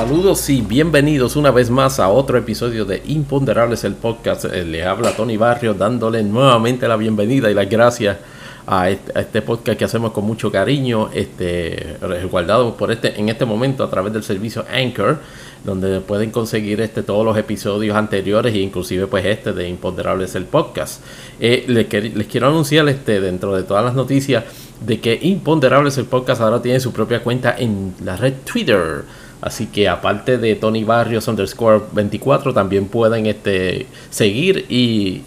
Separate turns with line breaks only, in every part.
Saludos y bienvenidos una vez más a otro episodio de Imponderables el podcast. Eh, le habla Tony Barrio dándole nuevamente la bienvenida y las gracias a este, podcast que hacemos con mucho cariño, este resguardado por este en este momento a través del servicio Anchor, donde pueden conseguir este todos los episodios anteriores e inclusive pues este de Imponderables el podcast. Eh, les, les, quiero anunciar este dentro de todas las noticias de que Imponderables el podcast ahora tiene su propia cuenta en la red Twitter Así que aparte de Tony Barrios underscore 24, también pueden este, seguir y,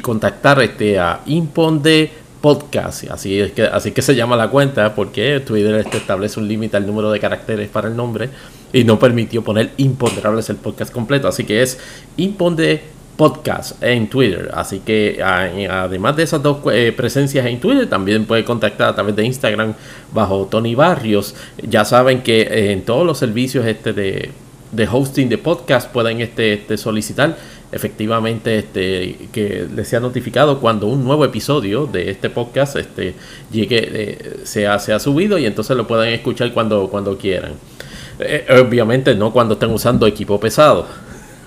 contactar este, a Imponde Podcast. Así, es que, así que se llama la cuenta porque Twitter este, establece un límite al número de caracteres para el nombre y no permitió poner Imponderables el podcast completo. Así que es Imponde podcast en Twitter. Así que además de esas dos eh, presencias en Twitter, también puede contactar a través de Instagram bajo Tony Barrios. Ya saben que eh, en todos los servicios este de, hosting de podcast pueden este, este, solicitar efectivamente este que les sea notificado cuando un nuevo episodio de este podcast este llegue eh, sea, sea subido y entonces lo pueden escuchar cuando cuando quieran obviamente no cuando estén usando equipo pesado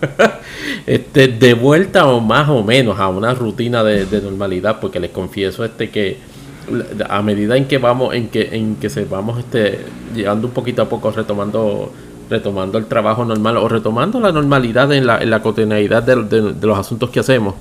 este, de vuelta o más o menos a una rutina de, normalidad, porque les confieso este que a medida en que vamos, en que, en que se vamos este, llegando un poquito a poco retomando retomando el trabajo normal o retomando la normalidad en la, en la cotidianidad de los asuntos que hacemos,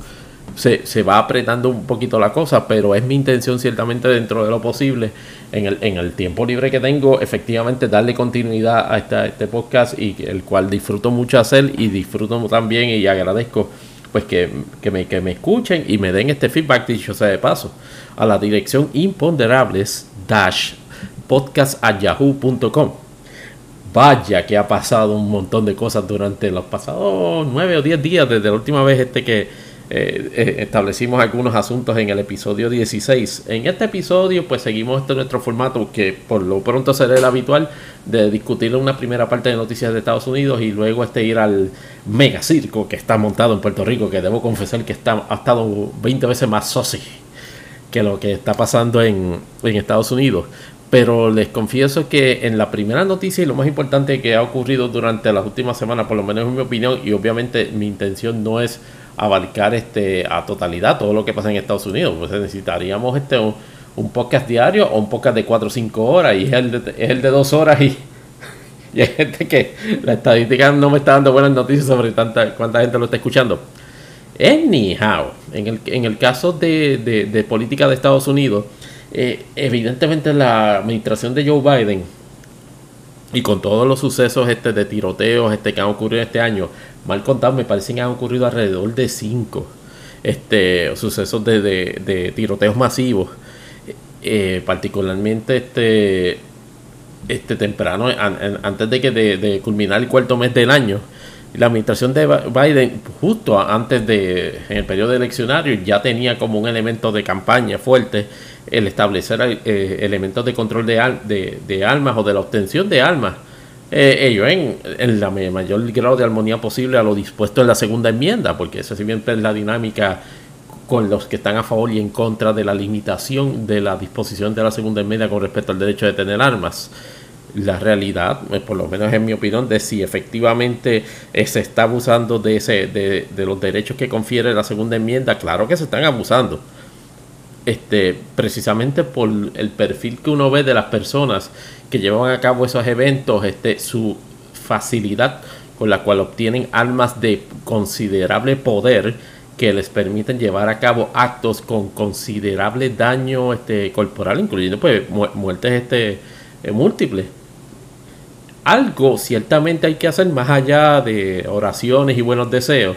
se, se, va apretando un poquito la cosa, pero es mi intención ciertamente dentro de lo posible, en el, en el tiempo libre que tengo, efectivamente darle continuidad a este podcast y el cual disfruto mucho hacer y disfruto también y agradezco pues que, que, me, que me escuchen y me den este feedback, dicho sea de paso, a la dirección imponderables dash podcast a yahoo.com. Vaya que ha pasado un montón de cosas durante los pasados nueve o diez días desde la última vez este que eh, eh, establecimos algunos asuntos en el episodio 16. En este episodio pues seguimos este nuestro formato que por lo pronto será el habitual de discutir una primera parte de noticias de Estados Unidos y luego este ir al mega circo que está montado en Puerto Rico que debo confesar que está, ha estado 20 veces más soci que lo que está pasando en, en Estados Unidos pero les confieso que en la primera noticia y lo más importante que ha ocurrido durante las últimas semanas, por lo menos en mi opinión, y obviamente mi intención no es abarcar este a totalidad todo lo que pasa en Estados Unidos. Pues necesitaríamos este un, podcast diario o un podcast de 4 o 5 horas y es el de, el de 2 horas y, y, hay gente que la estadística no me está dando buenas noticias sobre tanta cuánta gente lo está escuchando. Anyhow, en el, en el caso de, de, política de Estados Unidos, eh, evidentemente la administración de Joe Biden y con todos los sucesos este de tiroteos este que han ocurrido este año, mal contado, me parece que han ocurrido alrededor de cinco este, sucesos de, tiroteos masivos. Eh, particularmente este, este temprano, antes de que de, culminar el cuarto mes del año, la administración de Biden, justo antes de, en el periodo eleccionario, ya tenía como un elemento de campaña fuerte el establecer eh, elementos de control de, de, de, armas o de la obtención de armas eh, ellos en, en, la mayor grado de armonía posible a lo dispuesto en la segunda enmienda, porque esa siempre es la dinámica con los que están a favor y en contra de la limitación de la disposición de la segunda enmienda con respecto al derecho de tener armas. La realidad, eh, por lo menos en mi opinión, de si efectivamente eh, se está abusando de, ese, de, de los derechos que confiere la segunda enmienda, claro que se están abusando este, precisamente por el perfil que uno ve de las personas que llevan a cabo esos eventos, este, su facilidad con la cual obtienen armas de considerable poder que les permiten llevar a cabo actos con considerable daño este, corporal, incluyendo pues, muertes este, eh, múltiples. Algo ciertamente hay que hacer más allá de oraciones y buenos deseos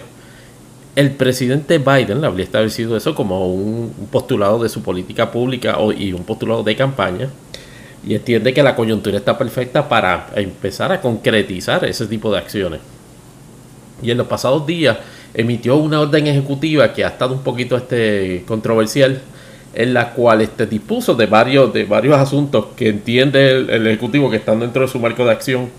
el presidente Biden habría establecido eso como un postulado de su política pública y un postulado de campaña y entiende que la coyuntura está perfecta para empezar a concretizar ese tipo de acciones. Y en los pasados días emitió una orden ejecutiva que ha estado un poquito este, controversial, en la cual este, dispuso de varios, de varios asuntos que entiende el, Ejecutivo que están dentro de su marco de acción.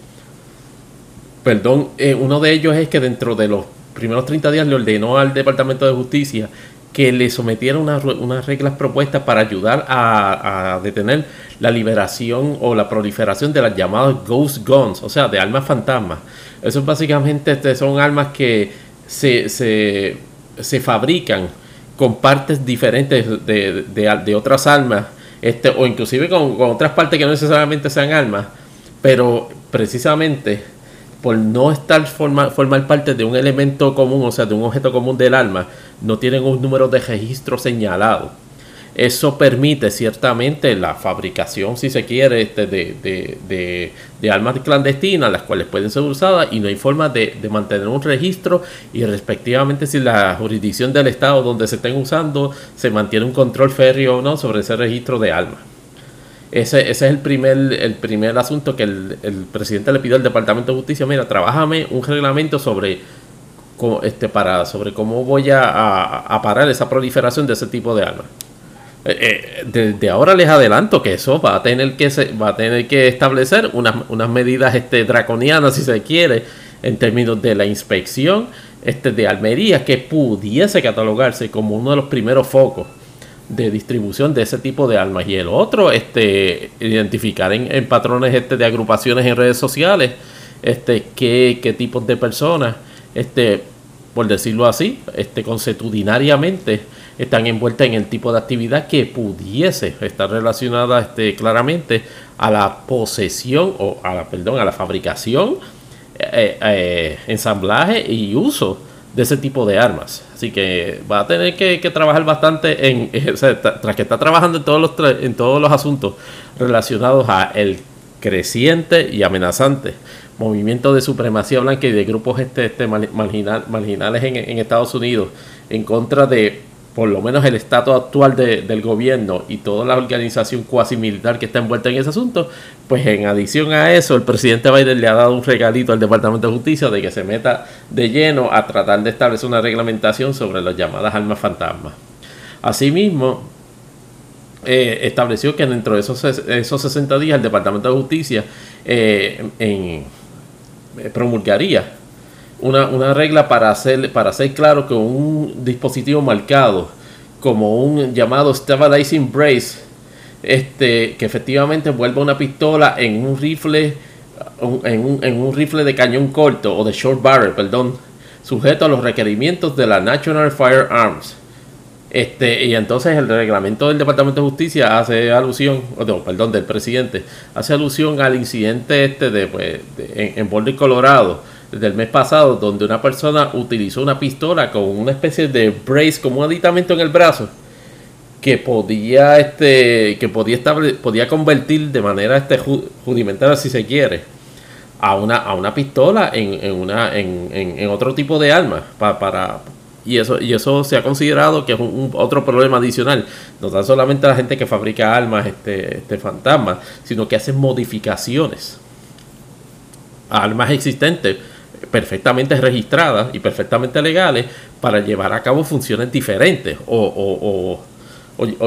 Perdón, eh, uno de ellos es que dentro de los primeros 30 días le ordenó al Departamento de Justicia que le sometieran unas, reglas propuestas para ayudar a, detener la liberación o la proliferación de las llamadas ghost guns, o sea, de armas fantasmas. Eso básicamente este, son armas que se, se, fabrican con partes diferentes de, de, otras armas, este, o inclusive con, con otras partes que no necesariamente sean armas, pero precisamente por no estar formar, parte de un elemento común, o sea, de un objeto común del arma, no tienen un número de registro señalado. Eso permite ciertamente la fabricación, si se quiere, este, de, armas clandestinas, las cuales pueden ser usadas y no hay forma de, mantener un registro y respectivamente si la jurisdicción del estado donde se estén usando se mantiene un control férreo o no sobre ese registro de armas. Ese, es el primer, el primer asunto que el, presidente le pidió al Departamento de Justicia. Mira, trabájame un reglamento sobre, este, para, sobre cómo voy a, parar esa proliferación de ese tipo de armas. Eh, eh, de ahora les adelanto que eso va a tener que se, va a tener que establecer unas, unas medidas este, draconianas, si se quiere, en términos de la inspección este, de Almería, que pudiese catalogarse como uno de los primeros focos de distribución de ese tipo de armas y el otro este identificar en, patrones este de agrupaciones en redes sociales este qué, qué tipos de personas este por decirlo así este consuetudinariamente están envueltas en el tipo de actividad que pudiese estar relacionada este claramente a la posesión o a la perdón a la fabricación eh, eh, ensamblaje y uso de ese tipo de armas. Así que va a tener que, trabajar bastante en, tras que está trabajando en todos los en todos los asuntos relacionados a el creciente y amenazante movimiento de supremacía blanca y de grupos este, este marginales en, en Estados Unidos en contra de por lo menos el estatus actual del gobierno y toda la organización cuasi militar que está envuelta en ese asunto, pues en adición a eso, el presidente Biden le ha dado un regalito al Departamento de Justicia de que se meta de lleno a tratar de establecer una reglamentación sobre las llamadas armas fantasmas. Asimismo, eh, estableció que dentro de esos, esos 60 días el Departamento de Justicia eh, eh, promulgaría una, regla para hacer, para hacer claro que un dispositivo marcado como un llamado stabilizing brace, este, que efectivamente vuelva una pistola en un rifle, en un, en un rifle de cañón corto o de short barrel, perdón, sujeto a los requerimientos de la National Firearms. Este, y entonces el reglamento del Departamento de Justicia hace alusión, o perdón, del presidente, hace alusión al incidente este de, pues, en, en Boulder, Colorado, del mes pasado donde una persona utilizó una pistola con una especie de brace como un aditamento en el brazo que podía este que podía podía convertir de manera este rudimentaria si se quiere a una a una pistola en, una en, otro tipo de arma para, y eso y eso se ha considerado que es un, otro problema adicional. No tan solamente la gente que fabrica armas este, este fantasmas sino que hacen modificaciones. Armas existentes perfectamente registradas y perfectamente legales para llevar a cabo funciones diferentes o,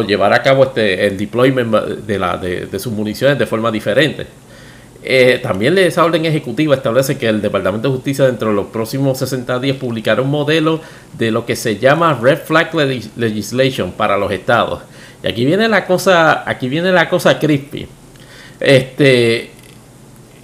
llevar a cabo este, el deployment de, la, de, sus municiones de forma diferente. Eh, también esa orden ejecutiva establece que el Departamento de Justicia dentro de los próximos 60 días publicará un modelo de lo que se llama Red Flag Legislation para los estados. Y aquí viene la cosa, aquí viene la cosa crispy. Este,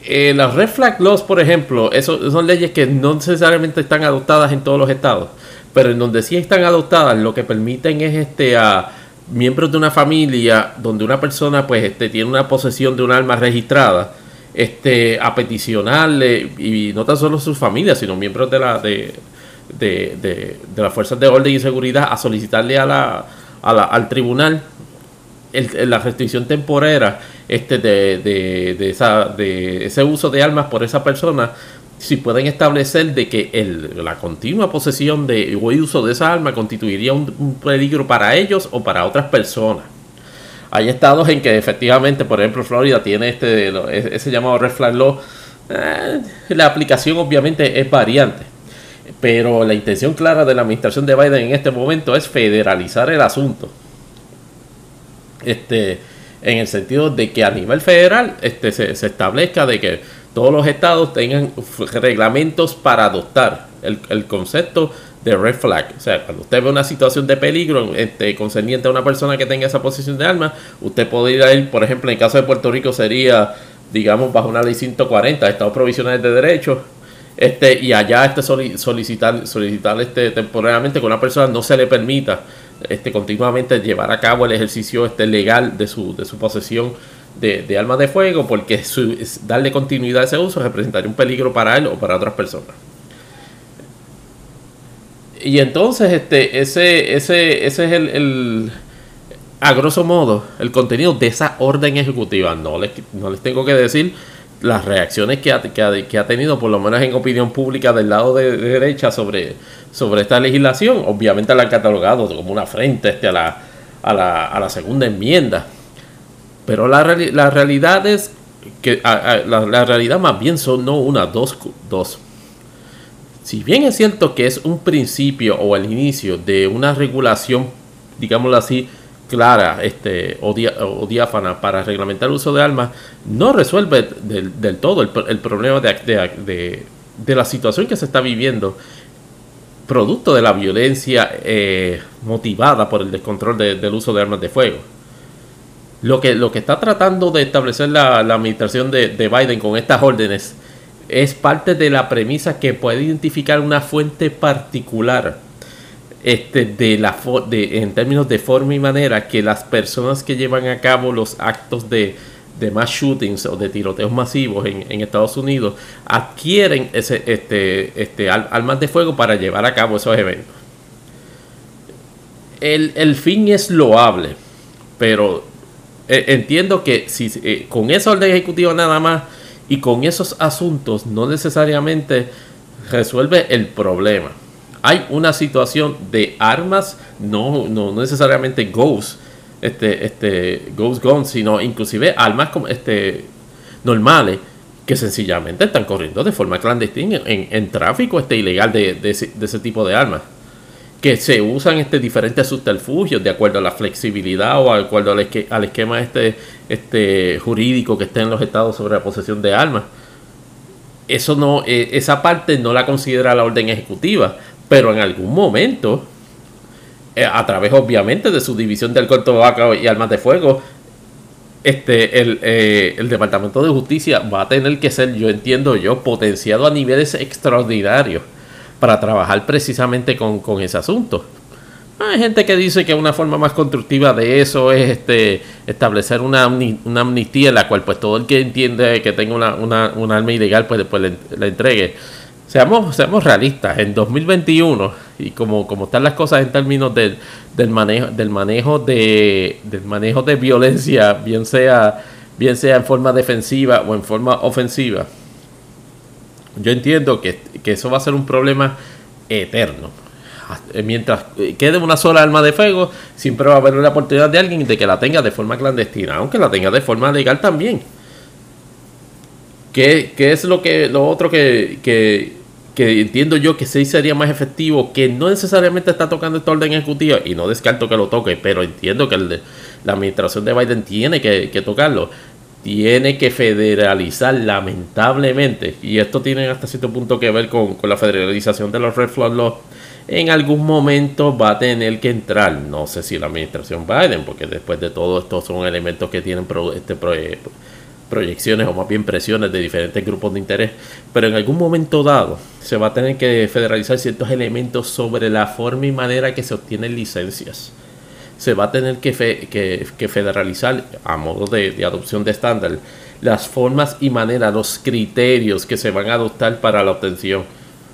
eh, las red flag laws, por ejemplo, eso, son leyes que no necesariamente están adoptadas en todos los estados, pero en donde sí están adoptadas, lo que permiten es este a miembros de una familia donde una persona pues este tiene una posesión de un arma registrada, este a peticionarle y no tan solo sus familias, sino miembros de la de, de, las fuerzas de orden y seguridad a solicitarle a la, al tribunal la restricción temporera este, de, de, esa, de ese uso de armas por esa persona, si pueden establecer de que el, la continua posesión de, o uso de esa arma constituiría un, peligro para ellos o para otras personas. Hay estados en que efectivamente, por ejemplo, Florida tiene este ese llamado red flag law. Eh, la aplicación obviamente es variante, pero la intención clara de la administración de Biden en este momento es federalizar el asunto. Este, en el sentido de que a nivel federal este, se, establezca de que todos los estados tengan reglamentos para adoptar el, concepto de red flag. O sea, cuando usted ve una situación de peligro este, concerniente a una persona que tenga esa posición de arma, usted podría ir, por ejemplo, en el caso de Puerto Rico sería, digamos, bajo una ley 140, Estados Provisionales de Derechos, este, y allá este solicitar, solicitar este, temporalmente que una persona no se le permita este, continuamente llevar a cabo el ejercicio este, legal de su, de su posesión de, armas de fuego, porque darle continuidad a ese uso representaría un peligro para él o para otras personas. Y entonces, este, ese, ese, ese es el, a grosso modo, el contenido de esa orden ejecutiva. No les, no les tengo que decir las reacciones que ha, que, ha, tenido, por lo menos en opinión pública del lado de, derecha sobre, sobre esta legislación. Obviamente la han catalogado como una frente este, a, la, a, la, segunda enmienda. Pero la, la realidad es que la, la, realidad más bien son no una, dos, dos. Si bien es cierto que es un principio o el inicio de una regulación, digámoslo así, clara este, o, diáfana para reglamentar el uso de armas, no resuelve del, todo el, problema de, de, la situación que se está viviendo, producto de la violencia eh, motivada por el descontrol del uso de armas de fuego. Lo que, lo que está tratando de establecer la, administración de, Biden con estas órdenes es parte de la premisa que puede identificar una fuente particular este, de la, de, en términos de forma y manera que las personas que llevan a cabo los actos de, de mass shootings o de tiroteos masivos en, Estados Unidos adquieren ese, este, este, armas de fuego para llevar a cabo esos eventos. El, el fin es loable, pero eh, entiendo que si eh, con esa orden ejecutiva nada más y con esos asuntos no necesariamente resuelve el problema. Hay una situación de armas, no, no necesariamente ghost, este, este, ghost guns, sino inclusive armas como este, normales que sencillamente están corriendo de forma clandestina en, tráfico este ilegal de ese tipo de armas que se usan este diferentes subterfugios de acuerdo a la flexibilidad o de acuerdo al, al esquema este, este jurídico que está en los estados sobre la posesión de armas. Eso no, eh, esa parte no la considera la orden ejecutiva, pero en algún momento, eh, a través obviamente de su división del corto vaca y armas de fuego, este, el, eh, el, Departamento de Justicia va a tener que ser, yo entiendo yo, potenciado a niveles extraordinarios para trabajar precisamente con, ese asunto. Hay gente que dice que una forma más constructiva de eso es este, establecer una, amnistía en la cual pues todo el que entiende que tenga una, una, arma ilegal pues después le, entregue. Seamos, seamos realistas, en 2021 y como, como están las cosas en términos del, del manejo, del manejo de del manejo de violencia, bien sea, bien sea en forma defensiva o en forma ofensiva, yo entiendo que, eso va a ser un problema eterno. Mientras quede una sola arma de fuego, siempre va a haber una oportunidad de alguien de que la tenga de forma clandestina, aunque la tenga de forma legal también. ¿Qué, es lo que lo otro que, que, entiendo yo que sí sería más efectivo, que no necesariamente está tocando esta orden ejecutiva, y no descarto que lo toque, pero entiendo que la administración de Biden tiene que, tocarlo, tiene que federalizar lamentablemente, y esto tiene hasta cierto punto que ver con, la federalización de los red flag laws, en algún momento va a tener que entrar, no sé si la administración Biden, porque después de todo estos son elementos que tienen este, proyecciones o más bien presiones de diferentes grupos de interés, pero en algún momento dado se va a tener que federalizar ciertos elementos sobre la forma y manera que se obtienen licencias se va a tener que, federalizar a modo de, adopción de estándar las formas y maneras, los criterios que se van a adoptar para la obtención.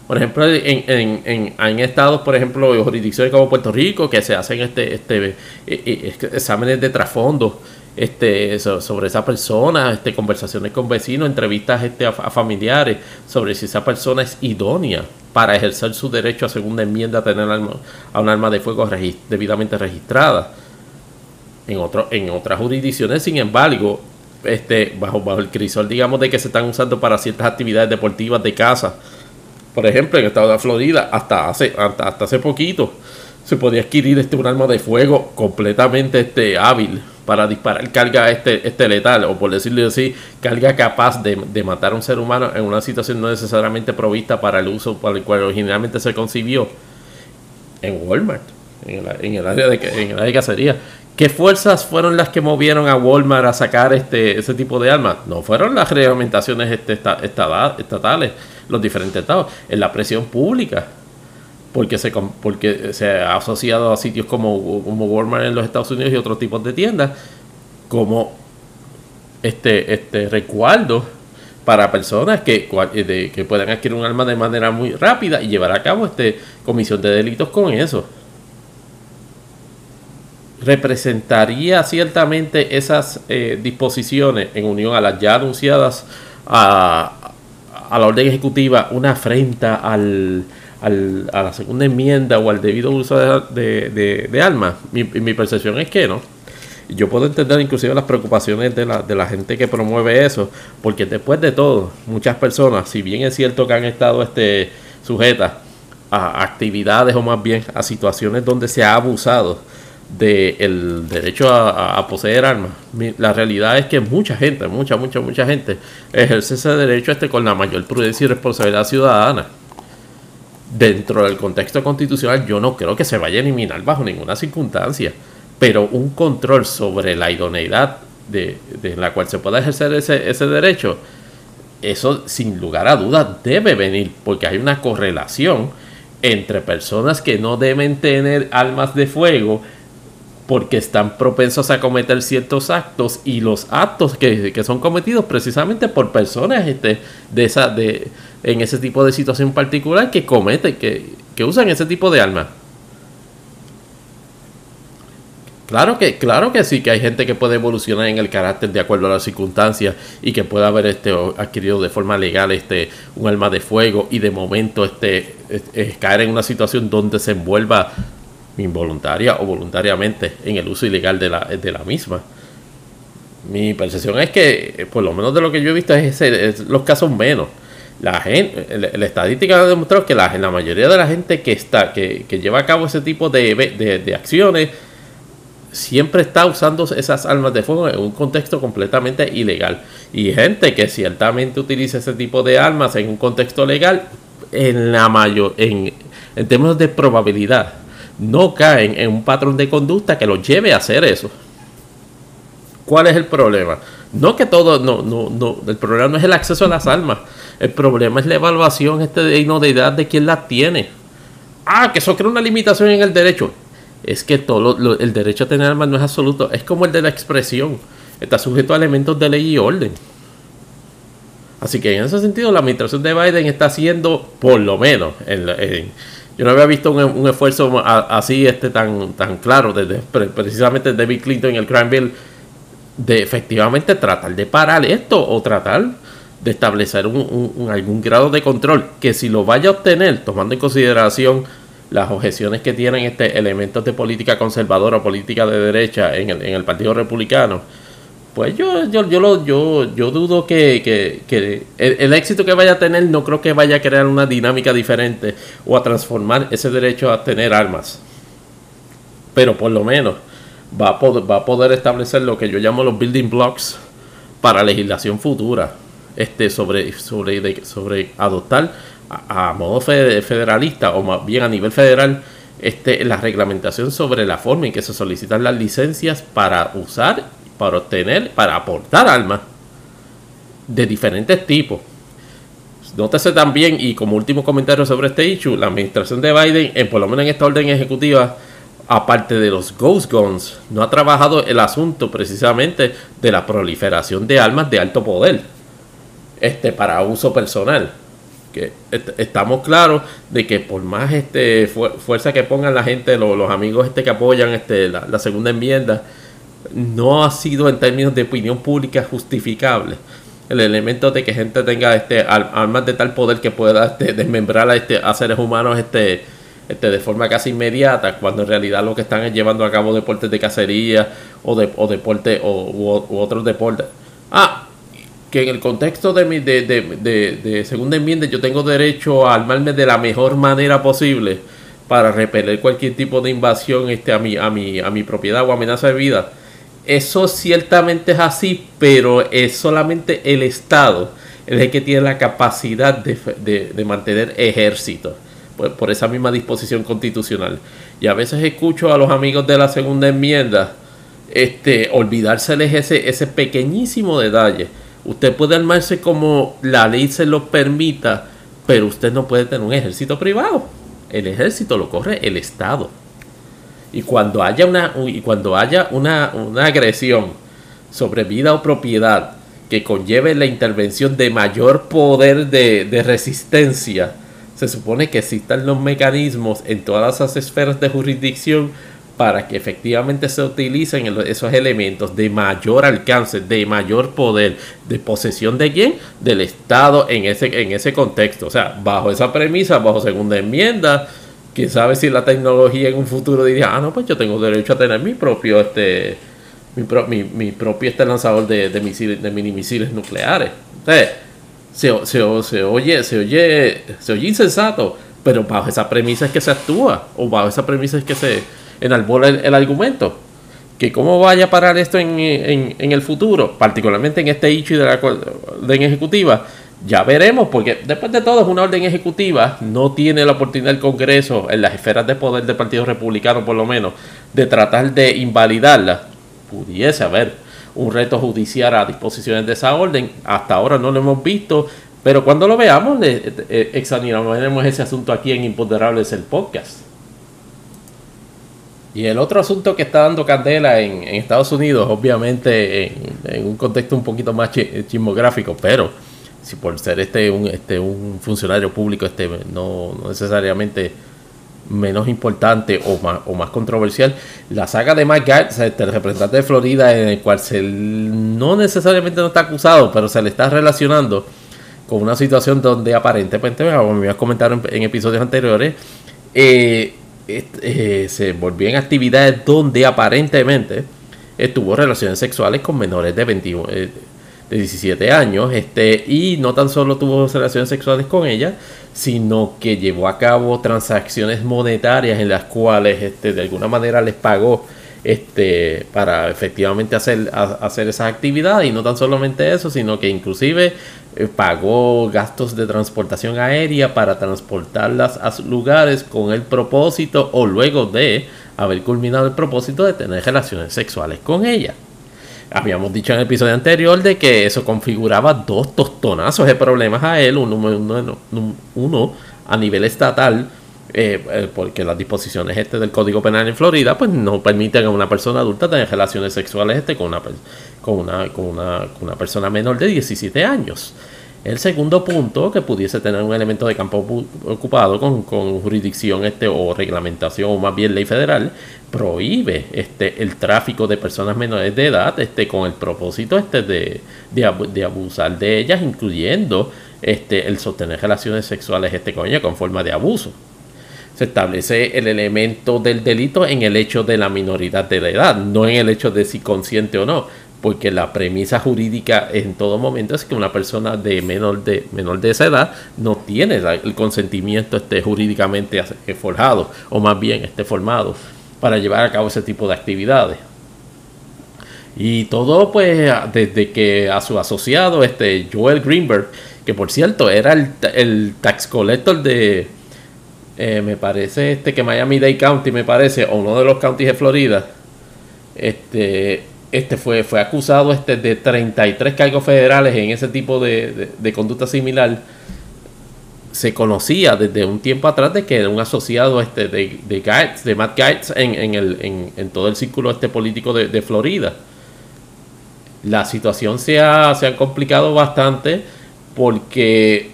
Por ejemplo, en, en, en, estados, por ejemplo, jurisdicciones como Puerto Rico, que se hacen este, este, eh, eh, exámenes de trasfondo este, sobre esa persona, este, conversaciones con vecinos, entrevistas este, a familiares sobre si esa persona es idónea para ejercer su derecho a segunda enmienda a tener a un arma de fuego debidamente registrada. En, otro, en otras jurisdicciones, sin embargo, este, bajo, bajo el crisol, digamos, de que se están usando para ciertas actividades deportivas de casa. Por ejemplo, en el estado de Florida, hasta hace, hasta, hace poquito, se podía adquirir este, un arma de fuego completamente este, hábil para disparar carga este, este letal, o por decirlo así, carga capaz de, matar a un ser humano en una situación no necesariamente provista para el uso para el cual originalmente se concibió. En Walmart, en el, área, de, en el área de cacería. ¿Qué fuerzas fueron las que movieron a Walmart a sacar este, ese tipo de armas? No fueron las reglamentaciones este, estatales, los diferentes estados, en la presión pública. Porque se, porque se ha asociado a sitios como, como Walmart en los Estados Unidos y otros tipos de tiendas como este, este recuerdo para personas que, que puedan adquirir un arma de manera muy rápida y llevar a cabo este comisión de delitos con eso. Representaría ciertamente esas eh, disposiciones en unión a las ya anunciadas a, la orden ejecutiva una afrenta al, al, a la segunda enmienda o al debido uso de, de, armas. Mi, mi, percepción es que no. Yo puedo entender inclusive las preocupaciones de la, de la gente que promueve eso, porque después de todo, muchas personas, si bien es cierto que han estado este, sujetas a actividades o más bien a situaciones donde se ha abusado, del derecho a, poseer armas. La realidad es que mucha gente, mucha, mucha, mucha gente ejerce ese derecho este con la mayor prudencia y responsabilidad ciudadana. Dentro del contexto constitucional yo no creo que se vaya a eliminar bajo ninguna circunstancia, pero un control sobre la idoneidad de, de la cual se pueda ejercer ese, ese derecho, eso sin lugar a dudas debe venir, porque hay una correlación entre personas que no deben tener armas de fuego porque están propensos a cometer ciertos actos y los actos que, son cometidos precisamente por personas este, de esa, de, en ese tipo de situación particular que cometen, que, que usan ese tipo de armas. Claro que, claro que sí, que hay gente que puede evolucionar en el carácter de acuerdo a las circunstancias y que pueda haber este, adquirido de forma legal este, un arma de fuego y de momento este, caer en una situación donde se envuelva involuntaria o voluntariamente en el uso ilegal de la, de la misma. Mi percepción es que, por lo menos de lo que yo he visto, es, los casos menos. La, gente, la, estadística ha demostrado que la, la, mayoría de la gente que, está, que, lleva a cabo ese tipo de, de, acciones siempre está usando esas armas de fuego en un contexto completamente ilegal. Y gente que ciertamente utiliza ese tipo de armas en un contexto legal, en la mayor, en, en términos de probabilidad, no caen en un patrón de conducta que los lleve a hacer eso. ¿Cuál es el problema? No que todo, no, no, no, el problema no es el acceso a las armas. El problema es la evaluación este de edad de quien las tiene. Ah, que eso crea una limitación en el derecho. Es que todo el derecho a tener armas no es absoluto. Es como el de la expresión. Está sujeto a elementos de ley y orden. Así que en ese sentido la administración de Biden está haciendo, por lo menos, en, en yo no había visto un, esfuerzo así este tan, tan claro desde precisamente David Clinton en el crime bill de efectivamente tratar de parar esto o tratar de establecer un, algún grado de control que si lo vaya a obtener tomando en consideración las objeciones que tienen este elementos de política conservadora o política de derecha en el, en el Partido Republicano pues yo, yo, yo, lo, yo, yo dudo que, el, éxito que vaya a tener no creo que vaya a crear una dinámica diferente o a transformar ese derecho a tener armas. Pero por lo menos va a poder, va a poder establecer lo que yo llamo los building blocks para legislación futura este, sobre, sobre, sobre adoptar a, modo federalista o más bien a nivel federal este, la reglamentación sobre la forma en que se solicitan las licencias para usar para obtener, para aportar armas de diferentes tipos. Nótese también, y como último comentario sobre este issue, la administración de Biden, en, por lo menos en esta orden ejecutiva, aparte de los ghost guns, no ha trabajado el asunto precisamente de la proliferación de armas de alto poder este, para uso personal. Que estamos claros de que por más este, fuerza que pongan la gente, los, amigos este, que apoyan este, la segunda enmienda, no ha sido en términos de opinión pública justificable el elemento de que gente tenga este armas de tal poder que pueda este, desmembrar a, este, a seres humanos este, este, de forma casi inmediata, cuando en realidad lo que están es llevando a cabo deportes de cacería o, de, o deporte o, otros deportes. Ah, que en el contexto de, mi, de, de, de, de, segunda enmienda yo tengo derecho a armarme de la mejor manera posible para repeler cualquier tipo de invasión este, a, mi, a, mi, a mi propiedad o amenaza de vida eso ciertamente es así, pero es solamente el Estado el que tiene la capacidad de, mantener ejércitos por, esa misma disposición constitucional. Y a veces escucho a los amigos de la segunda enmienda este, olvidárseles ese, ese pequeñísimo detalle. Usted puede armarse como la ley se lo permita, pero usted no puede tener un ejército privado. El ejército lo corre el Estado. Y cuando haya una, y cuando haya una, una agresión sobre vida o propiedad que conlleve la intervención de mayor poder de, de resistencia, se supone que existan los mecanismos en todas las esferas de jurisdicción para que efectivamente se utilicen esos elementos de mayor alcance, de mayor poder, de posesión de quién? Del Estado en ese, en ese contexto. O sea, bajo esa premisa, bajo segunda enmienda, quién sabe si la tecnología en un futuro diría, ah, no, pues yo tengo derecho a tener mi propio, este, mi, mi, propio este lanzador de, de, misiles, de mini misiles nucleares. Entonces, se, se, se, oye, se oye, se oye insensato, pero bajo esa premisa es que se actúa, o bajo esa premisa es que se enalbola el, el argumento. Que cómo vaya a parar esto en, en, el futuro, particularmente en este hecho de la orden ejecutiva, ya veremos, porque después de todo es una orden ejecutiva, no tiene la oportunidad el Congreso, en las esferas de poder del Partido Republicano por lo menos, de tratar de invalidarla. Pudiese haber un reto judicial a disposiciones de esa orden. Hasta ahora no lo hemos visto, pero cuando lo veamos, examinaremos ese asunto aquí en Imponderables el podcast. Y el otro asunto que está dando candela en, Estados Unidos, obviamente en, un contexto un poquito más chismográfico, pero si por ser este un, este, un funcionario público este no, no necesariamente menos importante o más, o más controversial, la saga de Mike Gaetz, este, el representante de Florida, en el cual se, no necesariamente no está acusado, pero se le está relacionando con una situación donde aparentemente, como me a comentar en, episodios anteriores, eh, eh, se volvió en actividades donde aparentemente estuvo relaciones sexuales con menores de 21, eh, de 17 años, este, y no tan solo tuvo relaciones sexuales con ella, sino que llevó a cabo transacciones monetarias en las cuales este, de alguna manera les pagó este, para efectivamente hacer, hacer esas actividades y no tan solamente eso, sino que inclusive eh, pagó gastos de transportación aérea para transportarlas a lugares con el propósito o luego de haber culminado el propósito de tener relaciones sexuales con ella. Habíamos dicho en el episodio anterior de que eso configuraba dos tostonazos de problemas a él, uno, uno, a nivel estatal, eh, eh, porque las disposiciones este del Código Penal en Florida pues no permiten a una persona adulta tener relaciones sexuales este con una, con una, con una, con una persona menor de 17 años. El segundo punto, que pudiese tener un elemento de campo ocupado con, jurisdicción este, o reglamentación, o más bien ley federal, prohíbe este, el tráfico de personas menores de edad este, con el propósito este, de, de, abusar de ellas, incluyendo este, el sostener relaciones sexuales este, con ellas con forma de abuso. Se establece el elemento del delito en el hecho de la minoridad de la edad, no en el hecho de si consciente o no porque la premisa jurídica en todo momento es que una persona de menor de menor de esa edad no tiene el consentimiento este jurídicamente forjado o más bien esté formado para llevar a cabo ese tipo de actividades. Y todo pues desde que a su asociado este Joel Greenberg, que por cierto era el, tax collector de eh, me parece este que Miami-Dade County me parece o uno de los counties de Florida este este fue, fue acusado este de 33 cargos federales en ese tipo de, conducta similar. Se conocía desde un tiempo atrás de que era un asociado este de, de, de Matt Gaetz en, el, en, todo el círculo este político de, Florida. La situación se ha, se ha complicado bastante porque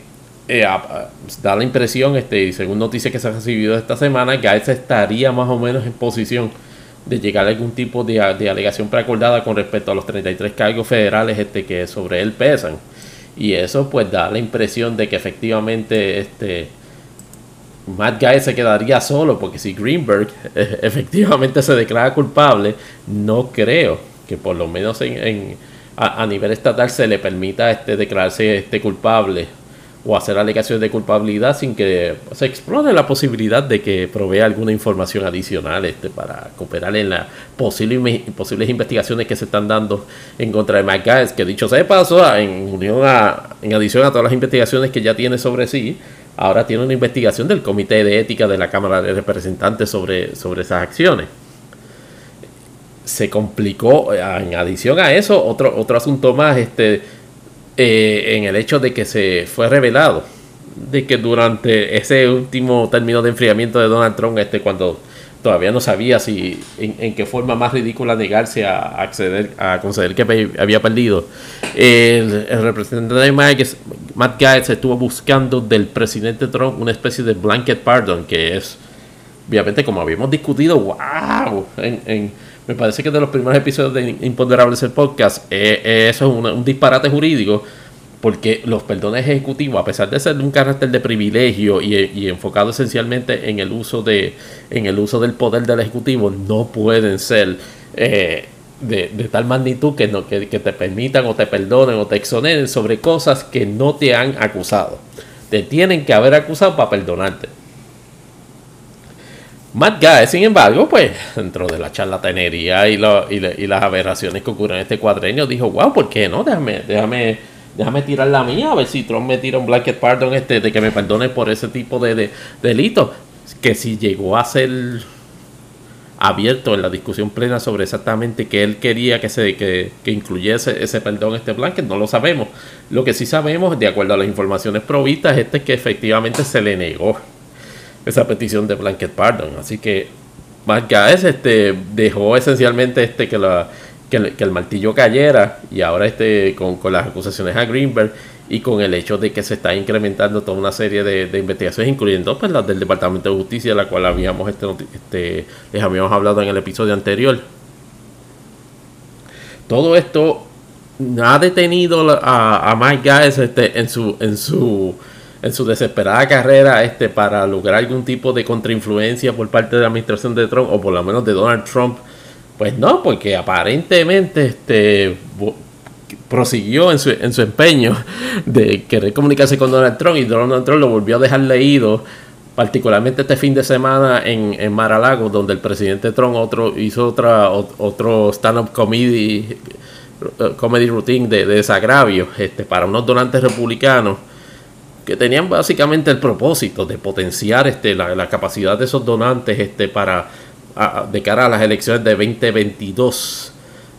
eh, da la impresión, este, según noticias que se han recibido esta semana, Gaetz estaría más o menos en posición de llegar a algún tipo de, de, alegación preacordada con respecto a los 33 cargos federales este, que sobre él pesan. Y eso pues da la impresión de que efectivamente este, Matt Guy se quedaría solo, porque si Greenberg efectivamente se declara culpable, no creo que por lo menos en, a, nivel estatal se le permita este, declararse este culpable o hacer alegaciones de culpabilidad sin que se explore la posibilidad de que provea alguna información adicional este, para cooperar en las posibles, posibles investigaciones que se están dando en contra de Mike que dicho sea de paso, en, unión a, en adición a todas las investigaciones que ya tiene sobre sí, ahora tiene una investigación del Comité de Ética de la Cámara de Representantes sobre, sobre esas acciones. Se complicó, en adición a eso, otro, otro asunto más, este, eh, en el hecho de que se fue revelado de que durante ese último término de enfriamiento de Donald Trump, este, cuando todavía no sabía si en, qué forma más ridícula negarse a acceder a conceder que había perdido. El, representante de Matt Gaetz estuvo buscando del presidente Trump una especie de blanket pardon, que es, obviamente, como habíamos discutido, wow, me parece que de los primeros episodios de Imponderables el podcast, eh, eh, eso es un disparate jurídico porque los perdones ejecutivos, a pesar de ser de un carácter de privilegio y, enfocado esencialmente en el uso de en el uso del poder del ejecutivo, no pueden ser eh, de, tal magnitud que, no, que, te permitan o te perdonen o te exoneren sobre cosas que no te han acusado. Te tienen que haber acusado para perdonarte. Matt Guy, sin embargo, pues dentro de la charlatanería y, las aberraciones que ocurren en este cuadrenio, dijo, wow, ¿por qué no? Déjame, déjame déjame tirar la mía, a ver si Trump me tira un blanket pardon este, de que me perdone por ese tipo de, de delitos. Que si llegó a ser abierto en la discusión plena sobre exactamente que él quería que se que, incluyese ese perdón este blanket, no lo sabemos. Lo que sí sabemos, de acuerdo a las informaciones provistas, este es que efectivamente se le negó esa petición de blanket pardon. Así que Mark este dejó esencialmente este que la que el, martillo cayera y ahora este, con, las acusaciones a Greenberg y con el hecho de que se está incrementando toda una serie de, investigaciones, incluyendo pues, las del Departamento de Justicia, la cual habíamos este, este, les habíamos hablado en el episodio anterior. Todo esto ha detenido a, a Mike Guys este, en su en su en su desesperada carrera este para lograr algún tipo de contrainfluencia por parte de la administración de Trump o por lo menos de Donald Trump pues no, porque aparentemente este, prosiguió en su, en su empeño de querer comunicarse con Donald Trump y Donald Trump lo volvió a dejar leído, particularmente este fin de semana en, en Mar-a-Lago, donde el presidente Trump otro, hizo otra, otro stand-up comedy, comedy routine de, desagravio este, para unos donantes republicanos que tenían básicamente el propósito de potenciar este, la, la capacidad de esos donantes este, para de cara a las elecciones de 2022.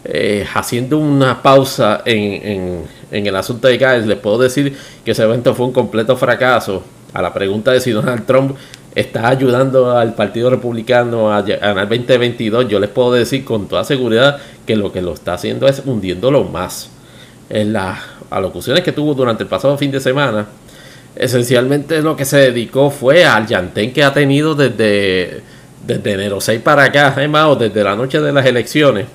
Eh, haciendo una pausa en, el asunto de Gates, les puedo decir que ese evento fue un completo fracaso. A la pregunta de si Donald Trump está ayudando al Partido Republicano a ganar 2022, yo les puedo decir con toda seguridad que lo que lo está haciendo es hundiéndolo más. En las alocuciones que tuvo durante el pasado fin de semana, esencialmente lo que se dedicó fue al llantén que ha tenido desde desde enero 6 para acá, o desde la noche de las elecciones,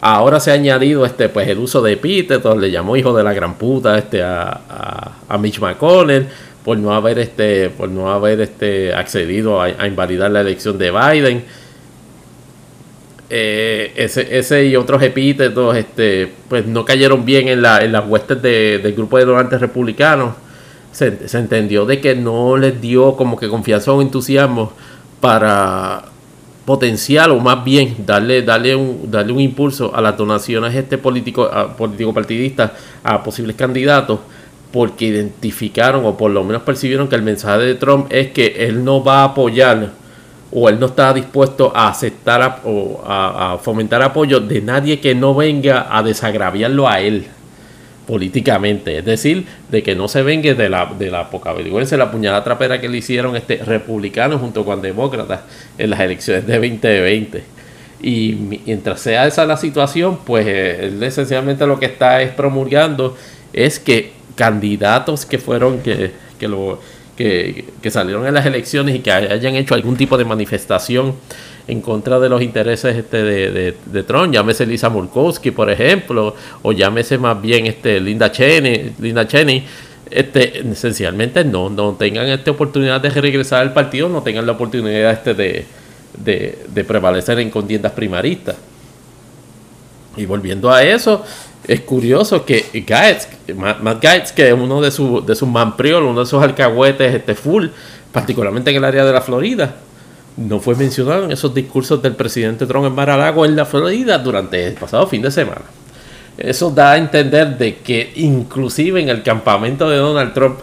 ahora se ha añadido este pues el uso de epítetos, le llamó hijo de la gran puta este a, a, Mitch McConnell por no haber este por no haber este accedido a, invalidar la elección de Biden. Eh, ese, ese y otros epítetos este pues no cayeron bien en, la, en las huestes del grupo de donantes republicanos. Se, entendió de que no les dio como que confianza o entusiasmo para potenciar o más bien darle, darle, un, darle un impulso a las donaciones este político, a, político partidistas a posibles candidatos porque identificaron o por lo menos percibieron que el mensaje de Trump es que él no va a apoyar o él no está dispuesto a aceptar o a fomentar apoyo de nadie que no venga a desagraviarlo a él políticamente, es decir, de que no se vengue de la, de la poca vergüenza, la puñalada trapera que le hicieron este republicanos junto con demócratas en las elecciones de 2020. Y mientras sea esa la situación, pues eh, él esencialmente lo que está es promulgando es que candidatos que fueron, que, que, lo, que, que salieron en las elecciones y que hayan hecho algún tipo de manifestación en contra de los intereses este de, Trump, llámese Lisa Murkowski, por ejemplo, o llámese más bien este Linda Cheney, Linda Cheney este, esencialmente no, no tengan esta oportunidad de regresar al partido, no tengan la oportunidad este de, prevalecer en contiendas primaristas. Y volviendo a eso, es curioso que Gaetz, Matt Gaetz, que es uno de, sus de sus uno de esos alcahuetes este full, particularmente en el área de la Florida, no fue mencionado en esos discursos del presidente Trump en Mar-a-Lago en la Florida durante el pasado fin de semana. Eso da a entender de que inclusive en el campamento de Donald Trump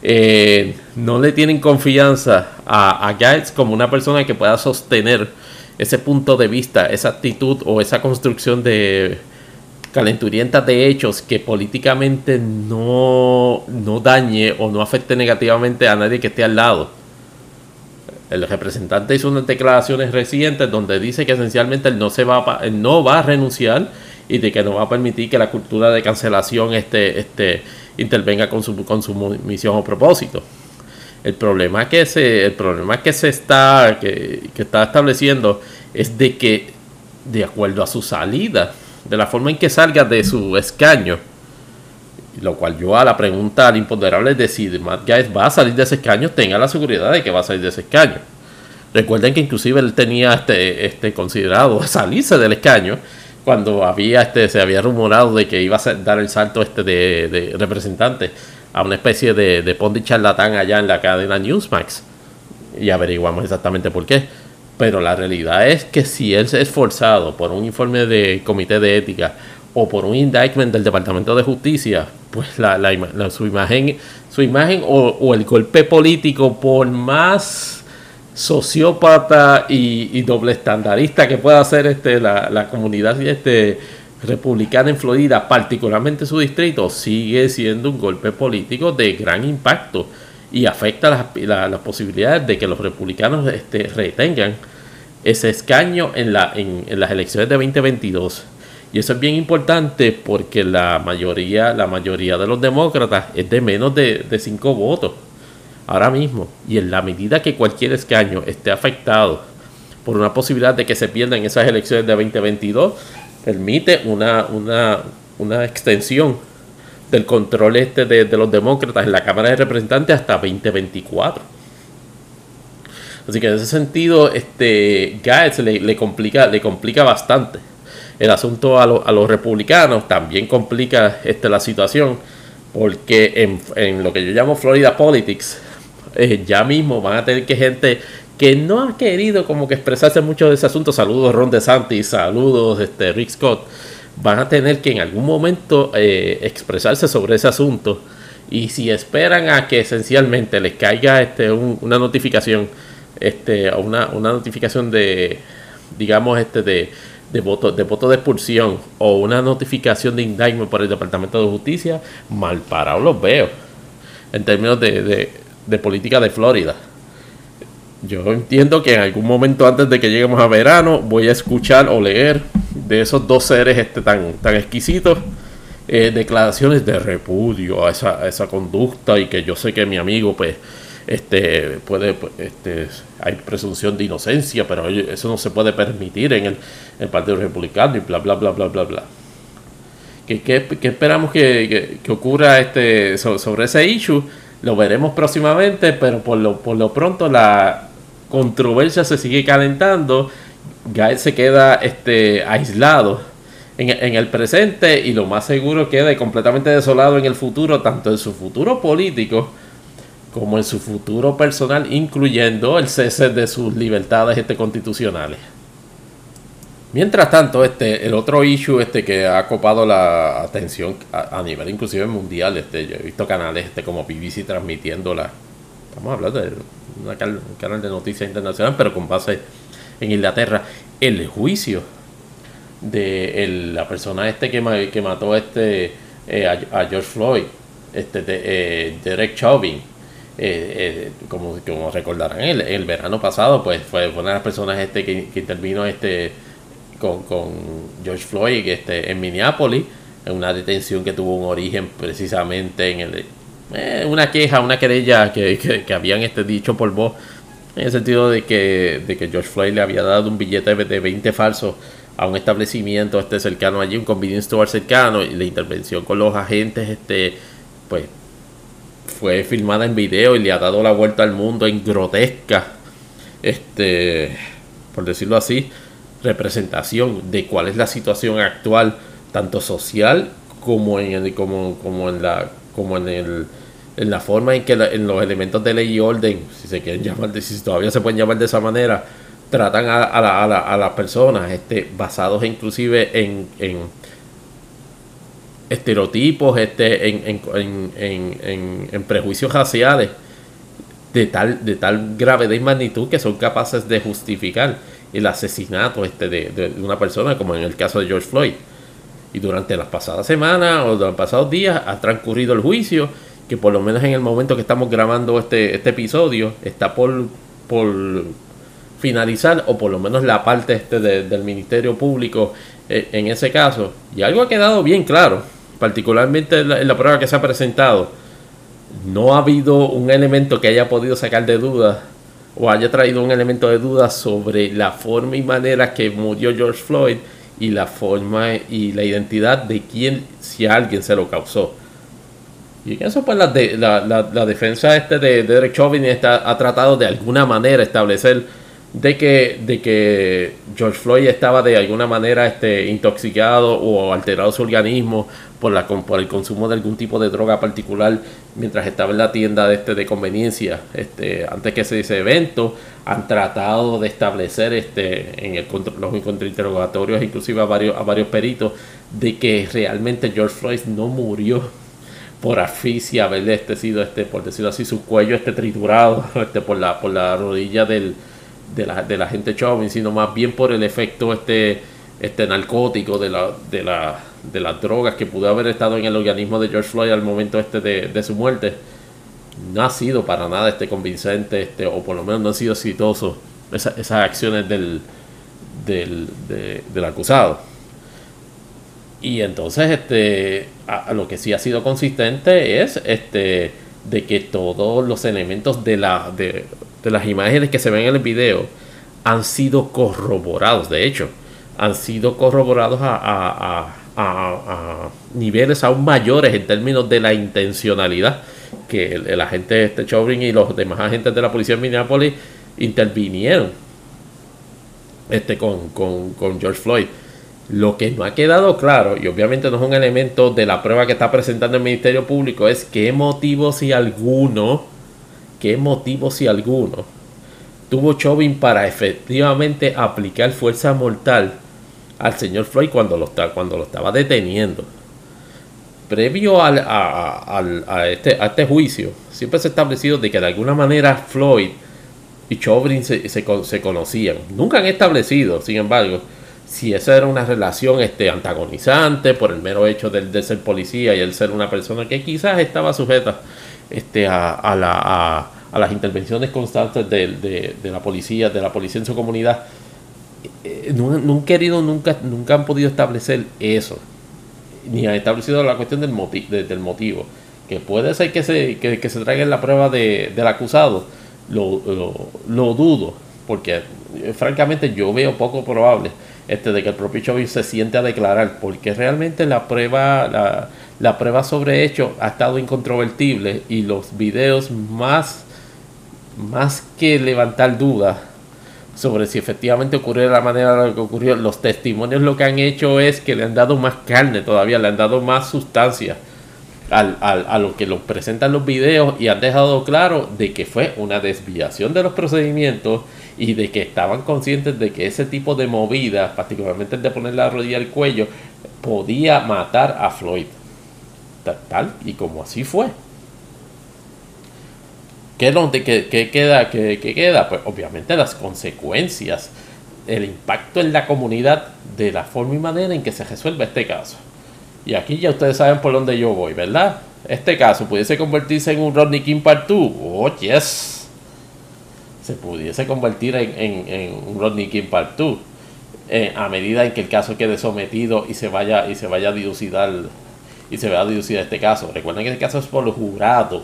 eh, no le tienen confianza a, a como una persona que pueda sostener ese punto de vista, esa actitud o esa construcción de calenturientas de hechos que políticamente no, no dañe o no afecte negativamente a nadie que esté al lado. El representante hizo unas declaraciones recientes donde dice que esencialmente él no, se va, él no va a renunciar y de que no va a permitir que la cultura de cancelación este, este, intervenga con su, con su misión o propósito. El problema que se, el problema que se está, que, que está estableciendo es de que, de acuerdo a su salida, de la forma en que salga de su escaño, lo cual yo a la pregunta al imponderable es decir, Matt Gaetz va a salir de ese escaño, tenga la seguridad de que va a salir de ese escaño. Recuerden que inclusive él tenía este, este considerado salirse del escaño cuando había este, se había rumorado de que iba a dar el salto este de, representante a una especie de, de pondi charlatán allá en la cadena Newsmax. Y averiguamos exactamente por qué. Pero la realidad es que si él se ha esforzado por un informe de comité de ética o por un indictment del Departamento de Justicia, pues la, su imagen, su imagen o el golpe político, por más sociópata y, doble estandarista que pueda hacer este, la, comunidad este, republicana en Florida, particularmente su distrito, sigue siendo un golpe político de gran impacto y afecta las, posibilidades de que los republicanos este, retengan ese escaño en, la, en, las elecciones de 2022. Y eso es bien importante porque la mayoría, la mayoría de los demócratas es de menos de, de cinco votos ahora mismo y en la medida que cualquier escaño esté afectado por una posibilidad de que se pierdan esas elecciones de 2022, permite una, una, extensión del control este de, los demócratas en la Cámara de Representantes hasta 2024. Así que en ese sentido, este Gaetz le, complica, le complica bastante el asunto a, a, los republicanos, también complica este, la situación, porque en, lo que yo llamo Florida Politics, eh, ya mismo van a tener que gente que no ha querido como que expresarse mucho de ese asunto. Saludos Ron DeSantis, saludos este, Rick Scott. Van a tener que en algún momento eh, expresarse sobre ese asunto. Y si esperan a que esencialmente les caiga este, una notificación, este, una, una notificación de, digamos, este, de, de voto, de voto de expulsión o una notificación de indictment por el Departamento de Justicia, mal parados los veo. En términos de, de política de Florida. Yo entiendo que en algún momento antes de que lleguemos a verano voy a escuchar o leer de esos dos seres este, tan, tan exquisitos eh, declaraciones de repudio a esa, esa, conducta y que yo sé que mi amigo pues este puede pues, este hay presunción de inocencia pero eso no se puede permitir en el, Partido Republicano y bla bla bla bla bla bla ¿Qué, qué, esperamos que, que, ocurra este sobre ese issue? Lo veremos próximamente, pero por lo, por lo pronto la controversia se sigue calentando. Gael se queda este, aislado en, en, el presente y lo más seguro queda completamente desolado en el futuro, tanto en su futuro político como en su futuro personal, incluyendo el cese de sus libertades este, constitucionales. Mientras tanto, este, el otro issue este, que ha copado la atención a, nivel inclusive mundial, este, yo he visto canales este, como BBC transmitiendo la... Estamos hablando de un canal de noticias internacional, pero con base en Inglaterra. El juicio de la persona este que, mató este, eh, a, George Floyd, este, de, eh, Derek Chauvin. Eh, como, como recordarán, el, el verano pasado, pues fue una de las personas este que, que intervino este con, con George Floyd este, en Minneapolis, en una detención que tuvo un origen precisamente en el, eh, una queja, una querella que, que, habían este, dicho por voz, en el sentido de que, de que George Floyd le había dado un billete de 20 falsos a un establecimiento este cercano allí, un convenience store cercano, y la intervención con los agentes, este, pues, fue filmada en video y le ha dado la vuelta al mundo en grotesca, este, por decirlo así, representación de cuál es la situación actual, tanto social como en el, como, como en la como en el en la forma en que en los elementos de ley y orden, si se quieren llamar, si todavía se pueden llamar de esa manera, tratan a, a, a, las personas, este, basados inclusive en, en, estereotipos, este, en, en, en, prejuicios raciales de tal, de tal gravedad y magnitud que son capaces de justificar el asesinato este de, de, una persona, como en el caso de George Floyd. Y durante las pasadas semanas o los pasados días ha transcurrido el juicio, que por lo menos en el momento que estamos grabando este, este episodio, está por, por finalizar, o por lo menos la parte este del Ministerio Público eh, en ese caso. Y algo ha quedado bien claro, particularmente en la, prueba que se ha presentado. No ha habido un elemento que haya podido sacar de duda o haya traído un elemento de duda sobre la forma y manera que murió George Floyd y la forma y la identidad de quién, si alguien se lo causó. Y en eso pues la, la, defensa este de Derek Chauvin está, ha tratado de alguna manera establecer de que, de que George Floyd estaba de alguna manera este, intoxicado o alterado su organismo por, la, por el consumo de algún tipo de droga particular mientras estaba en la tienda de, este, de conveniencia. Este, antes que se ese evento, han tratado de establecer este, en el, los contrainterrogatorios, inclusive a varios, a varios peritos, de que realmente George Floyd no murió por asfixia, haberle este sido, este, por decirlo así, su cuello este triturado este, por, la, por la rodilla del de la, de la gente Chauvin, sino más bien por el efecto este, este narcótico de, la, de, la, de las drogas que pudo haber estado en el organismo de George Floyd al momento este de, su muerte. No ha sido para nada este convincente, este, o por lo menos no ha sido exitoso esas acciones del, del, del acusado. Y entonces, este, a, lo que sí ha sido consistente es este, de que todos los elementos de de, de las imágenes que se ven en el video han sido corroborados, de hecho, han sido corroborados a, niveles aún mayores en términos de la intencionalidad que el, agente este Chauvin y los demás agentes de la policía de Minneapolis intervinieron este, con, con George Floyd. Lo que no ha quedado claro, y obviamente no es un elemento de la prueba que está presentando el Ministerio Público, es qué motivo, si alguno, qué motivo, si alguno, tuvo Chauvin para efectivamente aplicar fuerza mortal al señor Floyd cuando lo, cuando lo estaba deteniendo. Previo al, a, este, a este juicio, siempre se ha establecido de que de alguna manera Floyd y Chauvin se, se, conocían. Nunca han establecido, sin embargo, si esa era una relación este, antagonizante por el mero hecho de, de ser policía y el ser una persona que quizás estaba sujeta este, a, la, a, las intervenciones constantes de, la policía, de la policía en su comunidad, eh, nunca, nunca han podido establecer eso, ni han establecido la cuestión del, del motivo, que puede ser que se, que, se traiga la prueba del acusado, lo, lo, dudo, porque eh, francamente yo veo poco probable este, de que el propio Chauvin se siente a declarar, porque realmente la prueba, la, la prueba sobre hecho ha estado incontrovertible y los videos más, más que levantar dudas sobre si efectivamente ocurrió de la manera que ocurrió, los testimonios lo que han hecho es que le han dado más carne todavía, le han dado más sustancia al, a lo que los presentan los videos y han dejado claro de que fue una desviación de los procedimientos y de que estaban conscientes de que ese tipo de movidas, particularmente el de poner la rodilla al cuello, podía matar a Floyd. Tal, y como así fue. ¿Qué, qué, queda? ¿Qué, queda? Pues obviamente las consecuencias, el impacto en la comunidad de la forma y manera en que se resuelve este caso. Y aquí ya ustedes saben por dónde yo voy, ¿verdad? Este caso pudiese convertirse en un Rodney King Part 2. Oh, yes. Se pudiese convertir en, un Rodney King Part 2. Eh, a medida en que el caso quede sometido y se vaya y se vaya a dilucidar y se vaya a dilucidar este caso. Recuerden que este caso es por los jurados.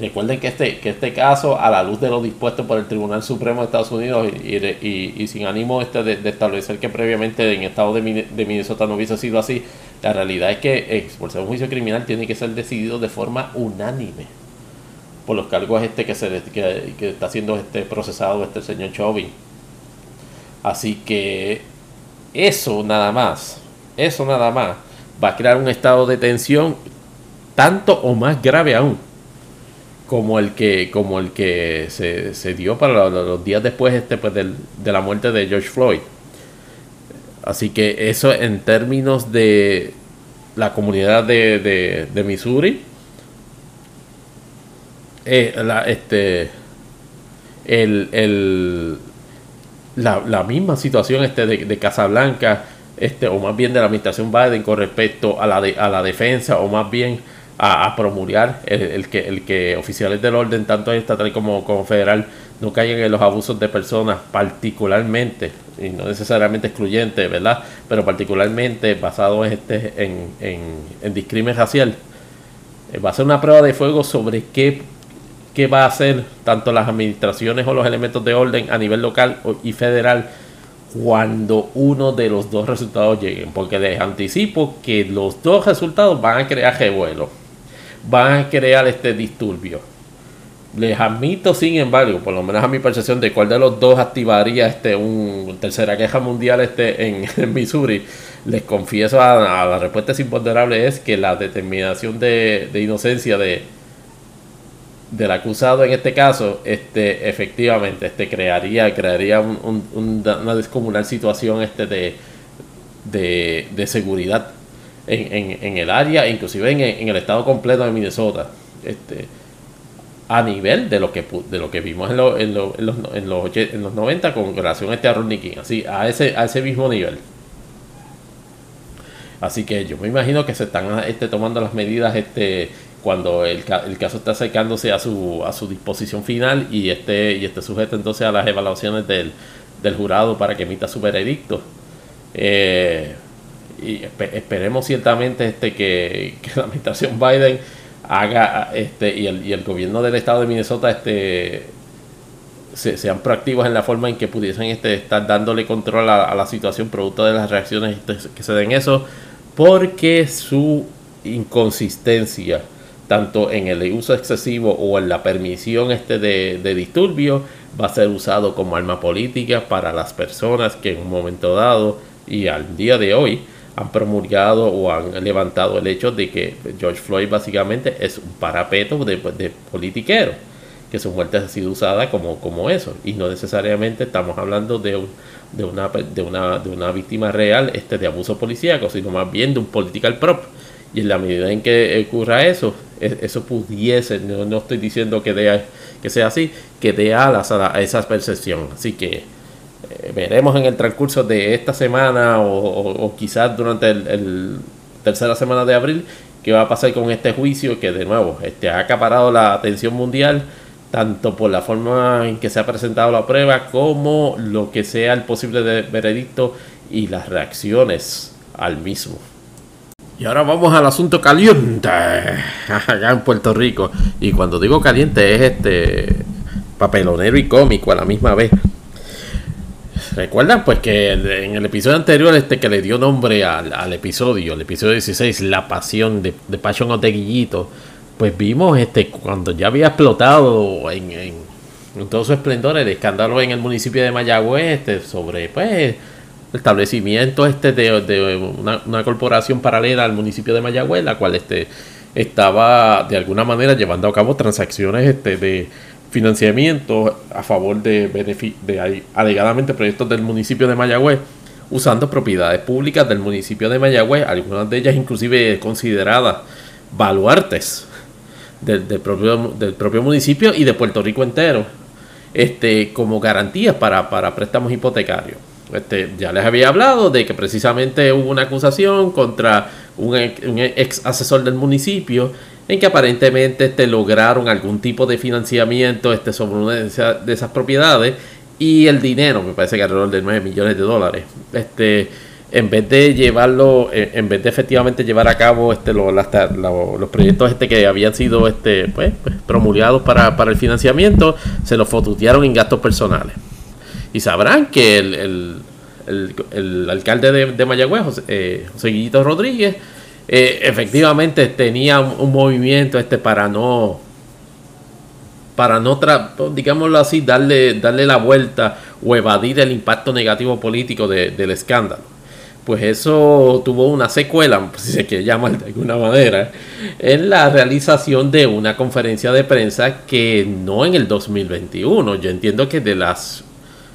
Recuerden que este, que este caso, a la luz de lo dispuesto por el Tribunal Supremo de Estados Unidos y, sin ánimo este de, establecer que previamente en el estado de, de Minnesota no hubiese sido así, la realidad es que por ser un juicio criminal tiene que ser decidido de forma unánime por los cargos este que se que, está siendo este procesado este señor Chauvin. Así que eso nada más, eso nada más va a crear un estado de tensión tanto o más grave aún como el que como el que se, dio para los, días después este pues de la muerte de George Floyd. Así que eso en términos de, la comunidad de, de, Missouri, eh, la, este, el, el, la, misma situación este de, de Casablanca, este, o más bien de la administración Biden con respecto a la, a la defensa, o más bien a, promulgar el, que, el que oficiales del orden, tanto estatal como, como federal, no caigan en los abusos de personas, particularmente, y no necesariamente excluyente, ¿verdad? Pero particularmente basado en, este, en, en, discrimen racial. Eh, va a ser una prueba de fuego sobre qué, qué va a hacer tanto las administraciones o los elementos de orden a nivel local y federal cuando uno de los dos resultados lleguen, porque les anticipo que los dos resultados van a crear revuelo, van a crear este disturbio. Les admito, sin embargo, por lo menos a mi percepción de cuál de los dos activaría este un tercera queja mundial este en, Missouri, les confieso a, la respuesta es imponderable es que la determinación de, inocencia de del acusado en este caso, este efectivamente este crearía crearía una descomunal situación este de, de, seguridad en, el área, inclusive en, en el estado completo de Minnesota. Este, a nivel de lo que de lo que vimos en, en, los, en, los, en los 90 con relación a este Aaron así a ese a ese mismo nivel así que yo me imagino que se están este, tomando las medidas este cuando el, el, caso está acercándose a su a su disposición final y este y este sujeto entonces a las evaluaciones del, del jurado para que emita su veredicto eh, y esperemos ciertamente este que, la administración Biden haga este y el, y el gobierno del estado de Minnesota este sean proactivos en la forma en que pudiesen este, estar dándole control a, la situación producto de las reacciones este, que se den eso porque su inconsistencia tanto en el uso excesivo o en la permisión este de, de disturbio va a ser usado como arma política para las personas que en un momento dado y al día de hoy han promulgado o han levantado el hecho de que George Floyd básicamente es un parapeto de, de politiquero, que su muerte ha sido usada como, como eso, y no necesariamente estamos hablando de, de, una, de, una, de una víctima real este, de abuso policíaco, sino más bien de un political prop. Y en la medida en que ocurra eso, e, eso pudiese, no, no estoy diciendo que, dé, que sea así, que dé alas a esa percepción. Así que veremos en el transcurso de esta semana o, quizás durante el, tercera semana de abril qué va a pasar con este juicio que de nuevo este, ha acaparado la atención mundial tanto por la forma en que se ha presentado la prueba como lo que sea el posible veredicto y las reacciones al mismo. Y ahora vamos al asunto caliente acá en Puerto Rico. Y cuando digo caliente es este papelonero y cómico a la misma vez. ¿Recuerdan? Pues que en el episodio anterior, este que le dio nombre al, episodio, el episodio 16, La Pasión de, de Passion of Guillito, pues vimos este cuando ya había explotado en, todo su esplendor el escándalo en el municipio de Mayagüez este, sobre pues el establecimiento este de, una, una, corporación paralela al municipio de Mayagüez, la cual este estaba de alguna manera llevando a cabo transacciones este de financiamiento a favor de, de alegadamente proyectos del municipio de Mayagüez usando propiedades públicas del municipio de Mayagüez, algunas de ellas inclusive consideradas baluartes del, propio, del propio municipio y de Puerto Rico entero, este, como garantías para, para préstamos hipotecarios. Este, ya les había hablado de que precisamente hubo una acusación contra un, un ex asesor del municipio en que aparentemente este, lograron algún tipo de financiamiento este, sobre una de esas, propiedades y el dinero, me parece que alrededor de 9 millones de dólares, este, en vez de llevarlo, eh, en vez de efectivamente llevar a cabo este, los proyectos este, que habían sido este, pues, pues promulgados para, el financiamiento, se los fotutearon en gastos personales. Y sabrán que el, alcalde de, de Mayagüez, José, eh, José Guillito Rodríguez, eh, efectivamente tenía un, movimiento este para no para no digámoslo así darle darle la vuelta o evadir el impacto negativo político del escándalo. Pues eso tuvo una secuela si se quiere llamar de alguna manera en la realización de una conferencia de prensa que no en el 2021 yo entiendo que de las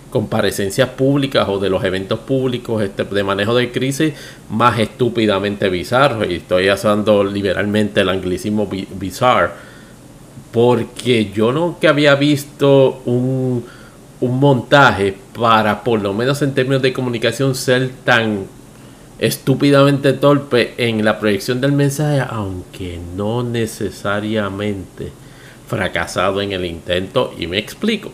comparecencias públicas o de los eventos públicos este, de manejo de crisis más estúpidamente bizarros. Y estoy usando liberalmente el anglicismo bizarre. Porque yo nunca había visto un, un montaje para, por lo menos en términos de comunicación, ser tan estúpidamente torpe en la proyección del mensaje, aunque no necesariamente fracasado en el intento. Y me explico.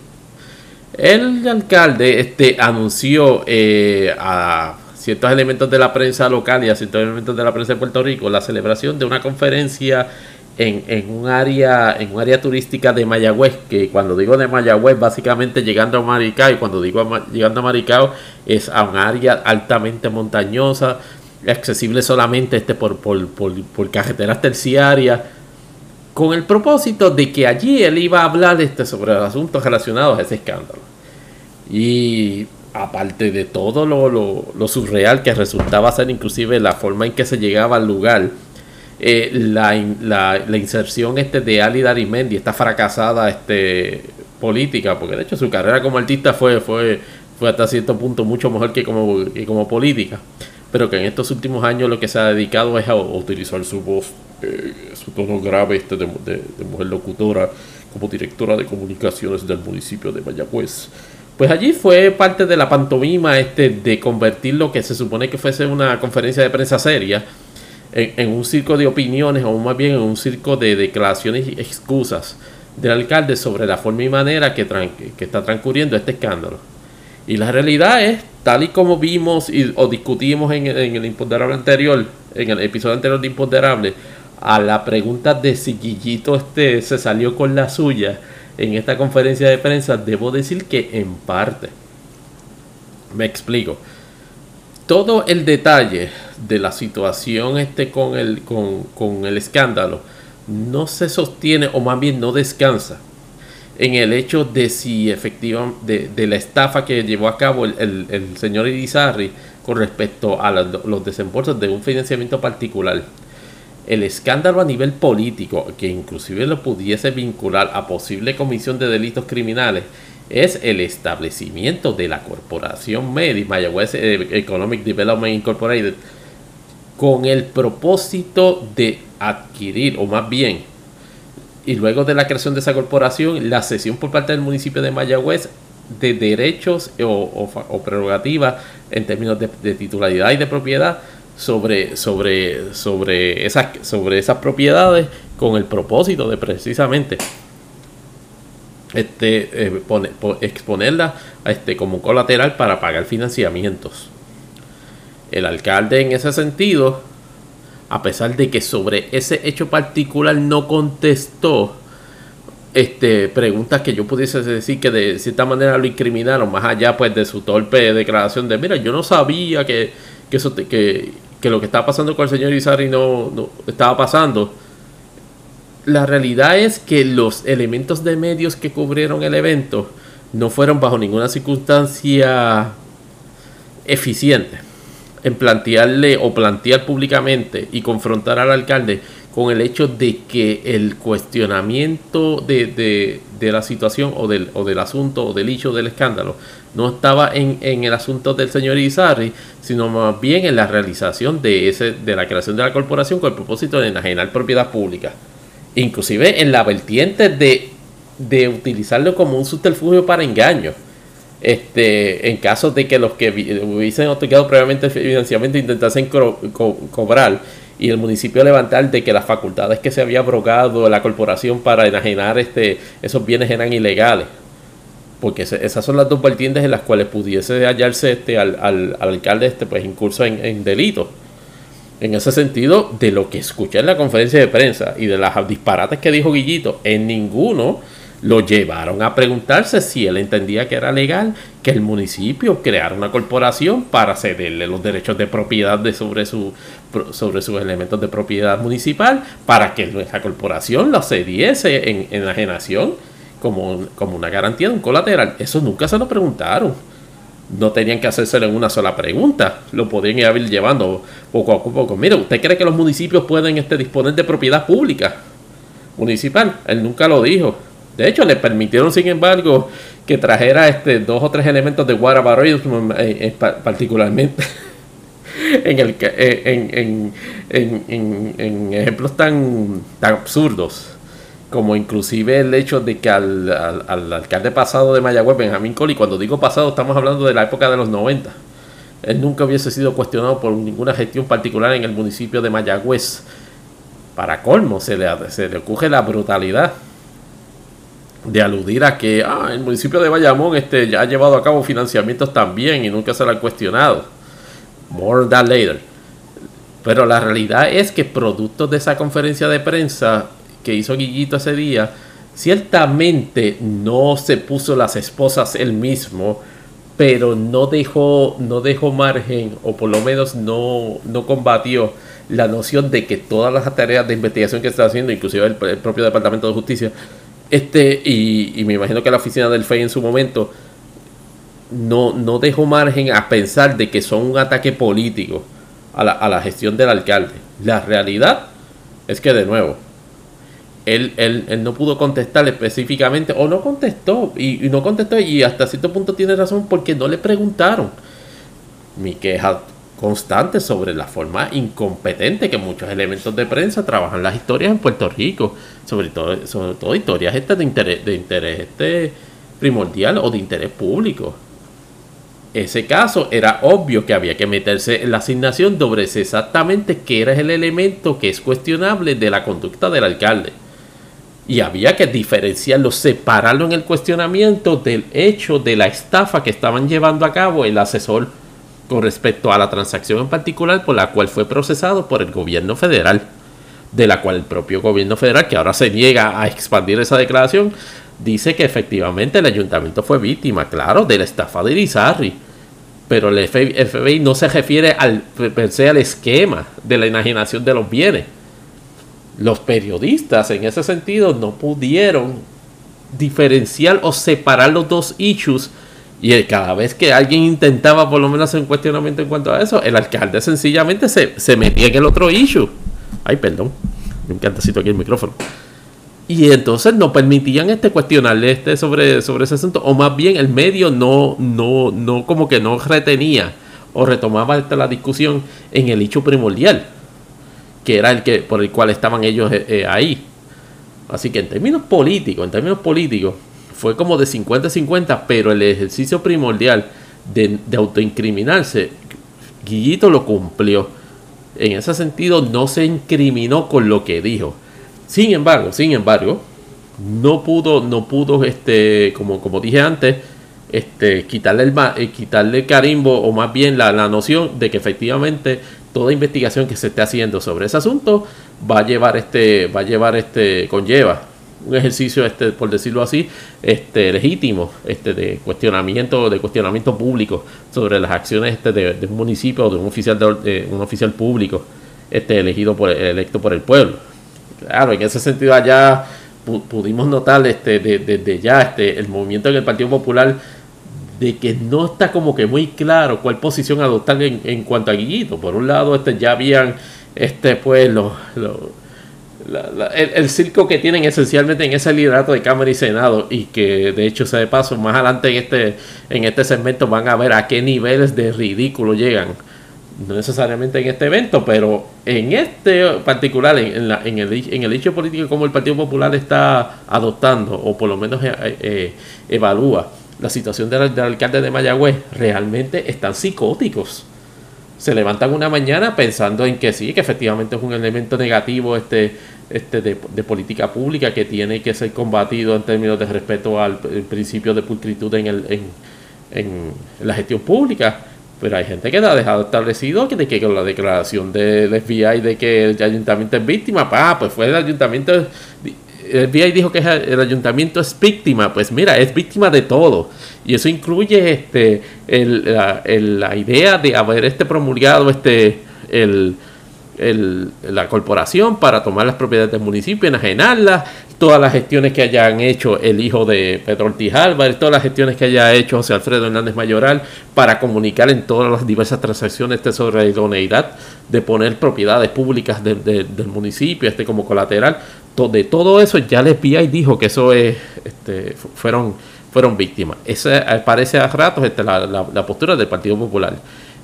El alcalde este, anunció eh, a ciertos elementos de la prensa local y a ciertos elementos de la prensa de Puerto Rico la celebración de una conferencia en, un área en un área turística de Mayagüez, que cuando digo de Mayagüez, básicamente llegando a Maricao, y cuando digo llegando a Maricao, es a un área altamente montañosa, accesible solamente este por, por, por carreteras terciarias, con el propósito de que allí él iba a hablar este, sobre asuntos relacionados a ese escándalo. Y aparte de todo lo, lo, surreal que resultaba ser inclusive la forma en que se llegaba al lugar, eh, la, la, inserción este de Ali Darimendi, esta fracasada este, política, porque de hecho su carrera como artista fue, fue, fue hasta cierto punto mucho mejor que como, que como política, pero que en estos últimos años lo que se ha dedicado es a utilizar su voz eh, su tono grave este de, mujer locutora como directora de comunicaciones del municipio de Mayagüez. Pues allí fue parte de la pantomima este de convertir lo que se supone que fuese una conferencia de prensa seria en, un circo de opiniones o más bien en un circo de declaraciones y excusas del alcalde sobre la forma y manera que, que está transcurriendo este escándalo. Y la realidad es, tal y como vimos y, o discutimos en, en el imponderable anterior, en el episodio anterior de Imponderable, a la pregunta de si Guillito este se salió con la suya en esta conferencia de prensa, debo decir que en parte. Me explico. Todo el detalle de la situación este con el, con, el escándalo no se sostiene o más bien no descansa en el hecho de si efectivamente de, la estafa que llevó a cabo el, el, señor Irizarry con respecto a los desembolsos de un financiamiento particular el escándalo a nivel político, que inclusive lo pudiese vincular a posible comisión de delitos criminales, es el establecimiento de la corporación MEDI, Mayagüez Economic Development Incorporated, con el propósito de adquirir, o más bien, y luego de la creación de esa corporación, la cesión por parte del municipio de Mayagüez de derechos o, prerrogativas en términos de titularidad y de propiedad sobre, sobre, sobre, esas, sobre esas propiedades con el propósito de precisamente este, eh, exponerla este, como colateral para pagar financiamientos. El alcalde en ese sentido, a pesar de que sobre ese hecho particular no contestó, este, preguntas que yo pudiese decir que de cierta manera lo incriminaron, más allá pues de su torpe declaración de, mira, yo no sabía que, que, eso que, que lo que estaba pasando con el señor Izarri no, no estaba pasando. La realidad es que los elementos de medios que cubrieron el evento no fueron bajo ninguna circunstancia eficiente en plantearle o plantear públicamente y confrontar al alcalde con el hecho de que el cuestionamiento de, la situación o del, o del asunto o del hecho del escándalo no estaba en, el asunto del señor Izarri, sino más bien en la realización de, ese, de la creación de la corporación con el propósito de enajenar propiedad pública. Inclusive en la vertiente de, de utilizarlo como un subterfugio para engaño. Este, en caso de que los que hubiesen otorgado previamente el financiamiento intentasen cobrar y el municipio levantar de que las facultades que se había abrogado la corporación para enajenar este, esos bienes eran ilegales porque esas son las dos vertientes en las cuales pudiese hallarse este, al, alcalde este, pues, incurso en, en delitos. En ese sentido, de lo que escuché en la conferencia de prensa y de las disparates que dijo Guillito, en ninguno lo llevaron a preguntarse si él entendía que era legal que el municipio creara una corporación para cederle los derechos de propiedad de sobre, su, sobre sus elementos de propiedad municipal para que nuestra corporación lo cediese en enajenación como, como una garantía de un colateral. Eso nunca se lo preguntaron. No tenían que hacérselo en una sola pregunta. Lo podían ir llevando poco a poco. Mira, ¿usted cree que los municipios pueden este, disponer de propiedad pública? Municipal. Él nunca lo dijo. De hecho, le permitieron, sin embargo, que trajera este, dos o tres elementos de whataboutism, eh, eh, particularmente en, el, eh, en, ejemplos tan, tan absurdos como inclusive el hecho de que al, alcalde pasado de Mayagüez, Benjamín Coli, cuando digo pasado estamos hablando de la época de los 90, él nunca hubiese sido cuestionado por ninguna gestión particular en el municipio de Mayagüez. Para colmo, se le, se le ocurre la brutalidad de aludir a que ah, el municipio de Bayamón este, ya ha llevado a cabo financiamientos también y nunca se lo han cuestionado. More than later. Pero la realidad es que producto de esa conferencia de prensa que hizo Guillito ese día, ciertamente no se puso las esposas él mismo, pero no dejó, no dejó margen, o por lo menos no, no combatió la noción de que todas las tareas de investigación que está haciendo, inclusive el, propio Departamento de Justicia, este, y, me imagino que la oficina del FEI en su momento, no, no dejó margen a pensar de que son un ataque político a la, a la gestión del alcalde. La realidad es que, de nuevo, él, él, no pudo contestar específicamente, o no contestó, y, no contestó, y hasta cierto punto tiene razón porque no le preguntaron. Mi queja constante sobre la forma incompetente que muchos elementos de prensa trabajan las historias en Puerto Rico, sobre todo, sobre todo historias estas de interés, de interés este primordial o de interés público. Ese caso era obvio que había que meterse en la asignación sobre exactamente qué era el elemento que es cuestionable de la conducta del alcalde y había que diferenciarlo, separarlo en el cuestionamiento del hecho de la estafa que estaban llevando a cabo el asesor con respecto a la transacción en particular por la cual fue procesado por el gobierno federal, de la cual el propio gobierno federal, que ahora se niega a expandir esa declaración, dice que efectivamente el ayuntamiento fue víctima, claro, de la estafa de Irizarry. Pero el FBI no se refiere al, al esquema de la enajenación de los bienes los periodistas en ese sentido no pudieron diferenciar o separar los dos issues y cada vez que alguien intentaba por lo menos hacer un cuestionamiento en cuanto a eso, el alcalde sencillamente se, metía en el otro issue. Ay, perdón, me encanta cito aquí el micrófono. Y entonces no permitían este cuestionarle este sobre, sobre ese asunto, o más bien el medio no, no, no como que no retenía o retomaba la discusión en el hecho primordial que era el que por el cual estaban ellos eh, eh, ahí. Así que en términos políticos, en términos políticos, fue como de 50-50, pero el ejercicio primordial de, autoincriminarse, Guillito lo cumplió. En ese sentido, no se incriminó con lo que dijo. Sin embargo, sin embargo, no pudo, no pudo, este, como, como dije antes, este, quitarle el eh, quitarle carimbo, o más bien la, la noción de que efectivamente toda investigación que se esté haciendo sobre ese asunto va a llevar este, va a llevar este, conlleva un ejercicio, este, por decirlo así, este, legítimo, este, de cuestionamiento, de cuestionamiento público sobre las acciones este, de, un municipio o de un oficial de, un oficial público, este, elegido por, electo por el pueblo. Claro, en ese sentido allá pudimos notar este, desde ya este, el movimiento en el Partido Popular de que no está como que muy claro cuál posición adoptar en, cuanto a Guillito. Por un lado, este, ya habían este, pues, el, circo que tienen esencialmente en ese liderato de Cámara y Senado y que de hecho se de paso más adelante en este, en este segmento van a ver a qué niveles de ridículo llegan. No necesariamente en este evento, pero en este particular, en, en, el, en el hecho político como el Partido Popular está adoptando, o por lo menos eh, eh, evalúa la situación del, alcalde de Mayagüez, realmente están psicóticos. Se levantan una mañana pensando en que sí, que efectivamente es un elemento negativo este, este de, política pública que tiene que ser combatido en términos de respeto al principio de pulcritud en, el, en, la gestión pública. Pero hay gente que ha dejado establecido que, de que con la declaración del FBI de que el ayuntamiento es víctima, pues fue el ayuntamiento el FBI dijo que el ayuntamiento es víctima, pues mira, es víctima de todo. Y eso incluye este, la, idea de haber este promulgado este, el, la corporación para tomar las propiedades del municipio, enajenarlas, todas las gestiones que hayan hecho el hijo de Pedro Ortiz Álvarez, todas las gestiones que haya hecho José Alfredo Hernández Mayoral para comunicar en todas las diversas transacciones este sobre la idoneidad de poner propiedades públicas del municipio este como colateral de todo eso ya el FBI dijo que eso es, este, fueron, fueron víctimas. Esa parece a ratos este, la, la, postura del Partido Popular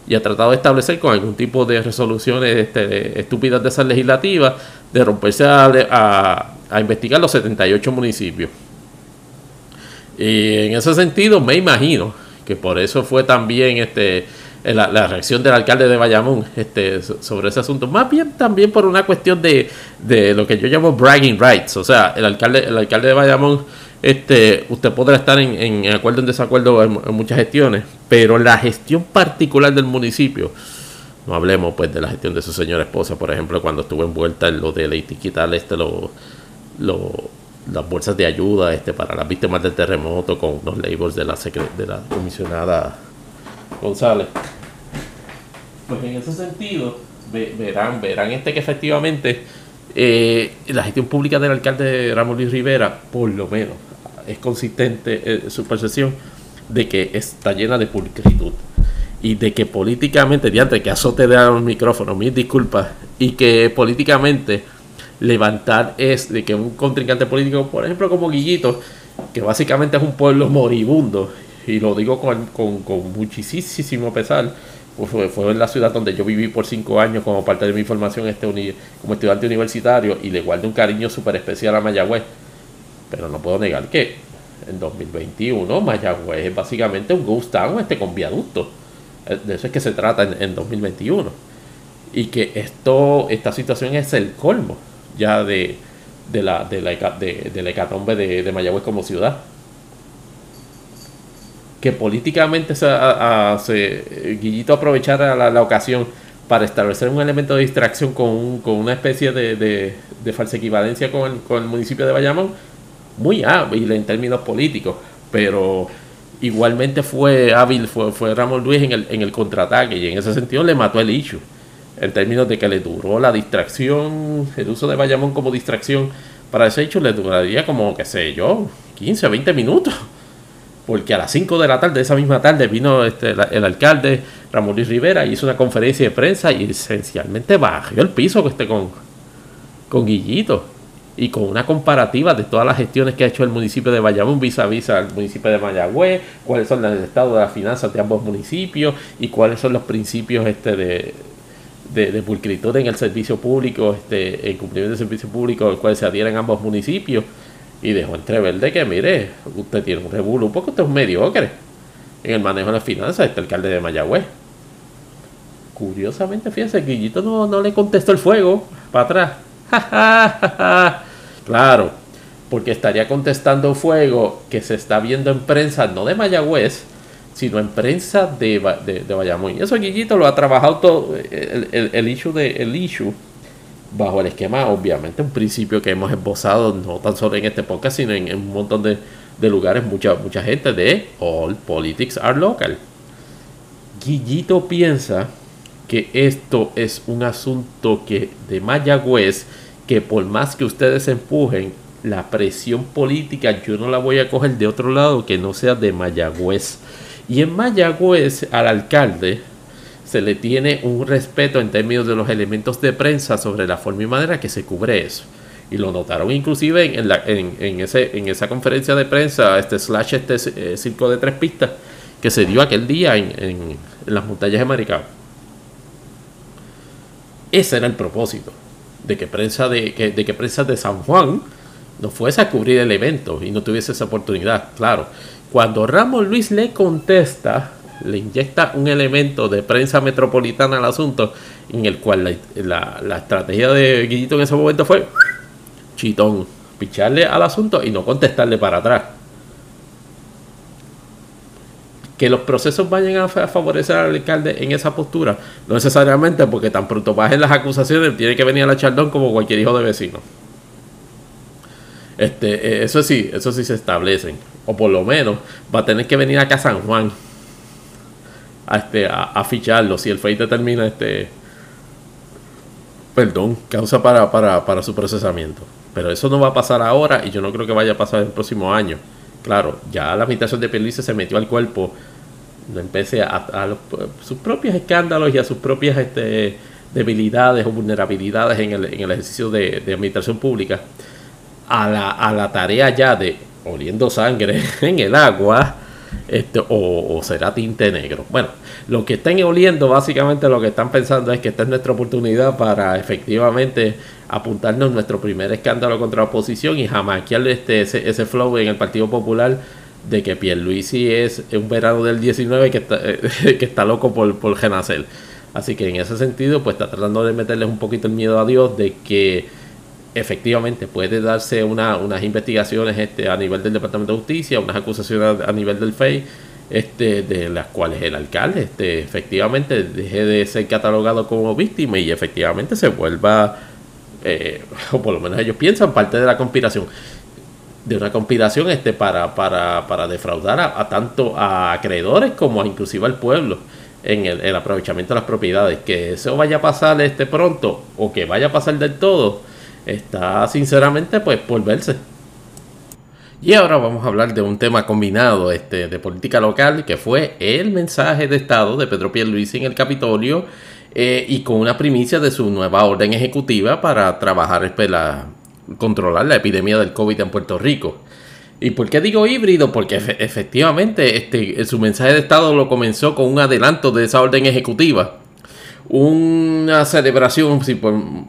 y ha tratado de establecer con algún tipo de resoluciones este, estúpidas de esas legislativas de romperse a, a, investigar los 78 municipios. Y en ese sentido me imagino que por eso fue también este, la, reacción del alcalde de Bayamón este, sobre ese asunto. Más bien también por una cuestión de, de lo que yo llamo bragging rights. O sea, el alcalde, el alcalde de Bayamón, este, usted podrá estar en, en acuerdo o en desacuerdo en, muchas gestiones, pero la gestión particular del municipio, no hablemos pues de la gestión de su señora esposa, por ejemplo, cuando estuvo envuelta en lo de etiquetar este, lo, lo, las bolsas de ayuda este, para las víctimas del terremoto con los labels de la, de la comisionada González. Pues en ese sentido, verán, verán este que efectivamente eh, la gestión pública del alcalde Ramón Luis Rivera, por lo menos, es consistente su percepción de que está llena de pulcritud y de que políticamente, diante que azote de los micrófonos, mis disculpas, y que políticamente levantar es de que un contrincante político, por ejemplo como Guillito, que básicamente es un pueblo moribundo y lo digo con, con, muchísimo pesar, pues fue, fue, en la ciudad donde yo viví por cinco años como parte de mi formación este como estudiante universitario y le guardo un cariño súper especial a Mayagüez. Pero no puedo negar que en 2021 Mayagüez es básicamente un ghost town este, con viaducto. Eh, de eso es que se trata en, 2021. Y que esto, esta situación es el colmo ya de, de la, de la, de, la hecatombe de Mayagüez como ciudad que políticamente se, se Guillito aprovechara la, ocasión para establecer un elemento de distracción con, con una especie de, de, falsa equivalencia con el, con el, municipio de Bayamón, muy hábil en términos políticos, pero igualmente fue hábil, fue, fue Ramón Luis en el, en el contraataque y en ese sentido le mató el issue, en términos de que le duró la distracción, el uso de Bayamón como distracción para ese hecho le duraría como, qué sé yo, 15 o 20 minutos porque a las 5 de la tarde, esa misma tarde, vino este, el alcalde Ramón Luis Rivera y hizo una conferencia de prensa y esencialmente bajó el piso este, con, con Guillito y con una comparativa de todas las gestiones que ha hecho el municipio de Bayamón vis a vis al municipio de Mayagüez, cuáles son el estado de las finanzas de ambos municipios y cuáles son los principios este de, de, pulcritud en el servicio público, este, en cumplimiento del servicio público, al cual se adhieren ambos municipios y dejó entrever de que, mire, usted tiene un revuelo porque usted es un mediocre en el manejo de las finanzas, este alcalde de Mayagüez. Curiosamente, fíjense, Guillito no, no le contestó el fuego para atrás. claro, porque estaría contestando fuego que se está viendo en prensa, no de Mayagüez, sino en prensa de, de, de Bayamón. Y eso Guillito lo ha trabajado todo, el, el, el issue de, el issue bajo el esquema, obviamente, un principio que hemos esbozado no tan solo en este podcast, sino en, un montón de, lugares, mucha, mucha gente de All Politics Are Local. Guillito piensa que esto es un asunto que de Mayagüez, que por más que ustedes empujen, la presión política yo no la voy a coger de otro lado que no sea de Mayagüez. Y en Mayagüez al alcalde se le tiene un respeto en términos de los elementos de prensa sobre la forma y manera que se cubre eso. Y lo notaron inclusive en, la, en, ese, en esa conferencia de prensa, este slash, este eh, circo de tres pistas, que se dio aquel día en, las montañas de Maricao. Ese era el propósito, de que prensa de, que, de que prensa de San Juan no fuese a cubrir el evento y no tuviese esa oportunidad. Claro, cuando Ramos Luis le contesta, le inyecta un elemento de prensa metropolitana al asunto, en el cual la, estrategia de Guillito en ese momento fue chitón, picharle al asunto y no contestarle para atrás. Que los procesos vayan a favorecer al alcalde en esa postura, no necesariamente porque tan pronto bajen las acusaciones, tiene que venir a la chaldón como cualquier hijo de vecino. Este, eh, eso sí, eso sí se establecen. O por lo menos va a tener que venir acá a San Juan a, este, a, ficharlo si el FEI determina este perdón, causa para, para, su procesamiento. Pero eso no va a pasar ahora y yo no creo que vaya a pasar el próximo año. Claro, ya la administración de Pelice se metió al cuerpo, no empecé a, a, sus propios escándalos y a sus propias este, debilidades o vulnerabilidades en el, en el ejercicio de, de administración pública a la, a la tarea ya de oliendo sangre en el agua, este, o, será tinte negro. Bueno, lo que estén oliendo, básicamente lo que están pensando es que esta es nuestra oportunidad para efectivamente apuntarnos nuestro primer escándalo contra la oposición y jamaiquear este, ese, ese flow en el Partido Popular de que Pierluisi es un verano del 19 que está, que está loco por, por Genacel. Así que en ese sentido, pues está tratando de meterles un poquito el miedo a Dios de que efectivamente puede darse unas investigaciones este, a nivel del Departamento de Justicia, unas acusaciones a, nivel del FEI, este, de las cuales el alcalde este, efectivamente deje de ser catalogado como víctima y efectivamente se vuelva, eh, o por lo menos ellos piensan, parte de la conspiración de una conspiración este para, para, para defraudar a, tanto a acreedores como a inclusive al pueblo en el, aprovechamiento de las propiedades. Que eso vaya a pasar este pronto o que vaya a pasar del todo, está sinceramente pues por verse. Y ahora vamos a hablar de un tema combinado este, de política local, que fue el mensaje de Estado de Pedro Pierluisi en el Capitolio eh, y con una primicia de su nueva orden ejecutiva para trabajar, pues, la, controlar la epidemia del COVID en Puerto Rico. ¿Y por qué digo híbrido? Porque efectivamente este, su mensaje de Estado lo comenzó con un adelanto de esa orden ejecutiva. Una celebración, si,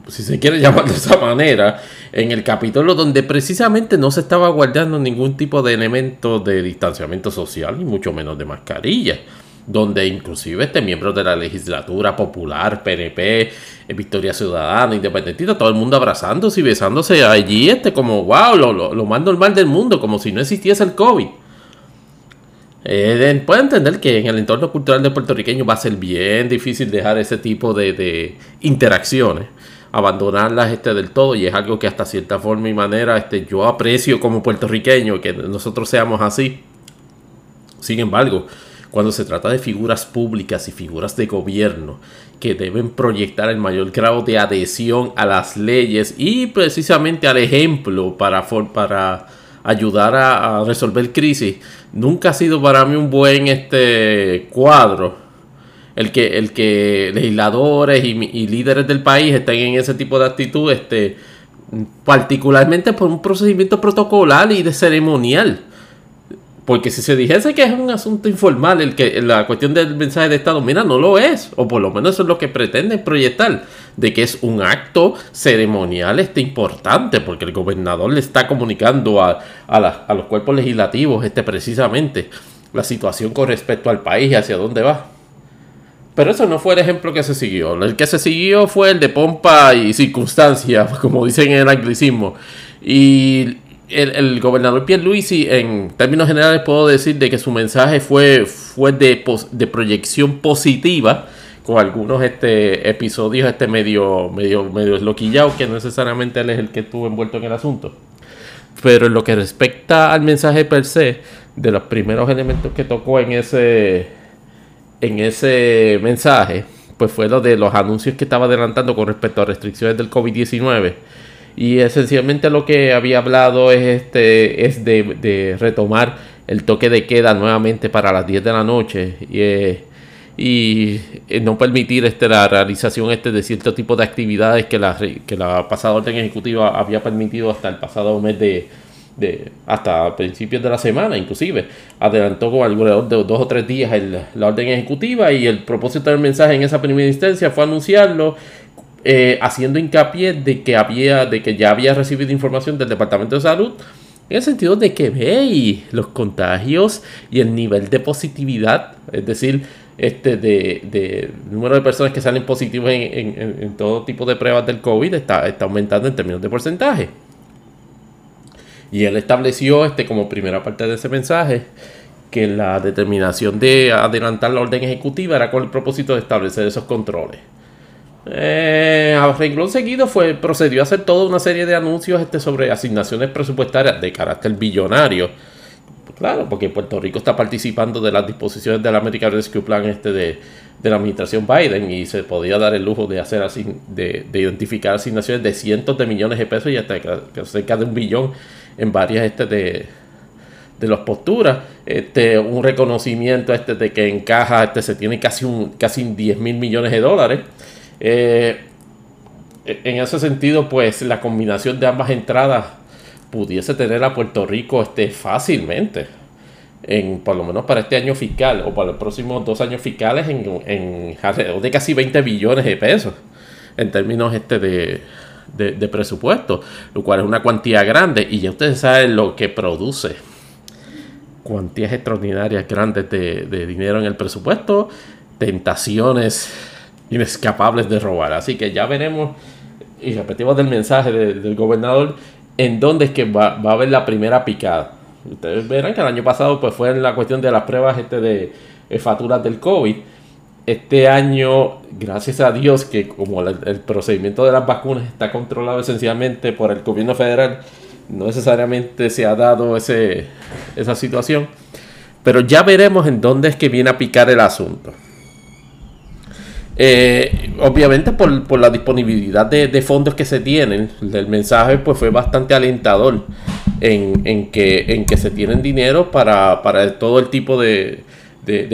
si se quiere llamar de esa manera, en el Capitolio donde precisamente no se estaba guardando ningún tipo de elemento de distanciamiento social, ni mucho menos de mascarilla donde inclusive este miembro de la legislatura popular, PNP, eh, Victoria Ciudadana, Independentista, todo el mundo abrazándose y besándose allí, este como wow, lo, lo, más normal del mundo, como si no existiese el COVID. Eh, puede entender que en el entorno cultural de puertorriqueño va a ser bien difícil dejar ese tipo de, de interacciones, abandonarlas este, del todo y es algo que hasta cierta forma y manera este, yo aprecio como puertorriqueño que nosotros seamos así. Sin embargo, cuando se trata de figuras públicas y figuras de gobierno que deben proyectar el mayor grado de adhesión a las leyes y precisamente al ejemplo para, para ayudar a, resolver crisis, nunca ha sido para mí un buen este cuadro. El que, el que legisladores y, y líderes del país estén en ese tipo de actitud, este, particularmente por un procedimiento protocolar y de ceremonial. Porque si se dijese que es un asunto informal, el que la cuestión del mensaje de Estado, mira, no lo es, o por lo menos eso es lo que pretenden proyectar, de que es un acto ceremonial este importante, porque el gobernador le está comunicando a, a, los cuerpos legislativos este, precisamente la situación con respecto al país y hacia dónde va. Pero eso no fue el ejemplo que se siguió. El que se siguió fue el de pompa y circunstancia, como dicen en el anglicismo. Y el, el, gobernador Pierluisi, en términos generales, puedo decir de que su mensaje fue, fue de, proyección positiva, con algunos este, episodios este medio, medio, medio loquillados, que no necesariamente él es el que estuvo envuelto en el asunto. Pero en lo que respecta al mensaje per se, de los primeros elementos que tocó en ese, en ese mensaje, pues fue lo de los anuncios que estaba adelantando con respecto a restricciones del COVID-19 y esencialmente lo que había hablado es, este, es de, retomar el toque de queda nuevamente para las 10 de la noche y, eh, y eh, no permitir este, la realización este, de cierto tipo de actividades que la, que la pasada orden ejecutiva había permitido hasta el pasado mes de, de, hasta principios de la semana, inclusive. Adelantó con alrededor de dos o tres días la orden ejecutiva y el propósito del mensaje en esa primera instancia fue anunciarlo eh, haciendo hincapié de que había, de que ya había recibido información del Departamento de Salud, en el sentido de que ve los contagios y el nivel de positividad, es decir, este de, de número de personas que salen positivos en, todo tipo de pruebas del COVID está, está aumentando en términos de porcentaje. Y él estableció este, como primera parte de ese mensaje que la determinación de adelantar la orden ejecutiva era con el propósito de establecer esos controles. Eh, a renglón seguido fue, procedió a hacer toda una serie de anuncios este, sobre asignaciones presupuestarias de carácter billonario. Claro, porque Puerto Rico está participando de las disposiciones del American Rescue Plan este de, la administración Biden y se podía dar el lujo de hacer así, de, identificar asignaciones de cientos de millones de pesos y hasta cerca de un billón en varias este de, de las posturas, este, un reconocimiento este de que encaja, este se tiene casi un casi 10 mil millones de dólares. Eh, en ese sentido, pues la combinación de ambas entradas pudiese tener a Puerto Rico este, fácilmente, en, por lo menos para este año fiscal o para los próximos dos años fiscales, en, alrededor de casi 20 billones de pesos en términos este de, de, presupuesto, lo cual es una cuantía grande. Y ya ustedes saben lo que produce cuantías extraordinarias grandes de, de dinero en el presupuesto, tentaciones inescapables de robar. Así que ya veremos y repetimos del mensaje del gobernador en dónde es que va, a haber la primera picada. Ustedes verán que el año pasado pues fue en la cuestión de las pruebas este de, de facturas del COVID este año, gracias a Dios, que como el, procedimiento de las vacunas está controlado esencialmente por el gobierno federal, no necesariamente se ha dado ese, esa situación. Pero ya veremos en dónde es que viene a picar el asunto. Eh, obviamente por, la disponibilidad de, fondos que se tienen, el mensaje pues fue bastante alentador en, que, en que se tienen dinero para, todo el tipo de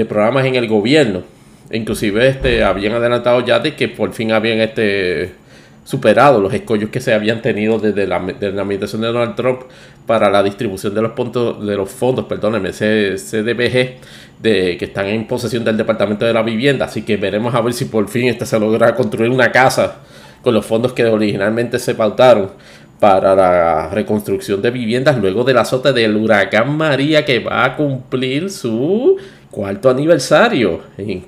programas en el gobierno. Inclusive este, habían adelantado ya de que por fin habían este, superado los escollos que se habían tenido desde la, administración de Donald Trump para la distribución de los, puntos, de los fondos, perdónenme, CDBG, de, que están en posesión del Departamento de la Vivienda. Así que veremos a ver si por fin este se logra construir una casa con los fondos que originalmente se pautaron para la reconstrucción de viviendas luego del azote del huracán María que va a cumplir su cuarto aniversario,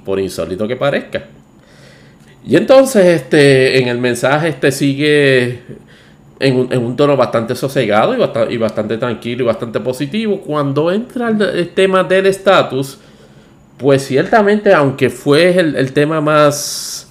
por insólito que parezca. Y entonces este, en el mensaje este sigue en un, tono bastante sosegado y bastante, tranquilo y bastante positivo. Cuando entra el, tema del estatus, pues ciertamente, aunque fue el tema más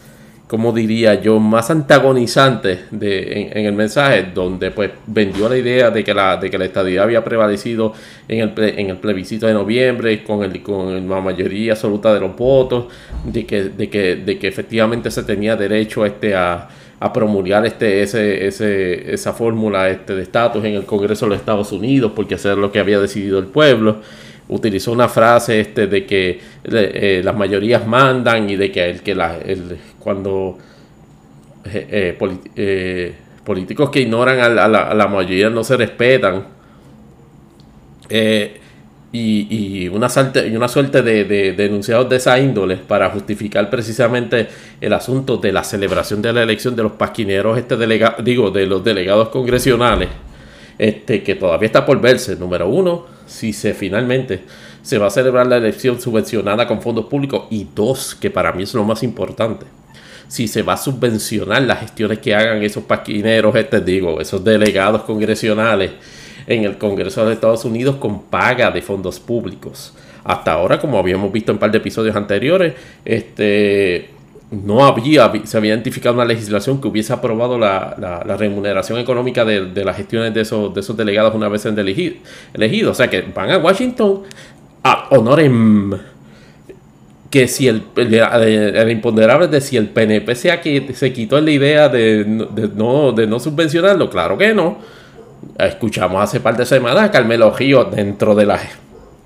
como diría yo, más antagonizante de, en, el mensaje, donde pues vendió la idea de que la, de que la estadía había prevalecido en el, en el plebiscito de noviembre con, el, con la mayoría absoluta de los votos, de que, de que, de que efectivamente se tenía derecho este a, a promulgar este, ese, ese, esa fórmula este, de estatus en el Congreso de los Estados Unidos, porque hacer lo que había decidido el pueblo utilizó una frase este de que eh, las mayorías mandan y de que el que la, el, cuando eh, eh, políticos que ignoran a la, mayoría no se respetan. Y, una, y una suerte de, de, denunciados de esa índole para justificar precisamente el asunto de la celebración de la elección de los pasquineros este delega, digo de los delegados congresionales este, que todavía está por verse. Número uno, si se finalmente se va a celebrar la elección subvencionada con fondos públicos. Y dos, que para mí es lo más importante, si se va a subvencionar las gestiones que hagan esos paquineros, este, digo, esos delegados congresionales en el Congreso de Estados Unidos con paga de fondos públicos. Hasta ahora, como habíamos visto en un par de episodios anteriores, este no había, se había identificado una legislación que hubiese aprobado la, remuneración económica de, las gestiones de esos, de esos delegados una vez elegidos. O sea que van a Washington a honorem que si el, el, imponderable de si el PNP se, se quitó la idea de, no, de no subvencionarlo, claro que no. Escuchamos hace par de semanas a Carmelo Río dentro de las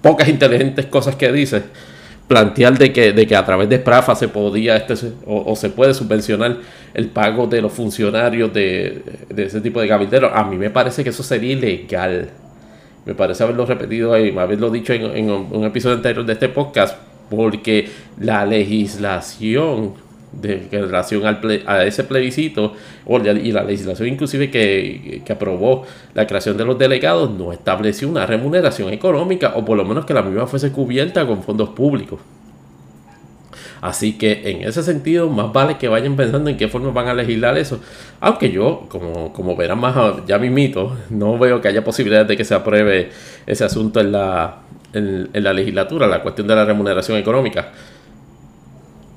pocas inteligentes cosas que dice plantear de que, de que a través de Sprafa se podía este, o, se puede subvencionar el pago de los funcionarios de, ese tipo de gabineros, a mí me parece que eso sería ilegal. Me parece haberlo repetido ahí, haberlo dicho en, un episodio anterior de este podcast, porque la legislación de relación al a ese plebiscito y la legislación inclusive que, que, aprobó la creación de los delegados no estableció una remuneración económica o por lo menos que la misma fuese cubierta con fondos públicos. Así que en ese sentido, más vale que vayan pensando en qué forma van a legislar eso. Aunque yo, como, como verán más ya mi mito, no veo que haya posibilidad de que se apruebe ese asunto en la, en la legislatura, la cuestión de la remuneración económica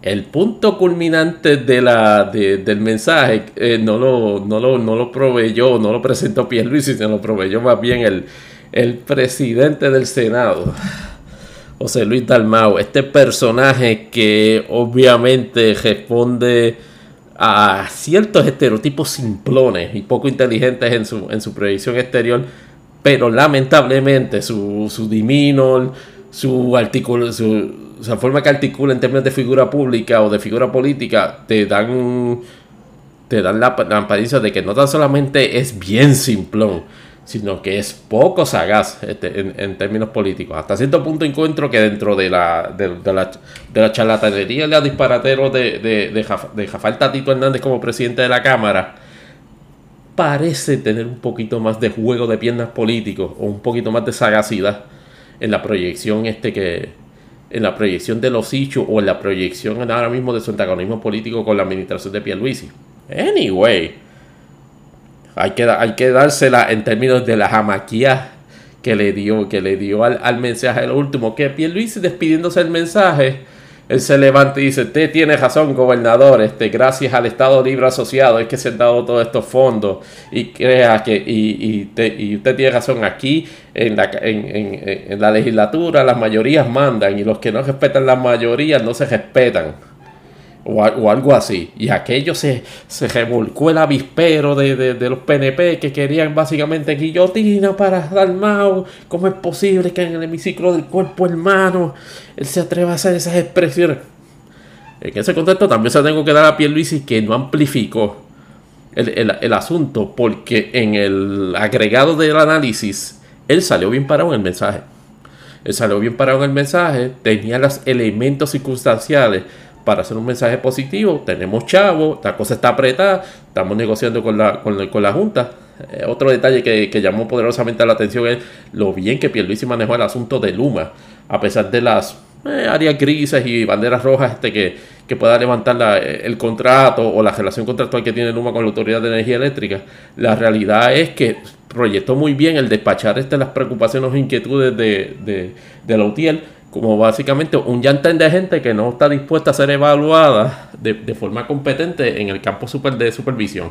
el punto culminante de la, del mensaje eh, no, lo, no, lo, no lo proveyó, no lo presentó Pierluisi, sino lo proveyó más bien el, el presidente del Senado, José Luis Dalmau. Este personaje que obviamente responde a ciertos estereotipos simplones y poco inteligentes en su, en su previsión exterior, pero lamentablemente su, su dimino, su artículo, o sea, forma que articula en términos de figura pública o de figura política, te dan, te dan la, apariencia de que no tan solamente es bien simplón, sino que es poco sagaz este, en, términos políticos. Hasta cierto punto encuentro que dentro de la, de, la, de la charlatanería y la disparatero de, de, de, de Jafal Tatito Hernández como presidente de la Cámara, parece tener un poquito más de juego de piernas políticos o un poquito más de sagacidad en la proyección este que en la proyección de los hechos o en la proyección ahora mismo de su antagonismo político con la administración de Pierluisi. Anyway, hay que, hay que dársela en términos de la jamaquía que le dio, que le dio al, al mensaje, el último, que Pierluisi despidiéndose el mensaje, él se levanta y dice, usted tiene razón, gobernador, este, gracias al Estado Libre Asociado es que se han dado todos estos fondos y crea que, y, y, usted tiene razón, aquí en la, en, en la legislatura las mayorías mandan y los que no respetan las mayorías no se respetan o, algo así. Y aquello se, se revolcó el avispero de, los PNP que querían básicamente guillotina para Dalmau. ¿Cómo es posible que en el hemiciclo del cuerpo hermano él se atreva a hacer esas expresiones? En ese contexto también se tengo que dar a Pierluisi que no amplificó el, el asunto porque en el agregado del análisis él salió bien parado en el mensaje. Él salió bien parado en el mensaje, tenía los elementos circunstanciales para hacer un mensaje positivo. Tenemos chavo, la cosa está apretada, estamos negociando con la, con la, Junta. Eh, otro detalle que, llamó poderosamente la atención es lo bien que Pierluisi manejó el asunto de Luma, a pesar de las eh, áreas grises y banderas rojas este, que, que pueda levantar eh, el contrato o la relación contractual que tiene Luma con la Autoridad de Energía Eléctrica. La realidad es que proyectó muy bien el despachar este, las preocupaciones o inquietudes de, de, de la UTIEL como básicamente un llantén de gente que no está dispuesta a ser evaluada de, forma competente en el campo super de supervisión.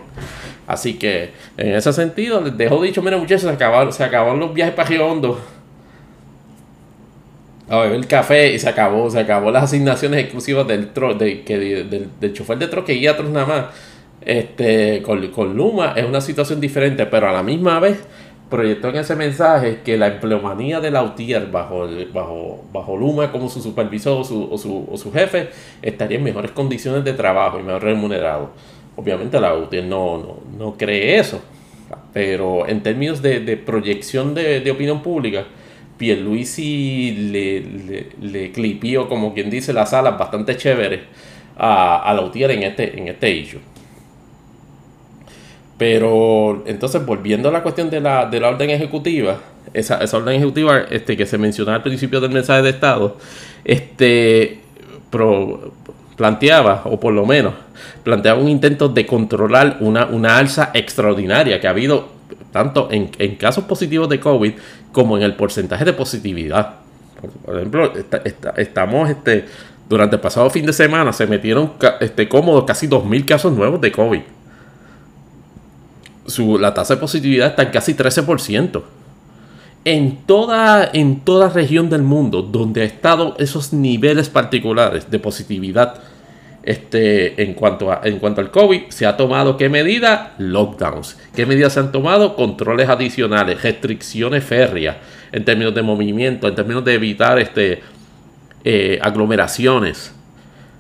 Así que en ese sentido, les dejo dicho, mira muchachos, se acabaron, se acabaron los viajes para Río Hondo. A beber café y se acabó, se acabó las asignaciones exclusivas del, tro, de, que, del, chofer de troque y otros nada más. Este, con, con Luma es una situación diferente, pero a la misma vez proyectó en ese mensaje que la empleomanía de la UTIER bajo, bajo, bajo Luma como su supervisor o su, o su, o su, jefe estaría en mejores condiciones de trabajo y mejor remunerado. Obviamente la UTIER no, no, cree eso, pero en términos de, de proyección de, de, opinión pública, Pierluisi le, le, clipió, como quien dice, las alas bastante chéveres a, a la UTIER en este, en este issue. Pero entonces, volviendo a la cuestión de la, de la orden ejecutiva, esa, esa, orden ejecutiva este, que se mencionaba al principio del mensaje de Estado, este, planteaba, o por lo menos, planteaba un intento de controlar una, una alza extraordinaria que ha habido tanto en, en, casos positivos de COVID como en el porcentaje de positividad. Por, ejemplo, estamos este, durante el pasado fin de semana se metieron este, cómodos casi 2.000 casos nuevos de COVID su, la tasa de positividad está en casi 13%. En toda, en toda región del mundo donde ha estado esos niveles particulares de positividad este, en, cuanto a, en cuanto al COVID, se ha tomado qué medida? Lockdowns. ¿Qué medidas se han tomado? Controles adicionales, restricciones férreas en términos de movimiento, en términos de evitar este, eh, aglomeraciones,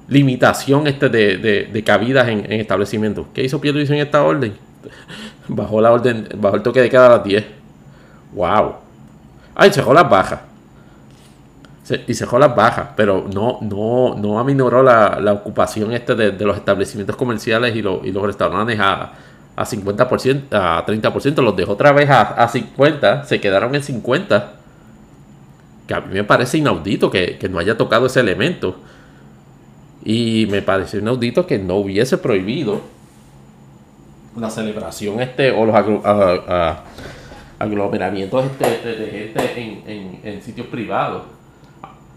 limitación este de, de, cabidas en, en, establecimientos. ¿Qué hizo Pierre en esta orden? Bajó la orden, bajó el toque de cada las 10. ¡Wow! ¡Ay, cerró las bajas! y cerró las bajas, pero no, no, no aminoró la, la ocupación este de, los establecimientos comerciales y, y los restaurantes a, a 50%, a 30%, los dejó otra vez a, a 50, se quedaron en 50. Que a mí me parece inaudito que, que no haya tocado ese elemento. Y me parece inaudito que no hubiese prohibido la celebración este o los aglomeramientos este, de, gente en, sitios privados.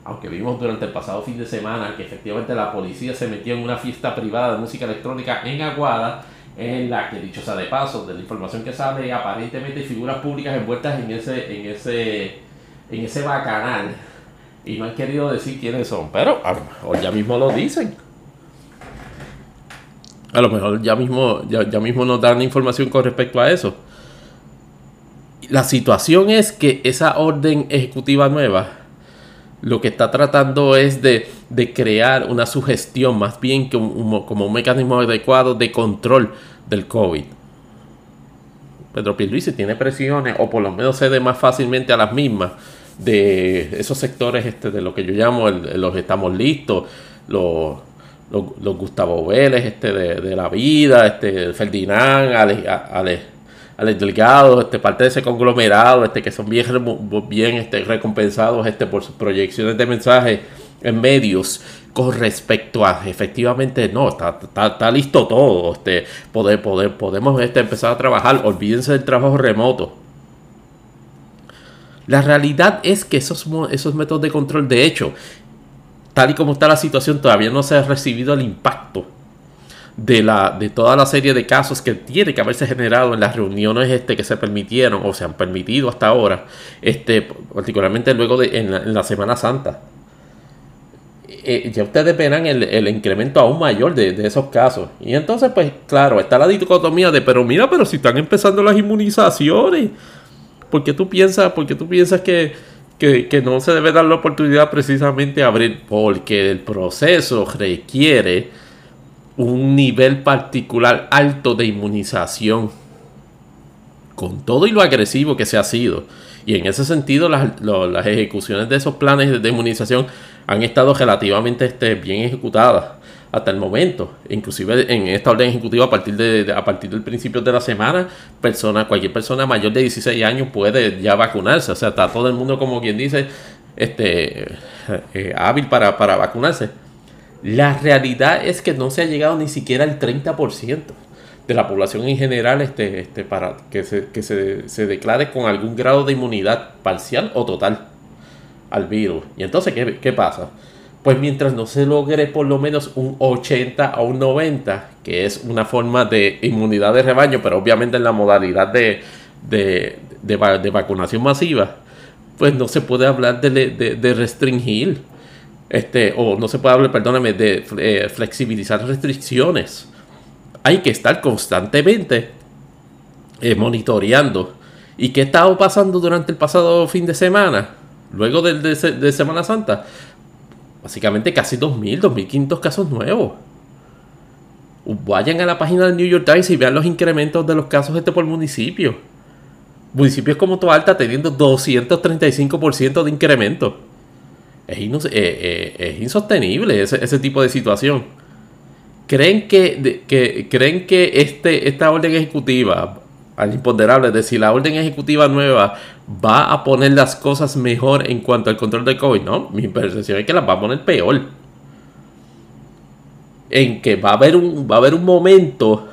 Aunque vimos durante el pasado fin de semana que efectivamente la policía se metió en una fiesta privada de música electrónica en Aguada, en la que, dicho sea de paso, de la información que sale, aparentemente figuras públicas envueltas en ese, en ese, en ese bacanal. Y no han querido decir quiénes son, pero a ya mismo lo dicen a lo mejor ya mismo, ya, mismo nos dan información con respecto a eso. La situación es que esa orden ejecutiva nueva lo que está tratando es de, crear una sugestión, más bien que como un mecanismo adecuado de control del COVID. Pedro Pierluisi tiene presiones o por lo menos cede más fácilmente a las mismas de esos sectores este, de lo que yo llamo los estamos listos, los, los, Gustavo Vélez este, de, la vida, este, Ferdinand, Alex, Delgado, este, parte de ese conglomerado, este, que son bien, bien este, recompensados este, por sus proyecciones de mensajes en medios con respecto a efectivamente no, está, está, listo todo, este, poder, poder, podemos este, empezar a trabajar, olvídense del trabajo remoto. La realidad es que esos, esos métodos de control, de hecho, tal y como está la situación, todavía no se ha recibido el impacto de, la, de toda la serie de casos que tiene que haberse generado en las reuniones este, que se permitieron o se han permitido hasta ahora, este, particularmente luego de en la Semana Santa. Eh, ya ustedes verán el, incremento aún mayor de, esos casos. Y entonces, pues claro, está la dicotomía de, pero mira, pero si están empezando las inmunizaciones, ¿por qué tú piensas, porque tú piensas que, que, no se debe dar la oportunidad precisamente a abrir? Porque el proceso requiere un nivel particular alto de inmunización. Con todo y lo agresivo que se ha sido. Y en ese sentido, las, las ejecuciones de esos planes de inmunización han estado relativamente este, bien ejecutadas hasta el momento. Inclusive en esta orden ejecutiva a partir de, a partir del principio de la semana, persona, cualquier persona mayor de 16 años puede ya vacunarse. O sea, está todo el mundo como quien dice este eh, hábil para, para vacunarse. La realidad es que no se ha llegado ni siquiera al 30% de la población en general este, este, para que, se, que se, se declare con algún grado de inmunidad parcial o total al virus. Y entonces, ¿qué, pasa? Pues mientras no se logre por lo menos un 80 o un 90, que es una forma de inmunidad de rebaño, pero obviamente en la modalidad de, de, de, vacunación masiva, pues no se puede hablar de, restringir, este, o no se puede hablar, perdóname, de eh, flexibilizar restricciones. Hay que estar constantemente eh, monitoreando. ¿Y qué estado pasando durante el pasado fin de semana? luego de, Semana Santa, básicamente casi 2.000, 2.500 casos nuevos. Vayan a la página del New York Times y vean los incrementos de los casos este por municipio. Municipios como Toalta teniendo 235% de incremento. Es, eh, eh, insostenible ese, tipo de situación. ¿Creen que, que, ¿creen que este, esta orden ejecutiva al imponderable de si la orden ejecutiva nueva va a poner las cosas mejor en cuanto al control de COVID. No, mi percepción es que las va a poner peor. En que va a haber un, va a haber un momento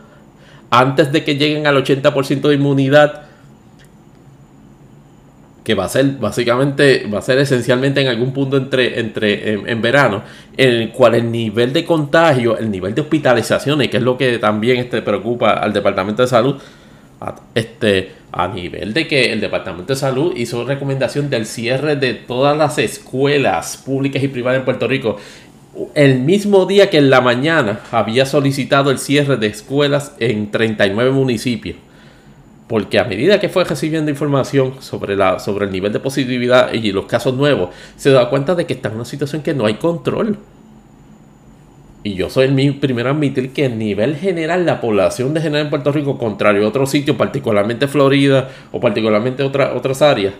antes de que lleguen al 80% de inmunidad que va a ser básicamente, va a ser esencialmente en algún punto entre, entre en, verano, en el cual el nivel de contagio, el nivel de hospitalizaciones, que es lo que también este, preocupa al Departamento de Salud, este, a nivel de que el Departamento de Salud hizo recomendación del cierre de todas las escuelas públicas y privadas en Puerto Rico. El mismo día que en la mañana había solicitado el cierre de escuelas en 39 municipios. Porque a medida que fue recibiendo información sobre, la, sobre el nivel de positividad y los casos nuevos, se da cuenta de que está en una situación que no hay control. Y yo soy el primero a admitir que a nivel general, la población de general en Puerto Rico, contrario a otros sitios, particularmente Florida o particularmente otras áreas,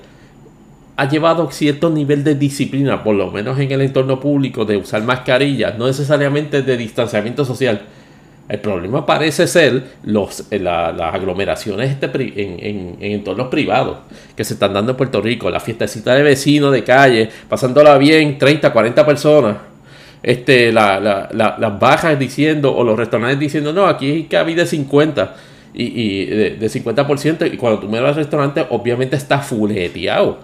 ha llevado cierto nivel de disciplina, por lo menos en el entorno público, de usar mascarillas, no necesariamente de distanciamiento social. El problema parece ser los, eh, las aglomeraciones este en, en, en, entornos privados que se están dando en Puerto Rico, la fiestecita de vecinos de calle, pasándola bien, 30, 40 personas este, la, la, las bajas diciendo, o los restaurantes diciendo, no, aquí hay cabida de 50 y, y de, 50%, y cuando tú me vas al restaurante, obviamente está fuleteado.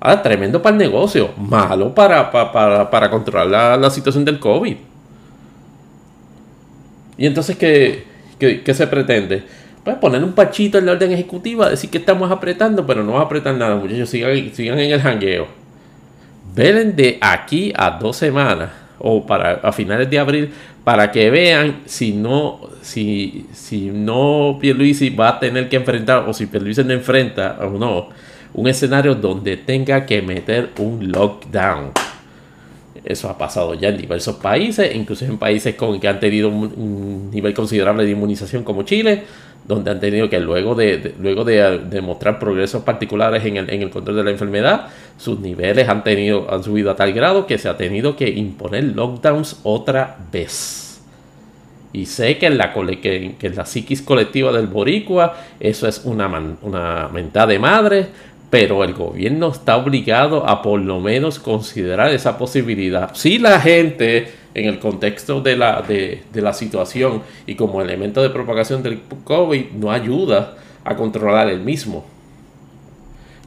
Ah, tremendo para el negocio, malo para, para, para controlar la, situación del COVID. Y entonces, ¿qué, qué, se pretende? Pues poner un pachito en la orden ejecutiva, decir que estamos apretando, pero no va a apretar nada, muchachos, sigan, sigan en el jangueo. Velen de aquí a dos semanas o para a finales de abril para que vean si no si, si no Pierluisi va a tener que enfrentar o si Pierluisi no enfrenta o no un escenario donde tenga que meter un lockdown. Eso ha pasado ya en diversos países, incluso en países con, que han tenido un, nivel considerable de inmunización como Chile, donde han tenido que luego de, luego de, demostrar progresos particulares en el, en el, control de la enfermedad, sus niveles han, tenido, han subido a tal grado que se ha tenido que imponer lockdowns otra vez. Y sé que en la, que, en la psiquis colectiva del boricua eso es una, una mentada de madre, pero el gobierno está obligado a por lo menos considerar esa posibilidad. Si la gente, en el contexto de la, de, la situación y como elemento de propagación del COVID, no ayuda a controlar el mismo.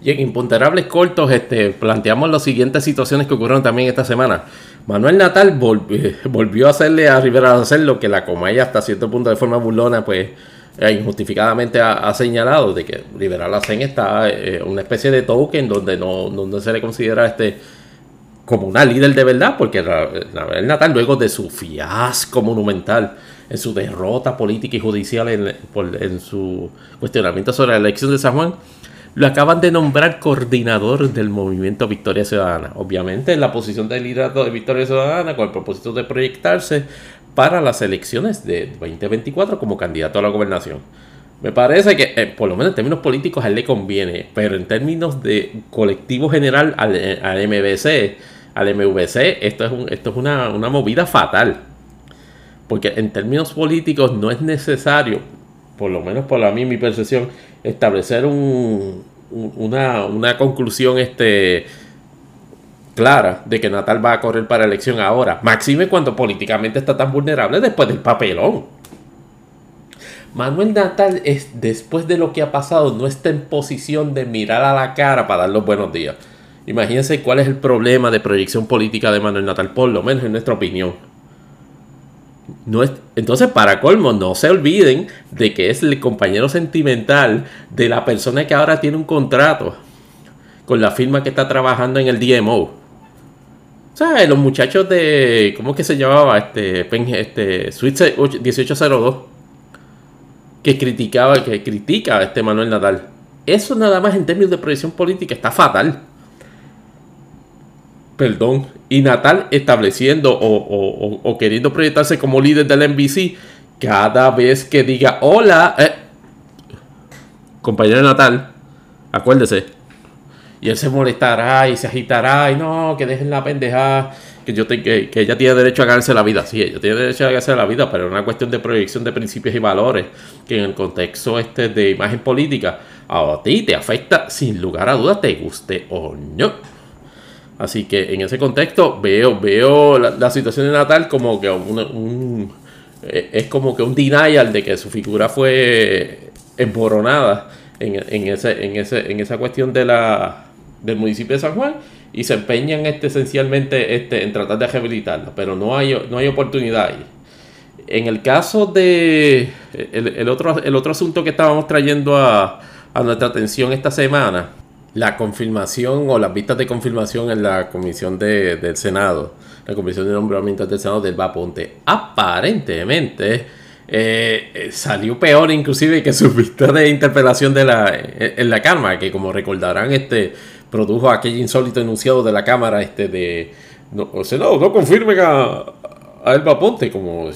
Y en Imponderables Cortos este, planteamos las siguientes situaciones que ocurrieron también esta semana. Manuel Natal volvió a hacerle a Rivera hacer lo que la Comaya hasta cierto punto de forma burlona pues eh, injustificadamente ha, señalado de que Liberal Hacen está eh, una especie de token donde no, se le considera este como una líder de verdad, porque Rafael Natal, luego de su fiasco monumental, en su derrota política y judicial en, su cuestionamiento sobre la elección de San Juan, lo acaban de nombrar coordinador del movimiento Victoria Ciudadana. Obviamente en la posición de liderato de Victoria Ciudadana con el propósito de proyectarse para las elecciones de 2024 como candidato a la gobernación. Me parece que, eh, por lo menos en términos políticos, a él le conviene, pero en términos de colectivo general al, eh, MBC, al MVC, esto es, esto es una, movida fatal. Porque en términos políticos no es necesario, por lo menos por a mí mi percepción, establecer una, una conclusión este, clara de que Natal va a correr para elección ahora. Máxime cuando políticamente está tan vulnerable después del papelón. Manuel Natal es, después de lo que ha pasado, no está en posición de mirar a la cara para dar los buenos días. Imagínense cuál es el problema de proyección política de Manuel Natal, por lo menos en nuestra opinión. No es, entonces, para colmo, no se olviden de que es el compañero sentimental de la persona que ahora tiene un contrato con la firma que está trabajando en el DMO. ¿Sabes? Los muchachos de. ¿Cómo es que se llamaba? Este. Este. Switch 1802. Que criticaba, que critica a este Manuel Nadal. Eso nada más en términos de proyección política está fatal. Perdón. Y Natal estableciendo o, queriendo proyectarse como líder del NBC cada vez que diga hola. Eh, compañero Natal, acuérdese, y él se molestará y se agitará y no, que dejen la pendeja, que, yo te, que, ella tiene derecho a ganarse la vida. Sí, ella tiene derecho a ganarse la vida, pero es una cuestión de proyección de principios y valores que en el contexto este de imagen política a ti te afecta sin lugar a dudas, te guste o no. Así que en ese contexto veo, veo la, situación de Natal como que un, eh, es como que un denial de que su figura fue emboronada en, en, ese, en, ese, en esa cuestión de la del municipio de San Juan y se empeñan este, esencialmente este, en tratar de rehabilitarlo, pero no hay, no hay oportunidad ahí. En el caso de el, otro, el otro asunto que estábamos trayendo a, nuestra atención esta semana, la confirmación o las vistas de confirmación en la comisión del Senado, la comisión de nombramiento del Senado del Vaponte, aparentemente eh, eh, salió peor inclusive que su vista de interpelación de la, en la Cámara, que como recordarán, este produjo aquel insólito enunciado de la Cámara este de no, o sea, no, confirmen a, a Elba como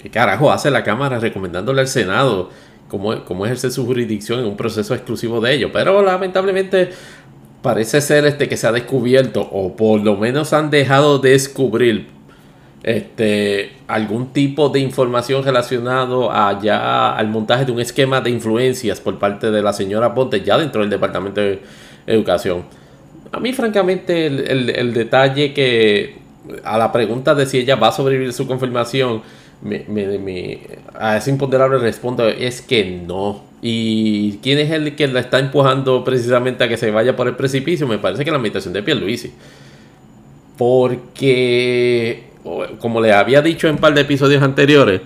¿qué carajo hace la Cámara recomendándole al Senado cómo, cómo ejerce su jurisdicción en un proceso exclusivo de ellos? Pero lamentablemente parece ser este que se ha descubierto, o por lo menos han dejado descubrir este, algún tipo de información relacionado allá al montaje de un esquema de influencias por parte de la señora Ponte ya dentro del Departamento de Educación. A mí, francamente, el, detalle que a la pregunta de si ella va a sobrevivir su confirmación, a ese imponderable respondo es que no. ¿Y quién es el que la está empujando precisamente a que se vaya por el precipicio? Me parece que la administración de Pierluisi. Porque, como le había dicho en un par de episodios anteriores,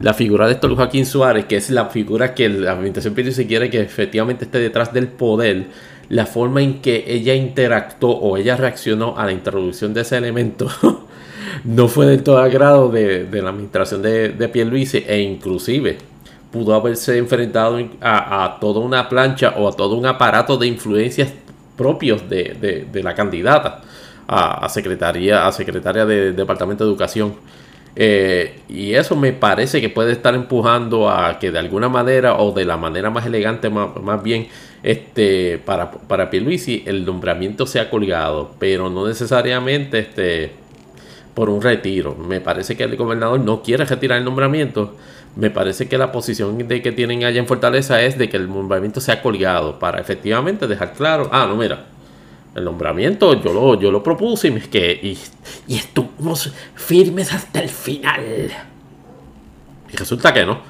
la figura de esto Joaquín Suárez, que es la figura que la administración Pierluisi quiere que efectivamente esté detrás del poder, la forma en que ella interactuó o ella reaccionó a la introducción de ese elemento no fue del todo agrado de, la administración de, de Pierluisi e inclusive pudo haberse enfrentado a, toda una plancha o a todo un aparato de influencias propios de, la candidata a, secretaría a secretaria del Departamento de Educación. Eh, y eso me parece que puede estar empujando a que de alguna manera o de la manera más elegante, más, bien, este, para, para Pierluisi, el nombramiento sea colgado, pero no necesariamente este, por un retiro. Me parece que el gobernador no quiere retirar el nombramiento. Me parece que la posición de que tienen allá en Fortaleza es de que el nombramiento sea colgado para efectivamente dejar claro, ah, no, mira, el nombramiento yo lo, yo lo propuse y, que, y, y estuvimos firmes hasta el final. Y resulta que no.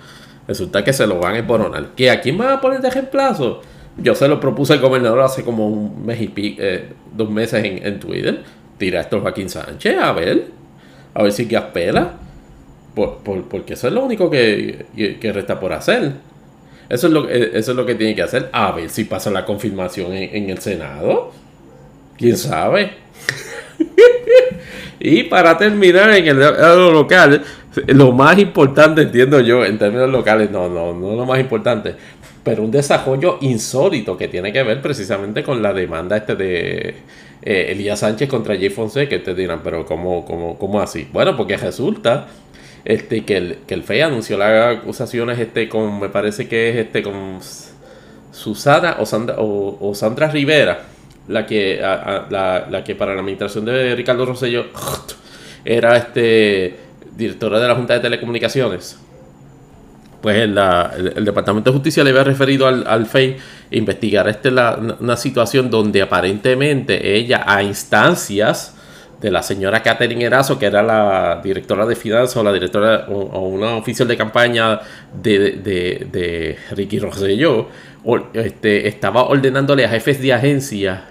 Resulta que se lo van a emboronar. ¿Que a quién van a poner de reemplazo? Yo se lo propuse al gobernador hace como un mes y pico, eh, dos meses en, Twitter. Tira esto Joaquín Sánchez, a ver. A ver si que apela. Por, porque eso es lo único que, resta por hacer. Eso es, lo, eh, eso es lo que tiene que hacer. A ver si pasa la confirmación en, en el Senado. ¿Quién sabe? y para terminar en el, local, lo más importante, entiendo yo, en términos locales, no, no, no lo más importante, pero un desarrollo insólito que tiene que ver precisamente con la demanda este de eh, Elías Sánchez contra Jay Fonseca, que te dirán, pero ¿cómo, cómo, cómo así? Bueno, porque resulta este, que, el, que el FEI anunció las acusaciones este, con, me parece que es este, con Susana o Sandra, o Sandra Rivera la que, la, que para la administración de Ricardo Rosselló era este directora de la Junta de Telecomunicaciones. Pues el, Departamento de Justicia le había referido al, al FEI investigar este una situación donde aparentemente ella a instancias de la señora Catherine Erazo, que era la directora de finanzas o la directora o, una oficial de campaña de, de, Ricky Rosselló, este, estaba ordenándole a jefes de agencia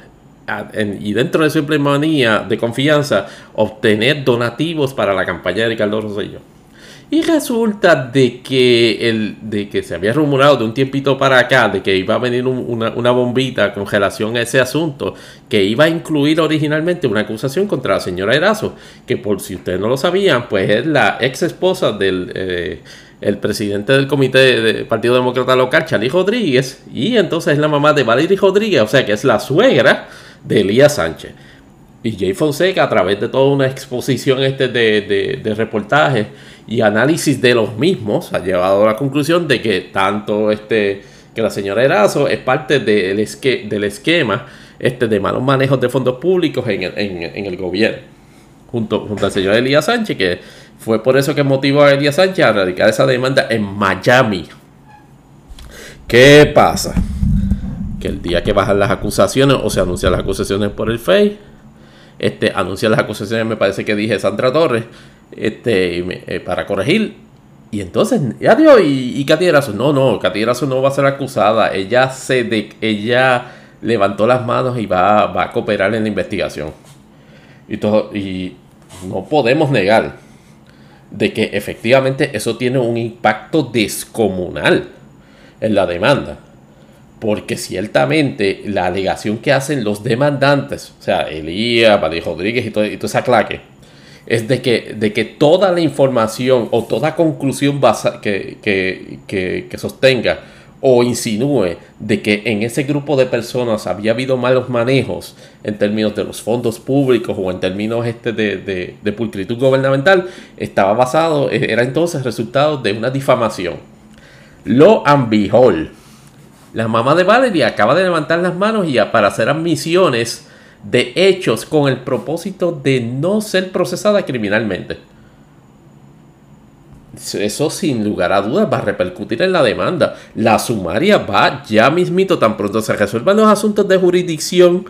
y dentro de su empleomanía de confianza, obtener donativos para la campaña de Ricardo Rosselló. Y resulta de que, el, de que se había rumorado de un tiempito para acá de que iba a venir una, una, bombita con relación a ese asunto, que iba a incluir originalmente una acusación contra la señora Erazo, que por si ustedes no lo sabían, pues es la ex esposa del eh, el presidente del comité del Partido Demócrata Local, Charlie Rodríguez, y entonces es la mamá de Valerie Rodríguez, o sea que es la suegra de Elías Sánchez. Y Jay Fonseca, a través de toda una exposición este de, de, reportajes y análisis de los mismos, ha llevado a la conclusión de que tanto este, que la señora Erazo es parte del, esque, del esquema este, de malos manejos de fondos públicos en el, en, el gobierno, junto, junto al señor Elías Sánchez, que fue por eso que motivó a Elías Sánchez a radicar esa demanda en Miami. ¿Qué pasa? El día que bajan las acusaciones o se anuncian las acusaciones por el FEI, este, anuncia las acusaciones, me parece que dije Sandra Torres, este, eh, para corregir. Y entonces, ya digo, y, y Katy no, no, Katy no va a ser acusada, ella se de, ella levantó las manos y va, va a cooperar en la investigación. Y, todo, y no podemos negar de que efectivamente eso tiene un impacto descomunal en la demanda porque ciertamente la alegación que hacen los demandantes, o sea, Elías, Valle Rodríguez y todo, y esa claque, es de que, de que toda la información o toda conclusión que, que, sostenga o insinúe de que en ese grupo de personas había habido malos manejos en términos de los fondos públicos o en términos este de, de pulcritud gubernamental, estaba basado, era entonces resultado de una difamación. Lo ambijol la mamá de Valerie acaba de levantar las manos y para hacer admisiones de hechos con el propósito de no ser procesada criminalmente. Eso sin lugar a dudas va a repercutir en la demanda. La sumaria va ya mismito, tan pronto se resuelvan los asuntos de jurisdicción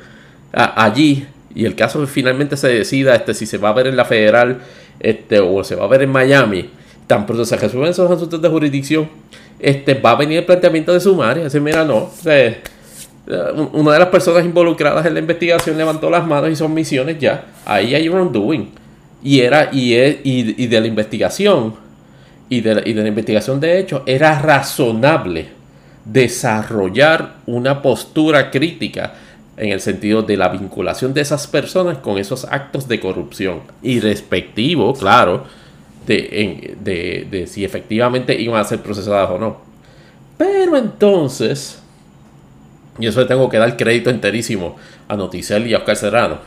allí y el caso finalmente se decida este, si se va a ver en la federal este, o se va a ver en Miami, tan pronto se resuelvan esos asuntos de jurisdicción este, va a venir el planteamiento de sumaria. Decir, mira, no, eh, una de las personas involucradas en la investigación levantó las manos y son misiones ya. Ahí hay wrongdoing. Y era, y, y, de la investigación, y de, y de la investigación de hecho era razonable desarrollar una postura crítica en el sentido de la vinculación de esas personas con esos actos de corrupción. Y respectivo, claro, de, de, si efectivamente iban a ser procesadas o no. Pero entonces, y eso le tengo que dar crédito enterísimo a Noticel y a Oscar Serrano,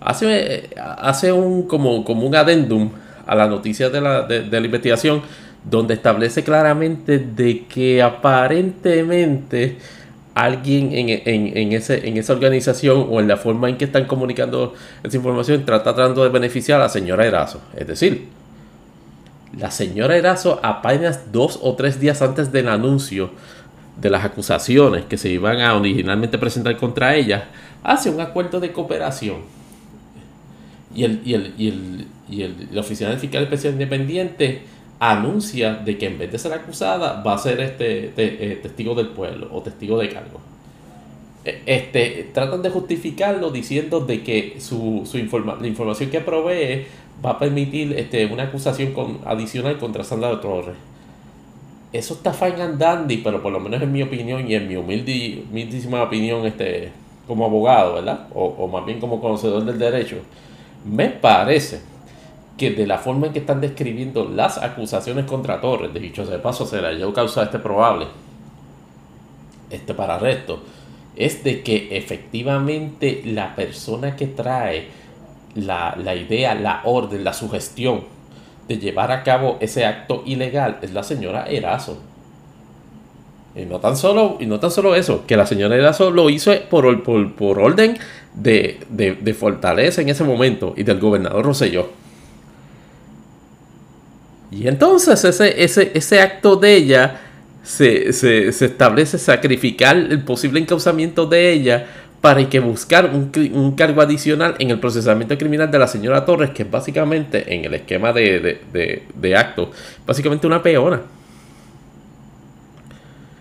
hace, hace un, como, como un adendum a la noticia de la, de, la investigación, donde establece claramente de que aparentemente alguien en, en, ese, en esa organización o en la forma en que están comunicando esa información trata tratando de beneficiar a la señora Erazo. Es decir, la señora Erazo apenas dos o tres días antes del anuncio de las acusaciones que se iban a originalmente presentar contra ella, hace un acuerdo de cooperación. Y el, y el, y el, y el, oficial del fiscal especial independiente anuncia de que en vez de ser acusada va a ser este eh, testigo del pueblo o testigo de cargo. E, este, tratan de justificarlo diciendo de que su, su la información que provee va a permitir este, una acusación con, adicional contra Sandra Torres eso está fine and dandy, pero por lo menos en mi opinión y en mi humilde, humildísima opinión este, como abogado, ¿verdad? O, más bien como conocedor del derecho, me parece que de la forma en que están describiendo las acusaciones contra Torres, de dicho de paso, se le haya causado este probable, este para arresto, es de que efectivamente la persona que trae la, la idea, la orden, la sugestión, de llevar a cabo ese acto ilegal es la señora Erazo. Y no tan solo, y no tan solo eso, que la señora Erazo lo hizo por, por, orden de, Fortaleza en ese momento y del gobernador Roselló. Y entonces ese, ese, ese acto de ella se, se, se, establece sacrificar el posible encauzamiento de ella para que buscar un, cargo adicional en el procesamiento criminal de la señora Torres, que es básicamente en el esquema de, de, acto, básicamente una peona.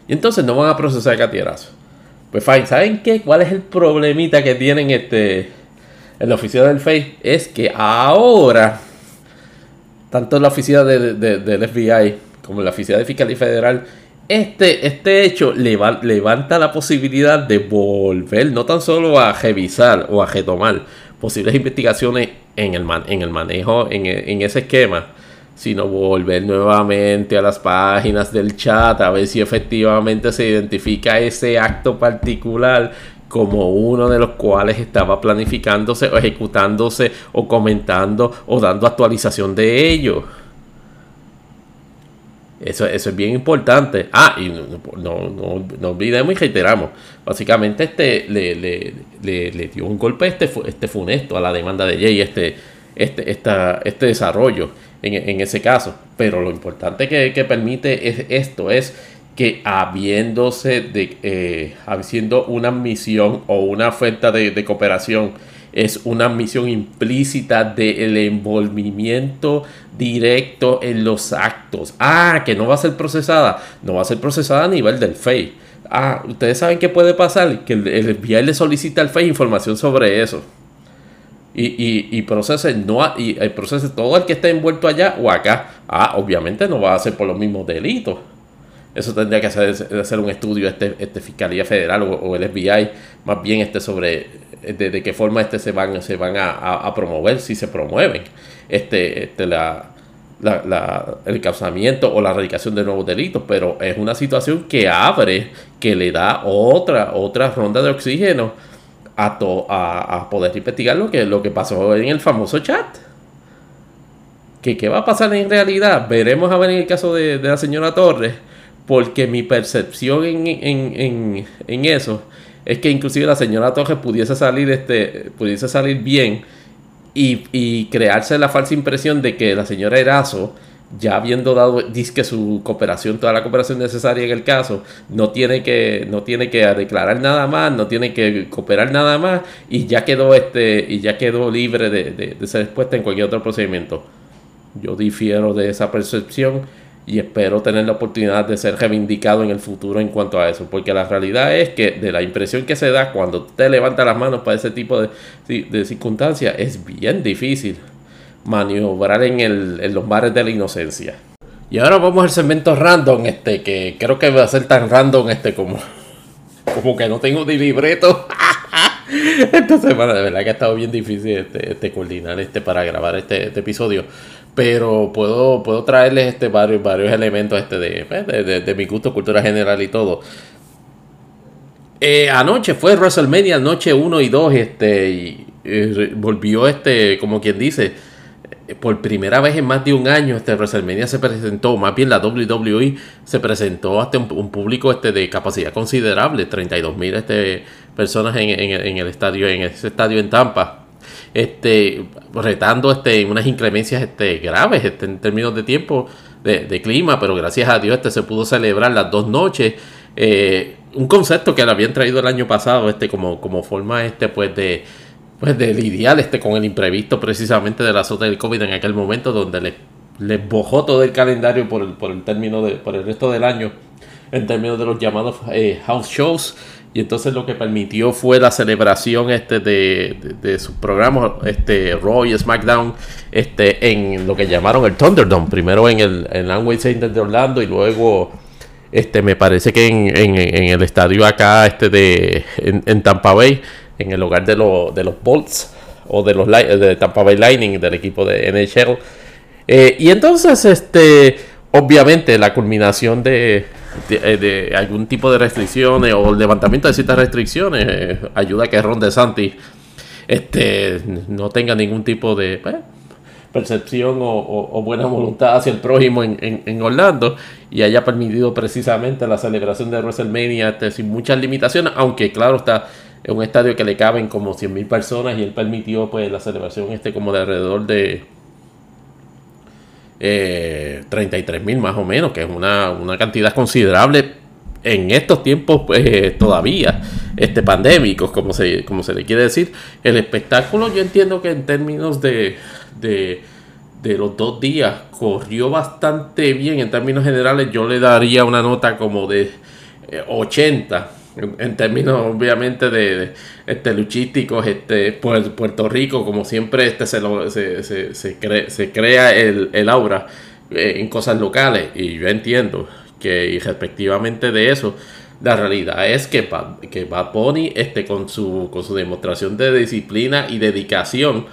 Y entonces no van a procesar a Catierazo. Pues fine, ¿saben qué? ¿Cuál es el problemita que tienen este en la oficina del FEI? Es que ahora, tanto la oficina del FBI como la oficina de Fiscalía Federal, este, este hecho levanta la posibilidad de volver no tan solo a revisar o a retomar posibles investigaciones en el, en el manejo, en, en ese esquema, sino volver nuevamente a las páginas del chat a ver si efectivamente se identifica ese acto particular como uno de los cuales estaba planificándose o ejecutándose o comentando o dando actualización de ello. Eso, eso es bien importante. Ah, y no, no, olvidemos y reiteramos. Básicamente este le, le, dio un golpe este, este funesto a la demanda de Jay, este, este, esta, este desarrollo en, ese caso. Pero lo importante que, permite es esto es que habiéndose de eh, haciendo una misión o una oferta de, de cooperación es una misión implícita del envolvimiento directo en los actos. Ah, que no va a ser procesada. No va a ser procesada a nivel del FEI. Ah, ustedes saben qué puede pasar. Que el, el le solicita al FEI información sobre eso. Y, y, procese, no, y procese todo el que esté envuelto allá o acá. Ah, obviamente no va a ser por los mismos delitos. Eso tendría que hacer, hacer un estudio este, este Fiscalía Federal o, el FBI, más bien este sobre de, qué forma este se van, se van a, promover, si se promueven este, este la, el causamiento o la erradicación de nuevos delitos, pero es una situación que abre, que le da otra, otra ronda de oxígeno a, a, poder investigar lo que, lo que pasó en el famoso chat. ¿Qué, ¿Qué va a pasar en realidad? Veremos a ver en el caso de, de la señora Torres porque mi percepción en, eso es que inclusive la señora Torres pudiese salir, este, pudiese salir bien y, crearse la falsa impresión de que la señora Erazo, ya habiendo dado disque su cooperación, toda la cooperación necesaria en el caso, no tiene que, no tiene que declarar nada más, no tiene que cooperar nada más y ya quedó este, y ya quedó libre de, de ser expuesta en cualquier otro procedimiento. Yo difiero de esa percepción y espero tener la oportunidad de ser reivindicado en el futuro en cuanto a eso, porque la realidad es que de la impresión que se da cuando te levanta las manos para ese tipo de, de circunstancias es bien difícil maniobrar en, el, en los mares de la inocencia. Y ahora vamos al segmento random, este, que creo que va a ser tan random este como, como que no tengo ni libreto. Esta semana de verdad que ha estado bien difícil este, este coordinar este para grabar este, este episodio pero puedo, puedo traerles este varios, varios elementos este pues, de, de, mi gusto, cultura general y todo. Eh, anoche fue WrestleMania, noche 1 y 2, este, y, volvió este, como quien dice, por primera vez en más de un año este WrestleMania se presentó, más bien la WWE se presentó hasta un, público este de capacidad considerable, 32 mil este, personas en, el estadio, en ese estadio en Tampa, este, retando este, unas inclemencias este, graves este, en términos de tiempo, de, clima, pero gracias a Dios este se pudo celebrar las dos noches. Eh, un concepto que le habían traído el año pasado este como, como forma este pues de pues de lidiar este con el imprevisto precisamente de la sota del COVID en aquel momento donde les le bojó todo el calendario por el, por el término de, por el resto del año en términos de los llamados eh, house shows y entonces lo que permitió fue la celebración este de, de, sus programas este Raw y SmackDown este en lo que llamaron el Thunderdome primero en el en Center de Orlando y luego este me parece que en, en, en el estadio acá este de en Tampa Bay en el hogar de, de los Bolts o de los de Tampa Bay Lightning del equipo de NHL. Eh, y entonces, este, obviamente, la culminación de, de, algún tipo de restricciones o levantamiento de ciertas restricciones eh, ayuda a que Ron DeSantis este, no tenga ningún tipo de pues, percepción o, buena voluntad hacia el prójimo en, en, Orlando y haya permitido precisamente la celebración de WrestleMania este, sin muchas limitaciones, aunque claro está es un estadio que le caben como 100.000 personas y él permitió pues la celebración este como de alrededor de eh, 33.000 más o menos, que es una, cantidad considerable en estos tiempos pues, todavía este pandémicos, como se, como se le quiere decir. El espectáculo yo entiendo que en términos de, de, de los dos días corrió bastante bien en términos generales. Yo le daría una nota como de 80 en, términos obviamente de, este, luchísticos, este, Puerto Rico, como siempre, este se, se, se, crea el, aura eh, en cosas locales. Y yo entiendo que y respectivamente de eso, la realidad es que, que Bad Bunny, este, con, su, con su demostración de disciplina y dedicación,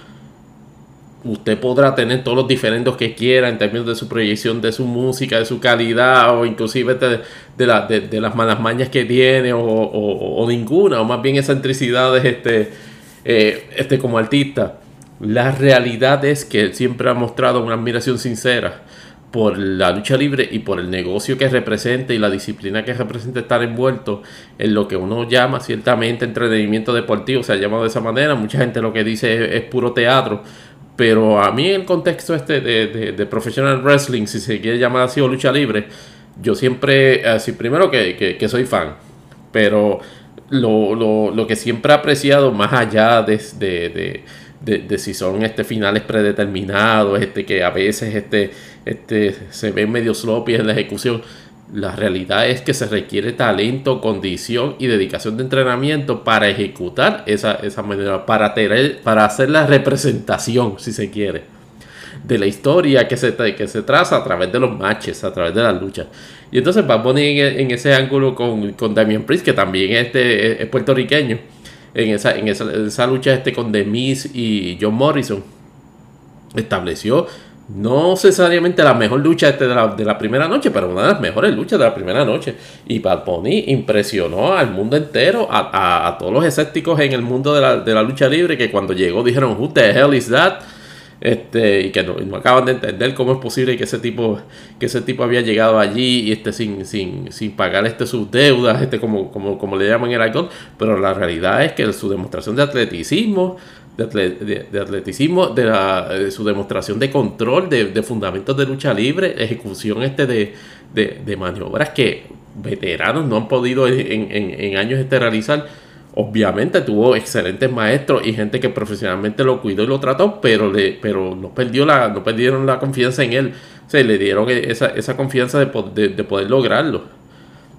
usted podrá tener todos los diferentes que quiera en términos de su proyección, de su música, de su calidad, o inclusive de, las malas mañas que tiene, o, ninguna, o más bien excentricidades este, eh, este como artista. La realidad es que siempre ha mostrado una admiración sincera por la lucha libre y por el negocio que representa y la disciplina que representa estar envuelto en lo que uno llama ciertamente entretenimiento deportivo, se ha llamado de esa manera, mucha gente lo que dice es puro teatro, pero a mí el contexto este de, de, professional wrestling, si se quiere llamar así o lucha libre, yo siempre, así primero que, que, soy fan, pero lo, lo, lo, que siempre he apreciado más allá de, de, de, si son este finales predeterminados, este que a veces este, este se ven medio sloppy en la ejecución, la realidad es que se requiere talento, condición y dedicación de entrenamiento para ejecutar esa, esa manera, para, tener, para hacer la representación, si se quiere, de la historia que se, que se traza a través de los matches, a través de las luchas. Y entonces va a poner en, ese ángulo con, con Damien Priest, que también es, puertorriqueño, en esa, en esa, esa lucha este con The Miz y John Morrison. Estableció no necesariamente la mejor lucha este de, la, primera noche, pero una de las mejores luchas de la primera noche. Y Bad Bunny impresionó al mundo entero, a, todos los escépticos en el mundo de la, lucha libre, que cuando llegó dijeron, Who the hell is that? Este, y que no, acaban de entender cómo es posible que ese tipo, que ese tipo había llegado allí y este sin, sin, sin pagar este sus deudas, este como, como, como le llaman el alcohol, pero la realidad es que su demostración de atleticismo, de, atleticismo, de, su demostración de control, de, fundamentos de lucha libre, ejecución este de, maniobras que veteranos no han podido en, años este realizar. Obviamente tuvo excelentes maestros y gente que profesionalmente lo cuidó y lo trató, pero, le, pero no, perdió la, no perdieron la confianza en él. se le dieron esa, esa confianza de, poder lograrlo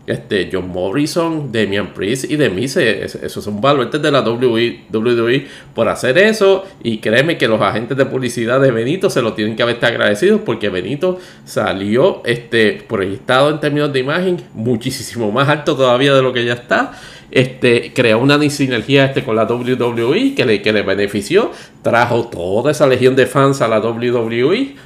este, John Morrison, Damian Priest y de mí, esos son baluartes de la WWE, por hacer eso. Y créeme que los agentes de publicidad de Benito se lo tienen que haber agradecidos porque Benito salió este, proyectado en términos de imagen muchísimo más alto todavía de lo que ya está. Este, creó una sinergia este, con la WWE que le, que le benefició, trajo toda esa legión de fans a la WWE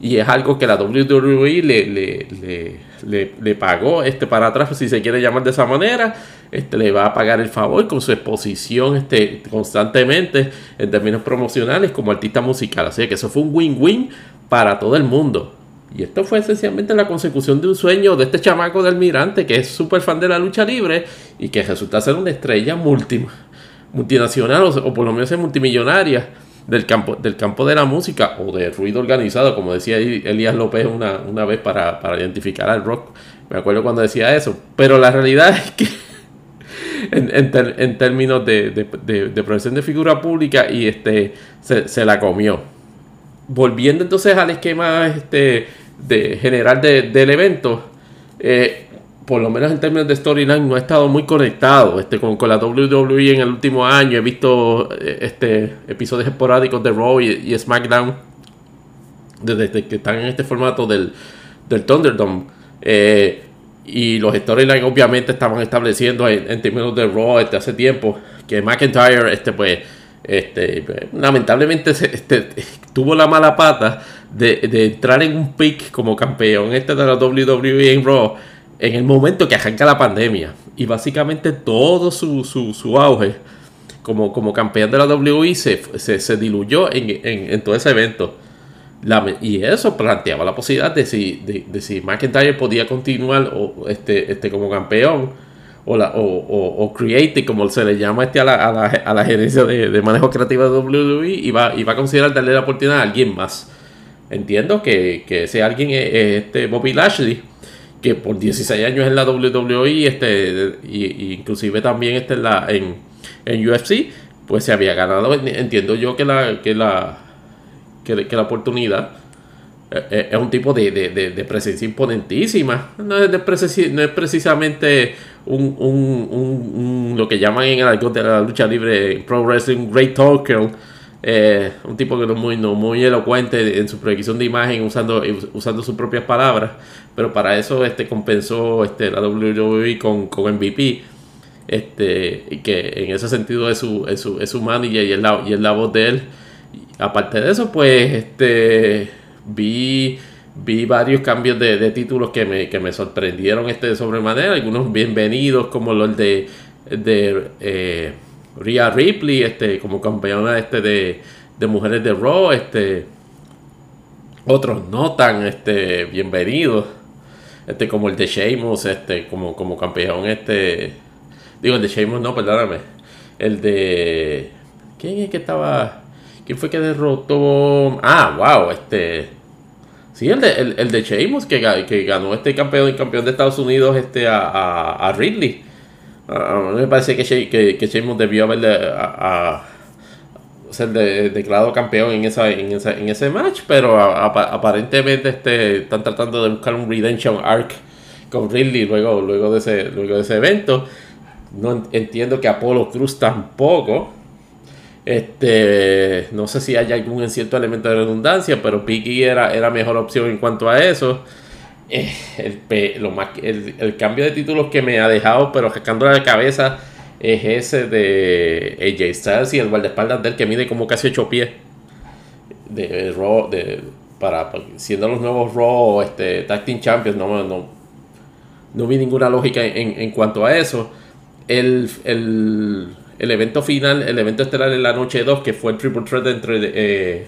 y es algo que la WWE le, le, le, pagó este para atrás, si se quiere llamar de esa manera. este, le va a pagar el favor con su exposición este, constantemente en términos promocionales como artista musical. Así que eso fue un win-win para todo el mundo. Y esto fue esencialmente la consecución de un sueño de este chamaco de almirante que es súper fan de la lucha libre y que resulta ser una estrella multinacional o, por lo menos multimillonaria del campo, del campo de la música o de ruido organizado, como decía Elías López una, una vez para, identificar al rock. Me acuerdo cuando decía eso. Pero la realidad es que en, términos de, de, profesión de figura pública y este se, la comió. Volviendo entonces al esquema este, de general del evento, eh, por lo menos en términos de storyline, no he estado muy conectado este, con, con, la WWE en el último año. He visto eh, este, episodios esporádicos de Raw y, SmackDown desde, que están en este formato del, del Thunderdome. Eh, y los storylines obviamente estaban estableciendo en, términos de Raw este, hace tiempo que McIntyre este, pues, este, lamentablemente este, tuvo la mala pata de, entrar en un pick como campeón este de la WWE en Raw en el momento que arranca la pandemia. Y básicamente todo su, su, auge como, como campeón de la WWE se, se, diluyó en, en, todo ese evento. y eso planteaba la posibilidad de si, de, si McIntyre podía continuar o, este, este, como campeón o, la, o, o, creative, como se le llama este a, la, a, la, a la gerencia de, de, manejo creativo de WWE, y va, y va a considerar darle la oportunidad a alguien más. Entiendo que, que ese alguien es, este Bobby Lashley, que por 16 años en la WWE, este, y, inclusive también este en, la, en, en, UFC, pues se había ganado, entiendo yo que la, que la, que, la oportunidad eh, eh, es un tipo de, de, presencia imponentísima. No es, no es precisamente un, un, un, lo que llaman en el algo de la lucha libre Pro Wrestling Great Talker eh, un tipo que no es muy, muy elocuente en su proyección de imagen usando, usando sus propias palabras, pero para eso este, compensó este, la WWE con, con MVP. Este, y que en ese sentido es su, es su, es su y es, la, y es la voz de él. aparte de eso, pues este, vi, vi varios cambios de, títulos que me, que me sorprendieron este, de sobremanera. Algunos bienvenidos, como los de, de eh, Rhea Ripley, este, como campeona este de, de mujeres de Raw, este, otros no tan este, bienvenidos, este, como el de Sheamus, este, como, como campeón, este, digo el de Sheamus, no, perdóname, el de, ¿quién es que estaba? ¿Quién fue que derrotó? Ah, wow, este, sí, el de, el, de Sheamus que, ganó este campeón, campeón de Estados Unidos, este, a, a, a. A mí me parece que, que, que Sheamus debió haber a, ser declarado campeón en, esa, en, esa, en ese match, pero aparentemente este, están tratando de buscar un redemption arc con Ridley luego, luego, de, ese, luego de ese evento. No entiendo que Apolo Cruz tampoco. Este, no sé si hay algún cierto elemento de redundancia, pero Piggy era, era mejor opción en cuanto a eso. Eh, el, cambio de títulos que me ha dejado, pero sacando la cabeza, es ese de AJ Styles y el guardaespaldas del que mide como casi 8 pies. De de, para, siendo los nuevos Raw este, Tag Team Champions, no, no, no vi ninguna lógica en, en cuanto a eso. El, el, el, evento final, el evento estelar en la noche 2, que fue el Triple Threat entre eh,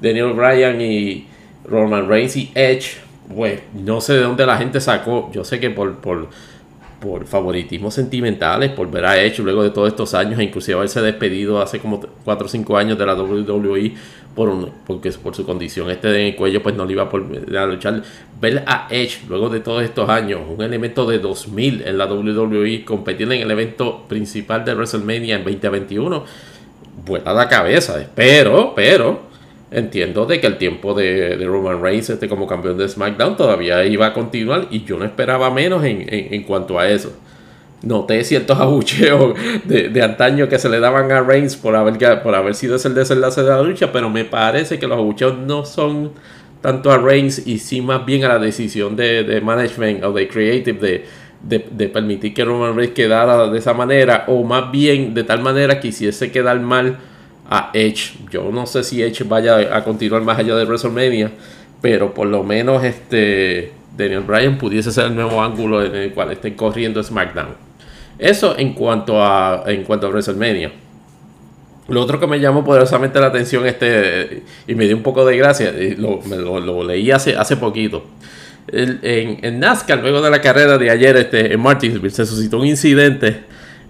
Daniel Bryan y Roman Reigns y Edge pues no sé de dónde la gente sacó. Yo sé que por, por, por favoritismos sentimentales, por ver a Edge luego de todos estos años, inclusive haberse despedido hace como 4 o 5 años de la WWE por un, porque por su condición este en el cuello, pues no le iba a, luchar. Ver a Edge luego de todos estos años, un elemento de 2000 en la WWE, competir en el evento principal de WrestleMania en 2021, vuela la cabeza. Pero, pero entiendo de que el tiempo de, Roman Reigns este, como campeón de SmackDown todavía iba a continuar y yo no esperaba menos en, cuanto a eso. Noté ciertos abucheos de, antaño que se le daban a Reigns por haber, por haber sido ese el desenlace de la lucha, pero me parece que los abucheos no son tanto a Reigns y sí más bien a la decisión de, management o de creative de, de, permitir que Roman Reigns quedara de esa manera o más bien de tal manera que hiciese quedar mal a Edge. Yo no sé si Edge vaya a continuar más allá de WrestleMania, pero por lo menos este Daniel Bryan pudiese ser el nuevo ángulo en el cual estén corriendo SmackDown. Eso en cuanto a, en cuanto a WrestleMania. Lo otro que me llamó poderosamente la atención este y me dio un poco de gracia, lo, lo, leí hace, hace poquito. en, NASCAR, luego de la carrera de ayer este, en Martinsville, se suscitó un incidente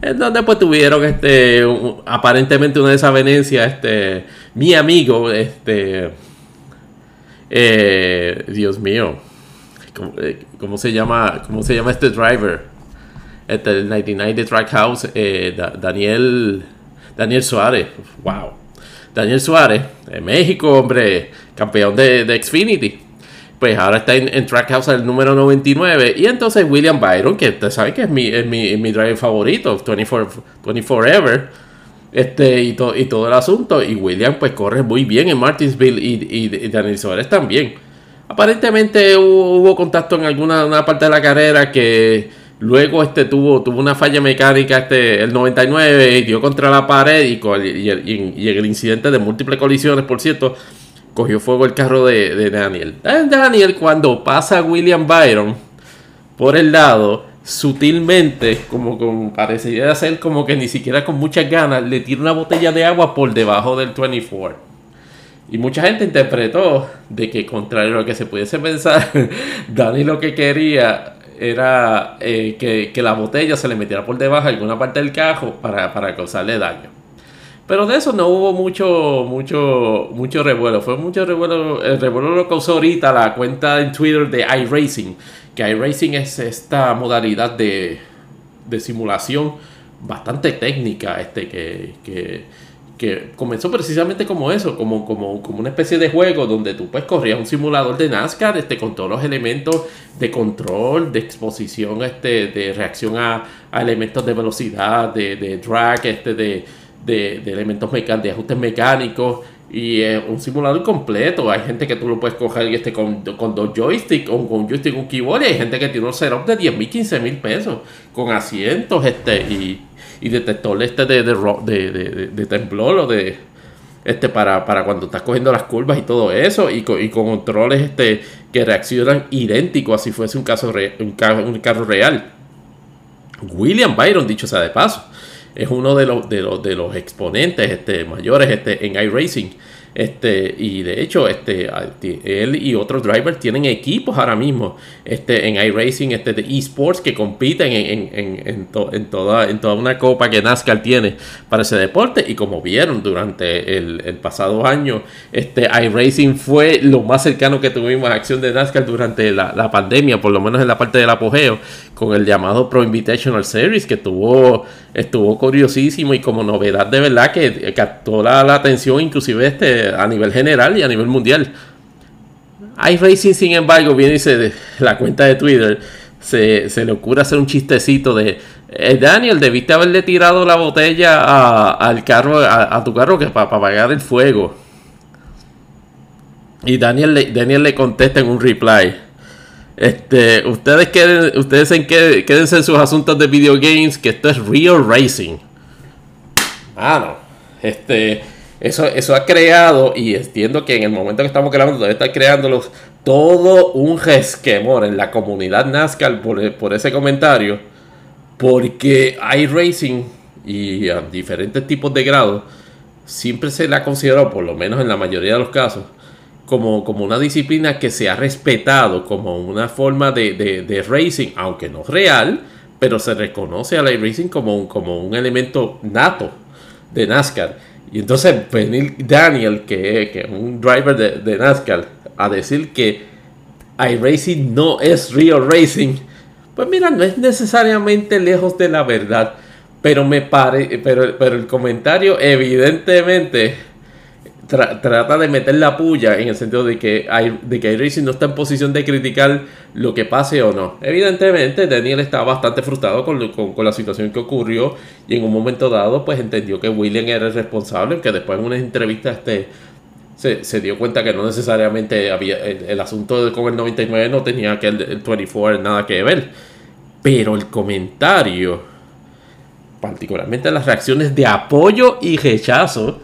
en donde pues tuvieron este aparentemente una desavenencia este mi amigo este eh, Dios mío eh, ¿cómo, se llama cómo se llama este driver este el 99 de Trackhouse eh, Daniel Daniel Suárez wow. Daniel Suárez de México hombre campeón de, de Xfinity pues ahora está en, Trackhouse el número 99. Y entonces William Byron, que usted sabe que es mi, es mi, mi driver favorito, 24, 24 Ever. Este, y, y todo el asunto. Y William pues corre muy bien en Martinsville y, y, Daniel Suárez también. Aparentemente hubo, contacto en alguna una parte de la carrera que luego este tuvo, tuvo una falla mecánica este, el 99 y dio contra la pared y, y, y el incidente de múltiples colisiones, por cierto, cogió fuego el carro de, Daniel. Eh, Daniel cuando pasa a William Byron por el lado, sutilmente, como, como parecería ser como que ni siquiera con muchas ganas, le tira una botella de agua por debajo del 24. Y mucha gente interpretó de que, contrario a lo que se pudiese pensar, Dani lo que quería era eh, que, la botella se le metiera por debajo de alguna parte del cajo para, para causarle daño. Pero de eso no hubo mucho, mucho, mucho revuelo. Fue mucho revuelo. El revuelo lo causó ahorita la cuenta en Twitter de iRacing. Que iRacing es esta modalidad de, de simulación bastante técnica. Este, que, que, que, comenzó precisamente como eso, como, como, como una especie de juego donde tú pues corrías un simulador de NASCAR este, con todos los elementos de control, de exposición, este, de reacción a, a elementos de velocidad, de, de drag, este, de de, elementos mecánicos, de ajustes mecánicos y un simulador completo. Hay gente que tú lo puedes coger este, con, con dos joysticks o con un joystick, un keyboard y hay gente que tiene un setup de 10 mil, 15 mil pesos con asientos este y, y detector este de, de, de, de, temblor o de este para, para cuando estás cogiendo las curvas y todo eso y con, y con controles este que reaccionan idénticos así fuese un caso un, carro, un carro real William Byron dicho sea de paso es uno de los, de los, de los exponentes este, mayores este, en iRacing. Este, y de hecho, este, él y otros drivers tienen equipos ahora mismo este, en iRacing este, de esports que compiten en, en, en, toda, en toda una copa que NASCAR tiene para ese deporte. Y como vieron durante el, el pasado año, este, iRacing fue lo más cercano que tuvimos a acción de NASCAR durante la, la pandemia, por lo menos en la parte del apogeo, con el llamado Pro Invitational Series, que tuvo, estuvo curiosísimo y como novedad de verdad que captó la, la atención inclusive este a nivel general y a nivel mundial. iRacing, sin embargo, viene la cuenta de Twitter se, le ocurre hacer un chistecito de eh, Daniel, debiste haberle tirado la botella al carro, a, tu carro que para apagar el fuego. Y Daniel le, Daniel le contesta en un reply. Este, ustedes queden, ustedes en quédense en sus asuntos de video games, que esto es real racing. Ah, no. Este, eso, eso ha creado, y entiendo que en el momento que estamos grabando debe estar creándolos todo un resquemor en la comunidad NASCAR por, ese comentario, porque iRacing y a diferentes tipos de grados siempre se la ha considerado, por lo menos en la mayoría de los casos, como, como una disciplina que se ha respetado como una forma de, racing, aunque no real, pero se reconoce al iRacing como un, como un elemento nato de NASCAR. Y entonces venir Daniel, que, es un driver de, NASCAR, a decir que iRacing no es real racing, pues mira, no es necesariamente lejos de la verdad. Pero me pare, pero, pero el comentario evidentemente trata de meter la puya en el sentido de que, hay, de que iRacing no está en posición de criticar lo que pase o no. Evidentemente, Daniel estaba bastante frustrado con, con, la situación que ocurrió y en un momento dado, pues entendió que William era el responsable, que después en una entrevista este, se, dio cuenta que no necesariamente había el, asunto de, con el 99 no tenía que el, el 24 nada que ver. Pero el comentario, particularmente las reacciones de apoyo y rechazo,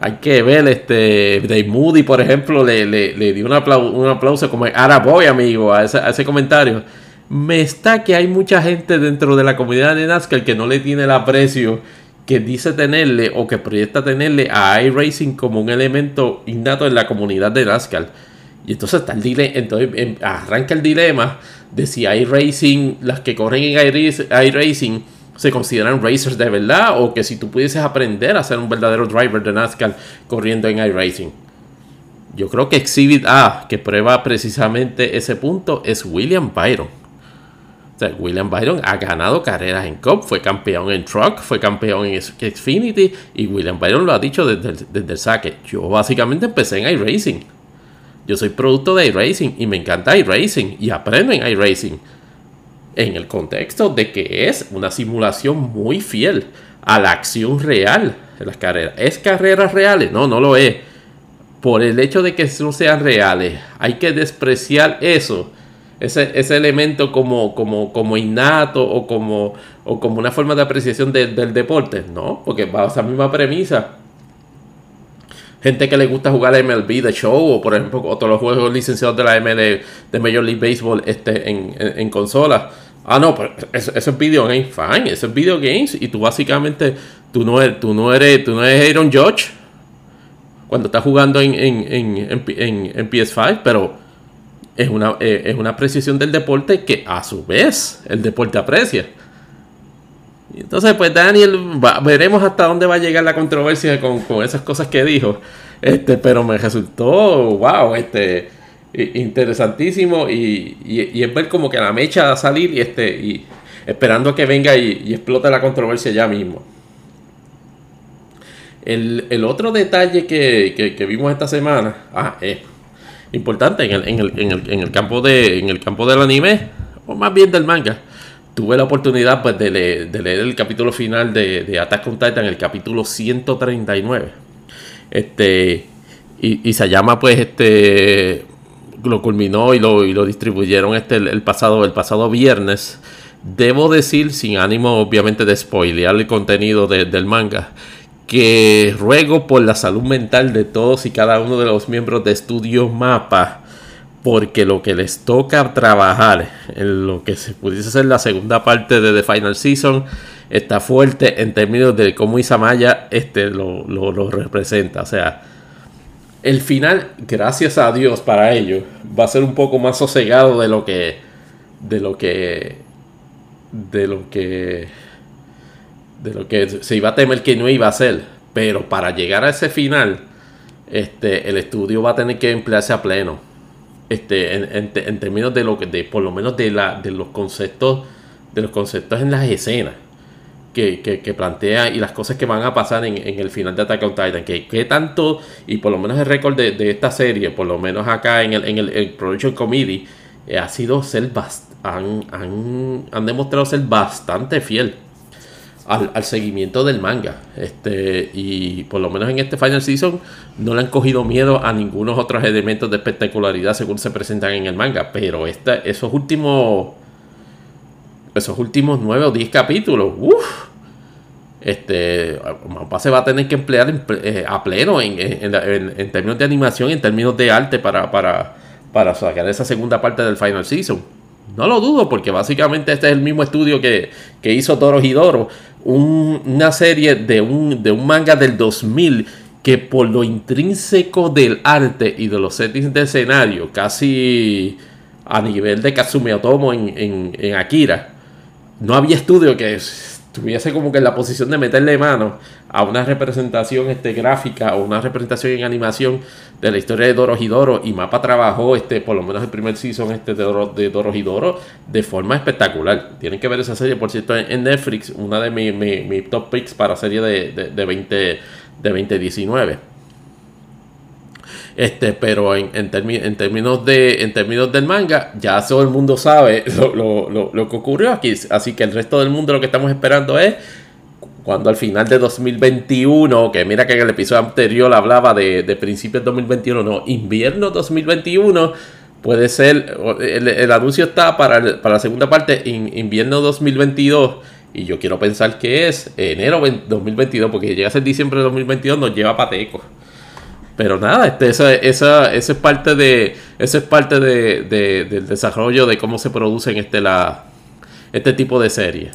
hay que ver, este, Dave Moody, por ejemplo, le, dio un aplauso, un aplauso como Araboy, amigo, a ese, comentario. me está que hay mucha gente dentro de la comunidad de NASCAR que no le tiene el aprecio que dice tenerle o que proyecta tenerle a iRacing como un elemento innato en la comunidad de NASCAR. Y entonces está el dilema, entonces em, arranca el dilema de si iRacing, las que corren en iRacing, se consideran racers de verdad o que si tú pudieses aprender a ser un verdadero driver de NASCAR corriendo en iRacing. Yo creo que Exhibit A, que prueba precisamente ese punto, es William Byron. O sea, William Byron ha ganado carreras en Cup, fue campeón en Truck, fue campeón en Xfinity y William Byron lo ha dicho desde el, desde el saque. Yo básicamente empecé en iRacing. Yo soy producto de iRacing y me encanta iRacing y aprendo en iRacing. En el contexto de que es una simulación muy fiel a la acción real de las carreras. ¿Es carreras reales? No, no lo es. Por el hecho de que no sean reales, hay que despreciar eso ese, ese elemento como, como, como innato o como, o como una forma de apreciación del deporte, ¿no? Porque va a esa misma premisa. Gente que le gusta jugar MLB de show o por ejemplo otros los juegos licenciados de la ML de Major League Baseball este, en, en, consola. Ah, no, pero eso, es video game, fine, eso es video games y tú básicamente, tú no eres, tú no eres, tú no eres Aaron Judge cuando estás jugando en, en, en, en PS5, pero es una, eh, es una apreciación del deporte que a su vez el deporte aprecia. Entonces, pues Daniel, veremos hasta dónde va a llegar la controversia con, esas cosas que dijo. Este, pero me resultó, wow, este, interesantísimo y, y, es ver como que la mecha va a salir y, este, y esperando que venga y, explote la controversia ya mismo. El, otro detalle que, que, vimos esta semana, ah, es importante en el, en el, en el, en el campo, de, en el campo del anime, o más bien del manga. Tuve la oportunidad pues, de, leer, el capítulo final de, de, Attack on Titan, el capítulo 139. Este, y, y se llama pues este lo culminó y lo, y lo distribuyeron este el, pasado el pasado viernes debo decir sin ánimo obviamente de spoilear el contenido del manga que ruego por la salud mental de todos y cada uno de los miembros de Estudio Mapa, porque lo que les toca trabajar en lo que se pudiese ser la segunda parte de The Final Season está fuerte en términos de cómo Isamaya este, lo, lo, representa. O sea, el final, gracias a Dios para ellos, va a ser un poco más sosegado de lo que. de lo que. de lo que de lo que se iba a temer que no iba a ser. Pero para llegar a ese final, este, el estudio va a tener que emplearse a pleno. Este, en, términos de lo que, de, por lo menos de la, de los conceptos, de los conceptos en las escenas que, plantea y las cosas que van a pasar en, el final de Attack on Titan. Que, que, tanto, y por lo menos el récord de, esta serie, por lo menos acá en el, en el, Production Committee, eh, ha sido ser han, han, han demostrado ser bastante fiel al, seguimiento del manga. Este, y por lo menos en este Final Season no le han cogido miedo a ningunos otros elementos de espectacularidad según se presentan en el manga. Pero este, esos últimos. Esos últimos nueve o diez capítulos. Uff. Este. Mapa se va a tener que emplear eh, a pleno en, en, términos de animación, en términos de arte para, para, para sacar esa segunda parte del Final Season. No lo dudo, porque básicamente este es el mismo estudio que, que hizo Toro Hidoro una serie de un, de un manga del 2000 que por lo intrínseco del arte y de los settings de escenario, casi a nivel de Katsumi Otomo en, en, Akira, no había estudio que estuviese como que en la posición de meterle mano a una representación este, gráfica o una representación en animación de la historia de Doro Hidoro y Mapa trabajó este por lo menos el primer season este de Doro, de Doro Hidoro de forma espectacular. Tienen que ver esa serie por cierto en Netflix una de mis top picks para serie de, de, 20 de 2019 este, pero en, en, en, términos de, en términos del manga, ya todo el mundo sabe lo, lo, lo, que ocurrió aquí. Así que el resto del mundo lo que estamos esperando es cuando al final de 2021, que mira que en el episodio anterior hablaba de, de principios de 2021, no, invierno 2021, puede ser, el, anuncio está para, para, la segunda parte, invierno 2022, y yo quiero pensar que es enero 2022, porque llega a ser diciembre de 2022, nos lleva pateco. Pero nada, este, esa, esa, esa es parte de. Eso es parte de, del desarrollo de cómo se producen este, la, este tipo de series.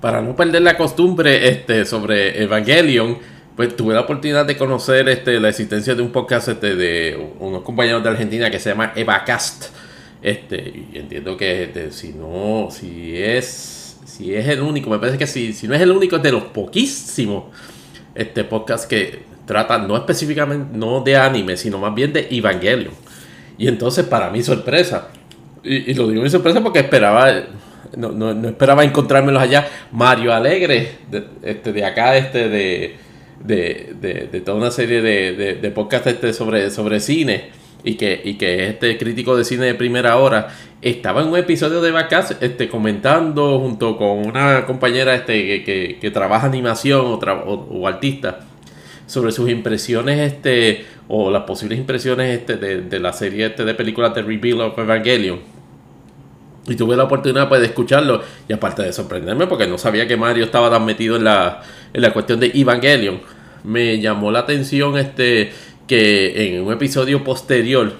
Para no perder la costumbre este, sobre Evangelion, pues tuve la oportunidad de conocer este, la existencia de un podcast este, de unos compañeros de Argentina que se llama EvaCast. Este, y entiendo que este, si no, si es, si es el único, me parece que si, si no es el único, es de los poquísimos este podcast que trata no específicamente, no de anime, sino más bien de Evangelion. Y entonces, para mi sorpresa, y, lo digo mi sorpresa porque esperaba, no, no, esperaba encontrármelos allá, Mario Alegre, de, este, de acá, este, de, de, de, toda una serie de, de, podcasts este sobre, sobre cine y que, y que este crítico de cine de primera hora estaba en un episodio de Vacas este, comentando junto con una compañera este, que, que, trabaja animación o, o, artista sobre sus impresiones este, o las posibles impresiones este, de, la serie este, de películas de Reveal of Evangelion. Y tuve la oportunidad pues, de escucharlo y aparte de sorprenderme porque no sabía que Mario estaba tan metido en la, en la cuestión de Evangelion, me llamó la atención este que en un episodio posterior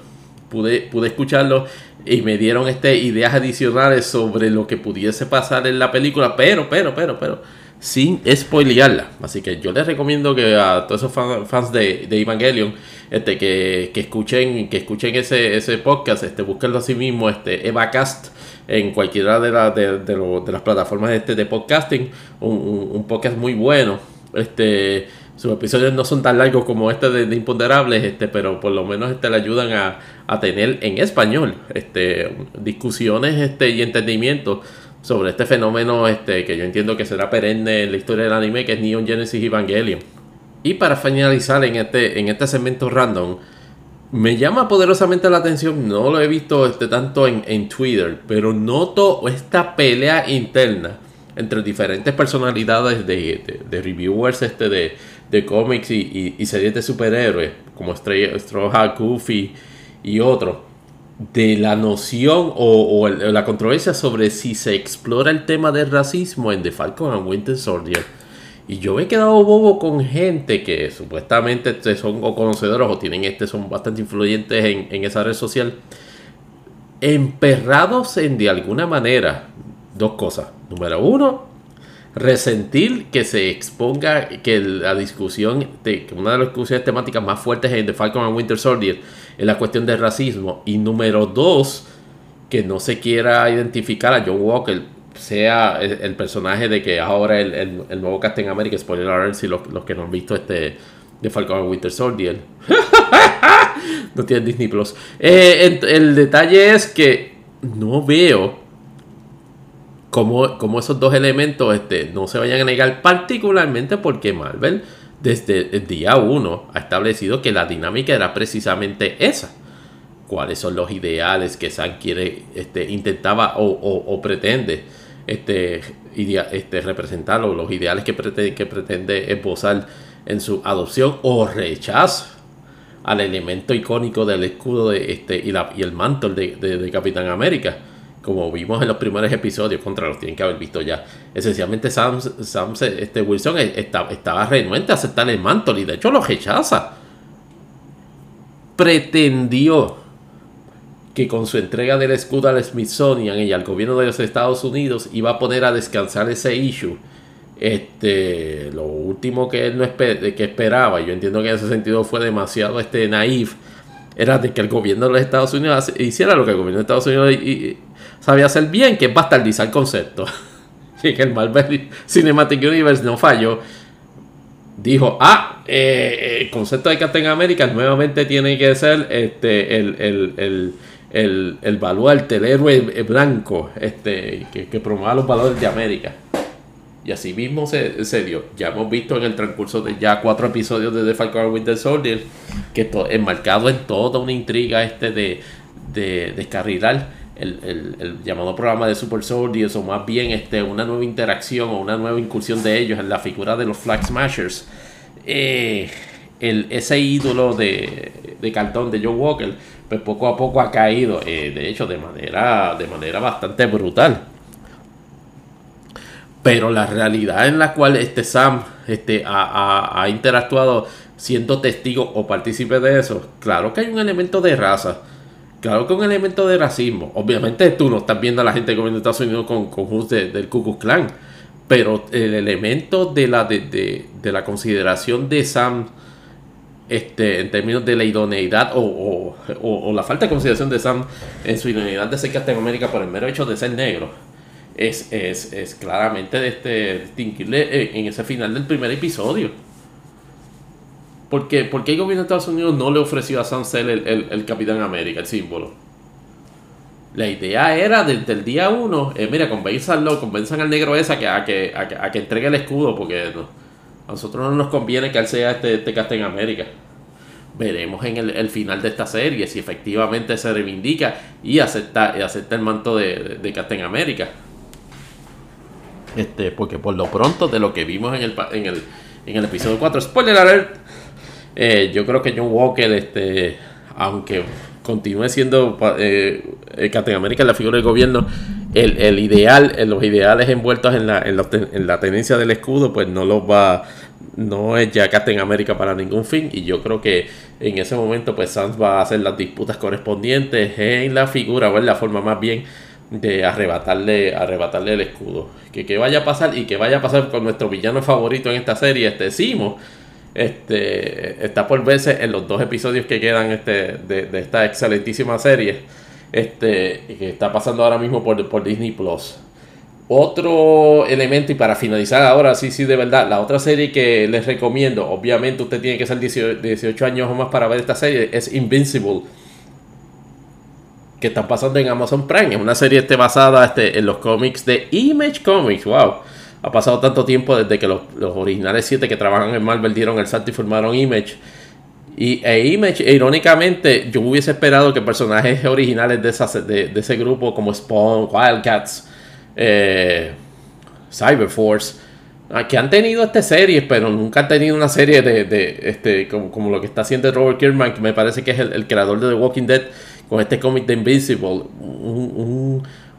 pude, pude escucharlo y me dieron este, ideas adicionales sobre lo que pudiese pasar en la película, pero, pero, pero, pero, sin spoilearla. Así que yo les recomiendo que a todos esos fans de, Evangelion, este, que, escuchen, que escuchen ese, ese podcast, este, búsquenlo a sí mismo, este, EvaCast, en cualquiera de, de, las plataformas este, de podcasting, un, podcast muy bueno. Este, sus episodios no son tan largos como este de, Imponderables, este, pero por lo menos este, le ayudan a, tener en español este, discusiones este, y entendimiento sobre este fenómeno este, que yo entiendo que será perenne en la historia del anime, que es Neon Genesis Evangelion. Y para finalizar en este, en este segmento random, me llama poderosamente la atención, no lo he visto este, tanto en, en Twitter, pero noto esta pelea interna entre diferentes personalidades de, de reviewers este, de, de cómics y, series de superhéroes, como Straw Hat, Goofy y otros, de la noción o, la controversia sobre si se explora el tema del racismo en The Falcon and Winter Soldier. Y yo me he quedado bobo con gente que supuestamente son o conocedores o tienen este, son bastante influyentes en, en esa red social, emperrados en de alguna manera dos cosas. Número uno, resentir que se exponga que la discusión, de, que una de las discusiones temáticas más fuertes en The Falcon and Winter Soldier es la cuestión del racismo. Y número dos, que no se quiera identificar a John Walker sea el, personaje de que ahora el, el, nuevo Captain America, spoiler alert, si los, los, que no han visto este de Falcon and Winter Soldier. no tienen Disney Plus. Eh, el detalle es que no veo como, esos dos elementos este, no se vayan a negar, particularmente porque Marvel desde el día 1 ha establecido que la dinámica era precisamente esa. ¿Cuáles son los ideales que Sam quiere, este, intentaba o, pretende este, este, representar, o los ideales que pretende, que pretende esbozar en su adopción o rechazo al elemento icónico del escudo de este, y, la, y el manto de, de Capitán América? Como vimos en los primeros episodios, contra los tienen que haber visto ya. Esencialmente, Sam, este Wilson estaba, estaba renuente a aceptar el manto y de hecho lo rechaza. Pretendió que con su entrega del escudo al Smithsonian y al gobierno de los Estados Unidos iba a poner a descansar ese issue. Este, lo último que él no que esperaba, yo entiendo que en ese sentido fue demasiado este, naif, era de que el gobierno de los Estados Unidos hiciera lo que el gobierno de Estados Unidos sabía hacer bien, que es bastardizar el concepto. y que el Marvel Cinematic Universe no falló. Dijo, ah, eh, el concepto de Captain America nuevamente tiene que ser este, el, el, el, el, el baluarte, el héroe blanco este, que, que promueva los valores de América. Y así mismo se, se, dio. Ya hemos visto en el transcurso de ya cuatro episodios de The Falcon Winter Soldier que es enmarcado en toda una intriga este de, de descarrilar el, llamado programa de Super Soldiers o más bien este, una nueva interacción o una nueva incursión de ellos en la figura de los Flag Smashers. Eh, el, ese ídolo de, de, cartón de John Walker, pues poco a poco ha caído, eh, de hecho, de manera, de manera bastante brutal. Pero la realidad en la cual este Sam este, ha, interactuado siendo testigo o partícipe de eso, claro que hay un elemento de raza. Claro un elemento de racismo. Obviamente tú no estás viendo a la gente comiendo Estados Unidos con, con del Ku Klux Klan. Pero el elemento de la, de, la consideración de Sam este, en términos de la idoneidad o, la falta de consideración de Sam en su idoneidad de ser América por el mero hecho de ser negro es, es, es claramente de este, distinguirle eh, en ese final del primer episodio. Porque, ¿Por qué el gobierno de Estados Unidos no le ofreció a Sansel el, el, Capitán América, el símbolo? La idea era desde el día uno, eh, mira, convenzanlo, convenzan al negro esa que, a, que, a, que, entregue el escudo, porque a nosotros no nos conviene que él sea este, este Capitán América. Veremos en el, final de esta serie si efectivamente se reivindica y acepta, acepta el manto de, de Captain América. Este, porque por lo pronto, de lo que vimos en el, en el, en el episodio 4, spoiler alert, eh, yo creo que John Walker, este, aunque continúe siendo eh, America la figura del gobierno, el, el ideal, los ideales envueltos en la, en, la tenencia del escudo, pues no los va, no es ya Captain América para ningún fin. Y yo creo que en ese momento, pues Sans va a hacer las disputas correspondientes en la figura, o en la forma más bien de arrebatarle, arrebatarle el escudo. Que, que vaya a pasar y que vaya a pasar con nuestro villano favorito en esta serie, este Simo. Este, está por verse en los dos episodios que quedan este, de, esta excelentísima serie. Este, que está pasando ahora mismo por, por Disney Plus. Otro elemento, y para finalizar ahora, sí, sí, de verdad, la otra serie que les recomiendo, obviamente usted tiene que ser 18 años o más para ver esta serie, es Invincible que están pasando en Amazon Prime. Es una serie este, basada este, en los cómics de Image Comics. ¡Wow! Ha pasado tanto tiempo desde que los, originales 7 que trabajan en Marvel dieron el salto y formaron Image. Y e Image, e irónicamente, yo hubiese esperado que personajes originales de, de, ese grupo, como Spawn, Wildcats, eh, Cyberforce, ah, que han tenido esta serie, pero nunca han tenido una serie de, este, como, lo que está haciendo Robert Kirkman, que me parece que es el, el creador de The Walking Dead con este cómic de Invisible,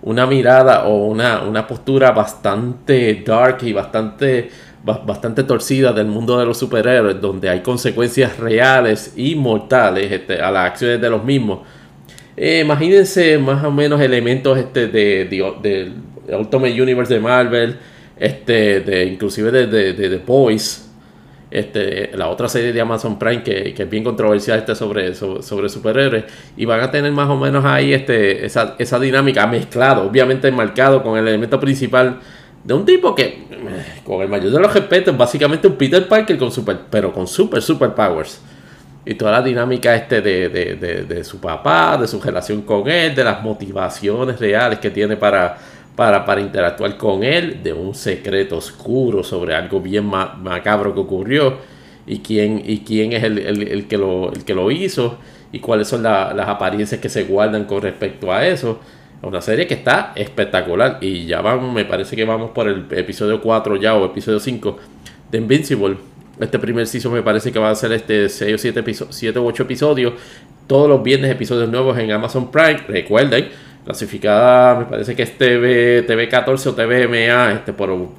una mirada o una, una, postura bastante dark y bastante, bastante torcida del mundo de los superhéroes, donde hay consecuencias reales y mortales este, a las acciones de los mismos. Eh, imagínense más o menos elementos este, de, de, Ultimate Universe de Marvel, este, de, inclusive de, de, de The Boys, este, la otra serie de Amazon Prime que, es bien controversial este sobre, sobre, superhéroes y van a tener más o menos ahí este, esa, esa dinámica mezclado, obviamente marcado con el elemento principal de un tipo que, eh, con el mayor de los respetos, básicamente un Peter Parker con super, pero con super, super powers. Y toda la dinámica este de, de, de su papá, de su relación con él, de las motivaciones reales que tiene para, para, para interactuar con él de un secreto oscuro sobre algo bien macabro que ocurrió y quién, y quién es el, que, lo, el que lo hizo y cuáles son las apariencias que se guardan con respecto a eso. Una serie que está espectacular y ya vamos, me parece que vamos por el episodio 4 ya o episodio 5 de Invincible. Este primer season me parece que va a ser este 6 o 7, 7 o 8 episodios. Todos los viernes episodios nuevos en Amazon Prime. Recuerden, clasificada, me parece que es TV, TV14 o TVMA, este, por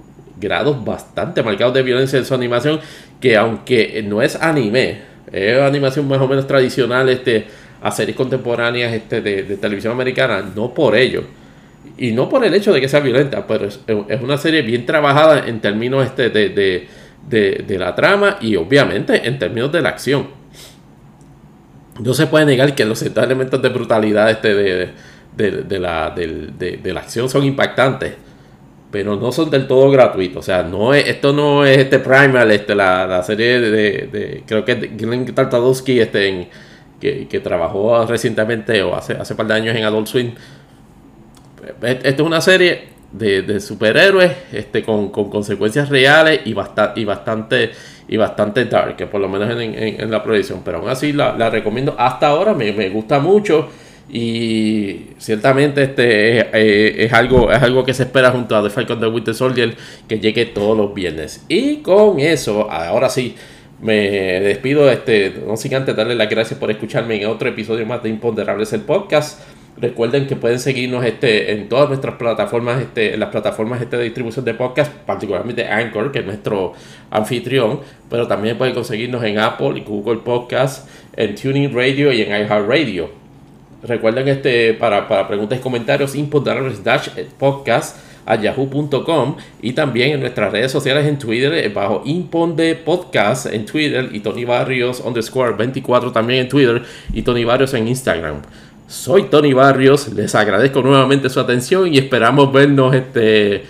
grados bastante marcados de violencia en su animación, que aunque no es anime, es animación más o menos tradicional este, a series contemporáneas este, de, televisión americana, no por ello. Y no por el hecho de que sea violenta, pero es, una serie bien trabajada en términos este, de, de, la trama y obviamente en términos de la acción. No se puede negar que los elementos de brutalidad este de, de, la, de, la acción son impactantes, pero no son del todo gratuitos. O sea, no es, esto no es este Primal, este, la, serie de, creo que Glenn Tartakovsky este, que, trabajó recientemente o hace, hace par de años en Adult Swim. Esto es una serie de, superhéroes este, con, consecuencias reales y, bastante y bastante y bastante dark, que por lo menos en, la proyección. Pero aún así la, recomiendo hasta ahora, me, me gusta mucho. Y ciertamente este eh, es, algo, es algo que se espera junto a The Falcon The Winter Soldier que llegue todos los viernes. Y con eso, ahora sí, me despido, este, no sin antes darle las gracias por escucharme en otro episodio más de Imponderables el podcast. Recuerden que pueden seguirnos este, en todas nuestras plataformas, este, en las plataformas este, de distribución de podcast, particularmente Anchor, que es nuestro anfitrión, pero también pueden conseguirnos en Apple y Google Podcast, en Tuning Radio y en iHeartRadio. Recuerden este, para, para preguntas y comentarios, imponderables dash podcast a yahoo.com y también en nuestras redes sociales en Twitter eh, bajo Imponde Podcast en Twitter y Tony Barrios underscore 24 también en Twitter y Tony Barrios en Instagram. Soy Tony Barrios, les agradezco nuevamente su atención y esperamos vernos este,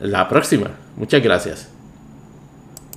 la próxima. Muchas gracias.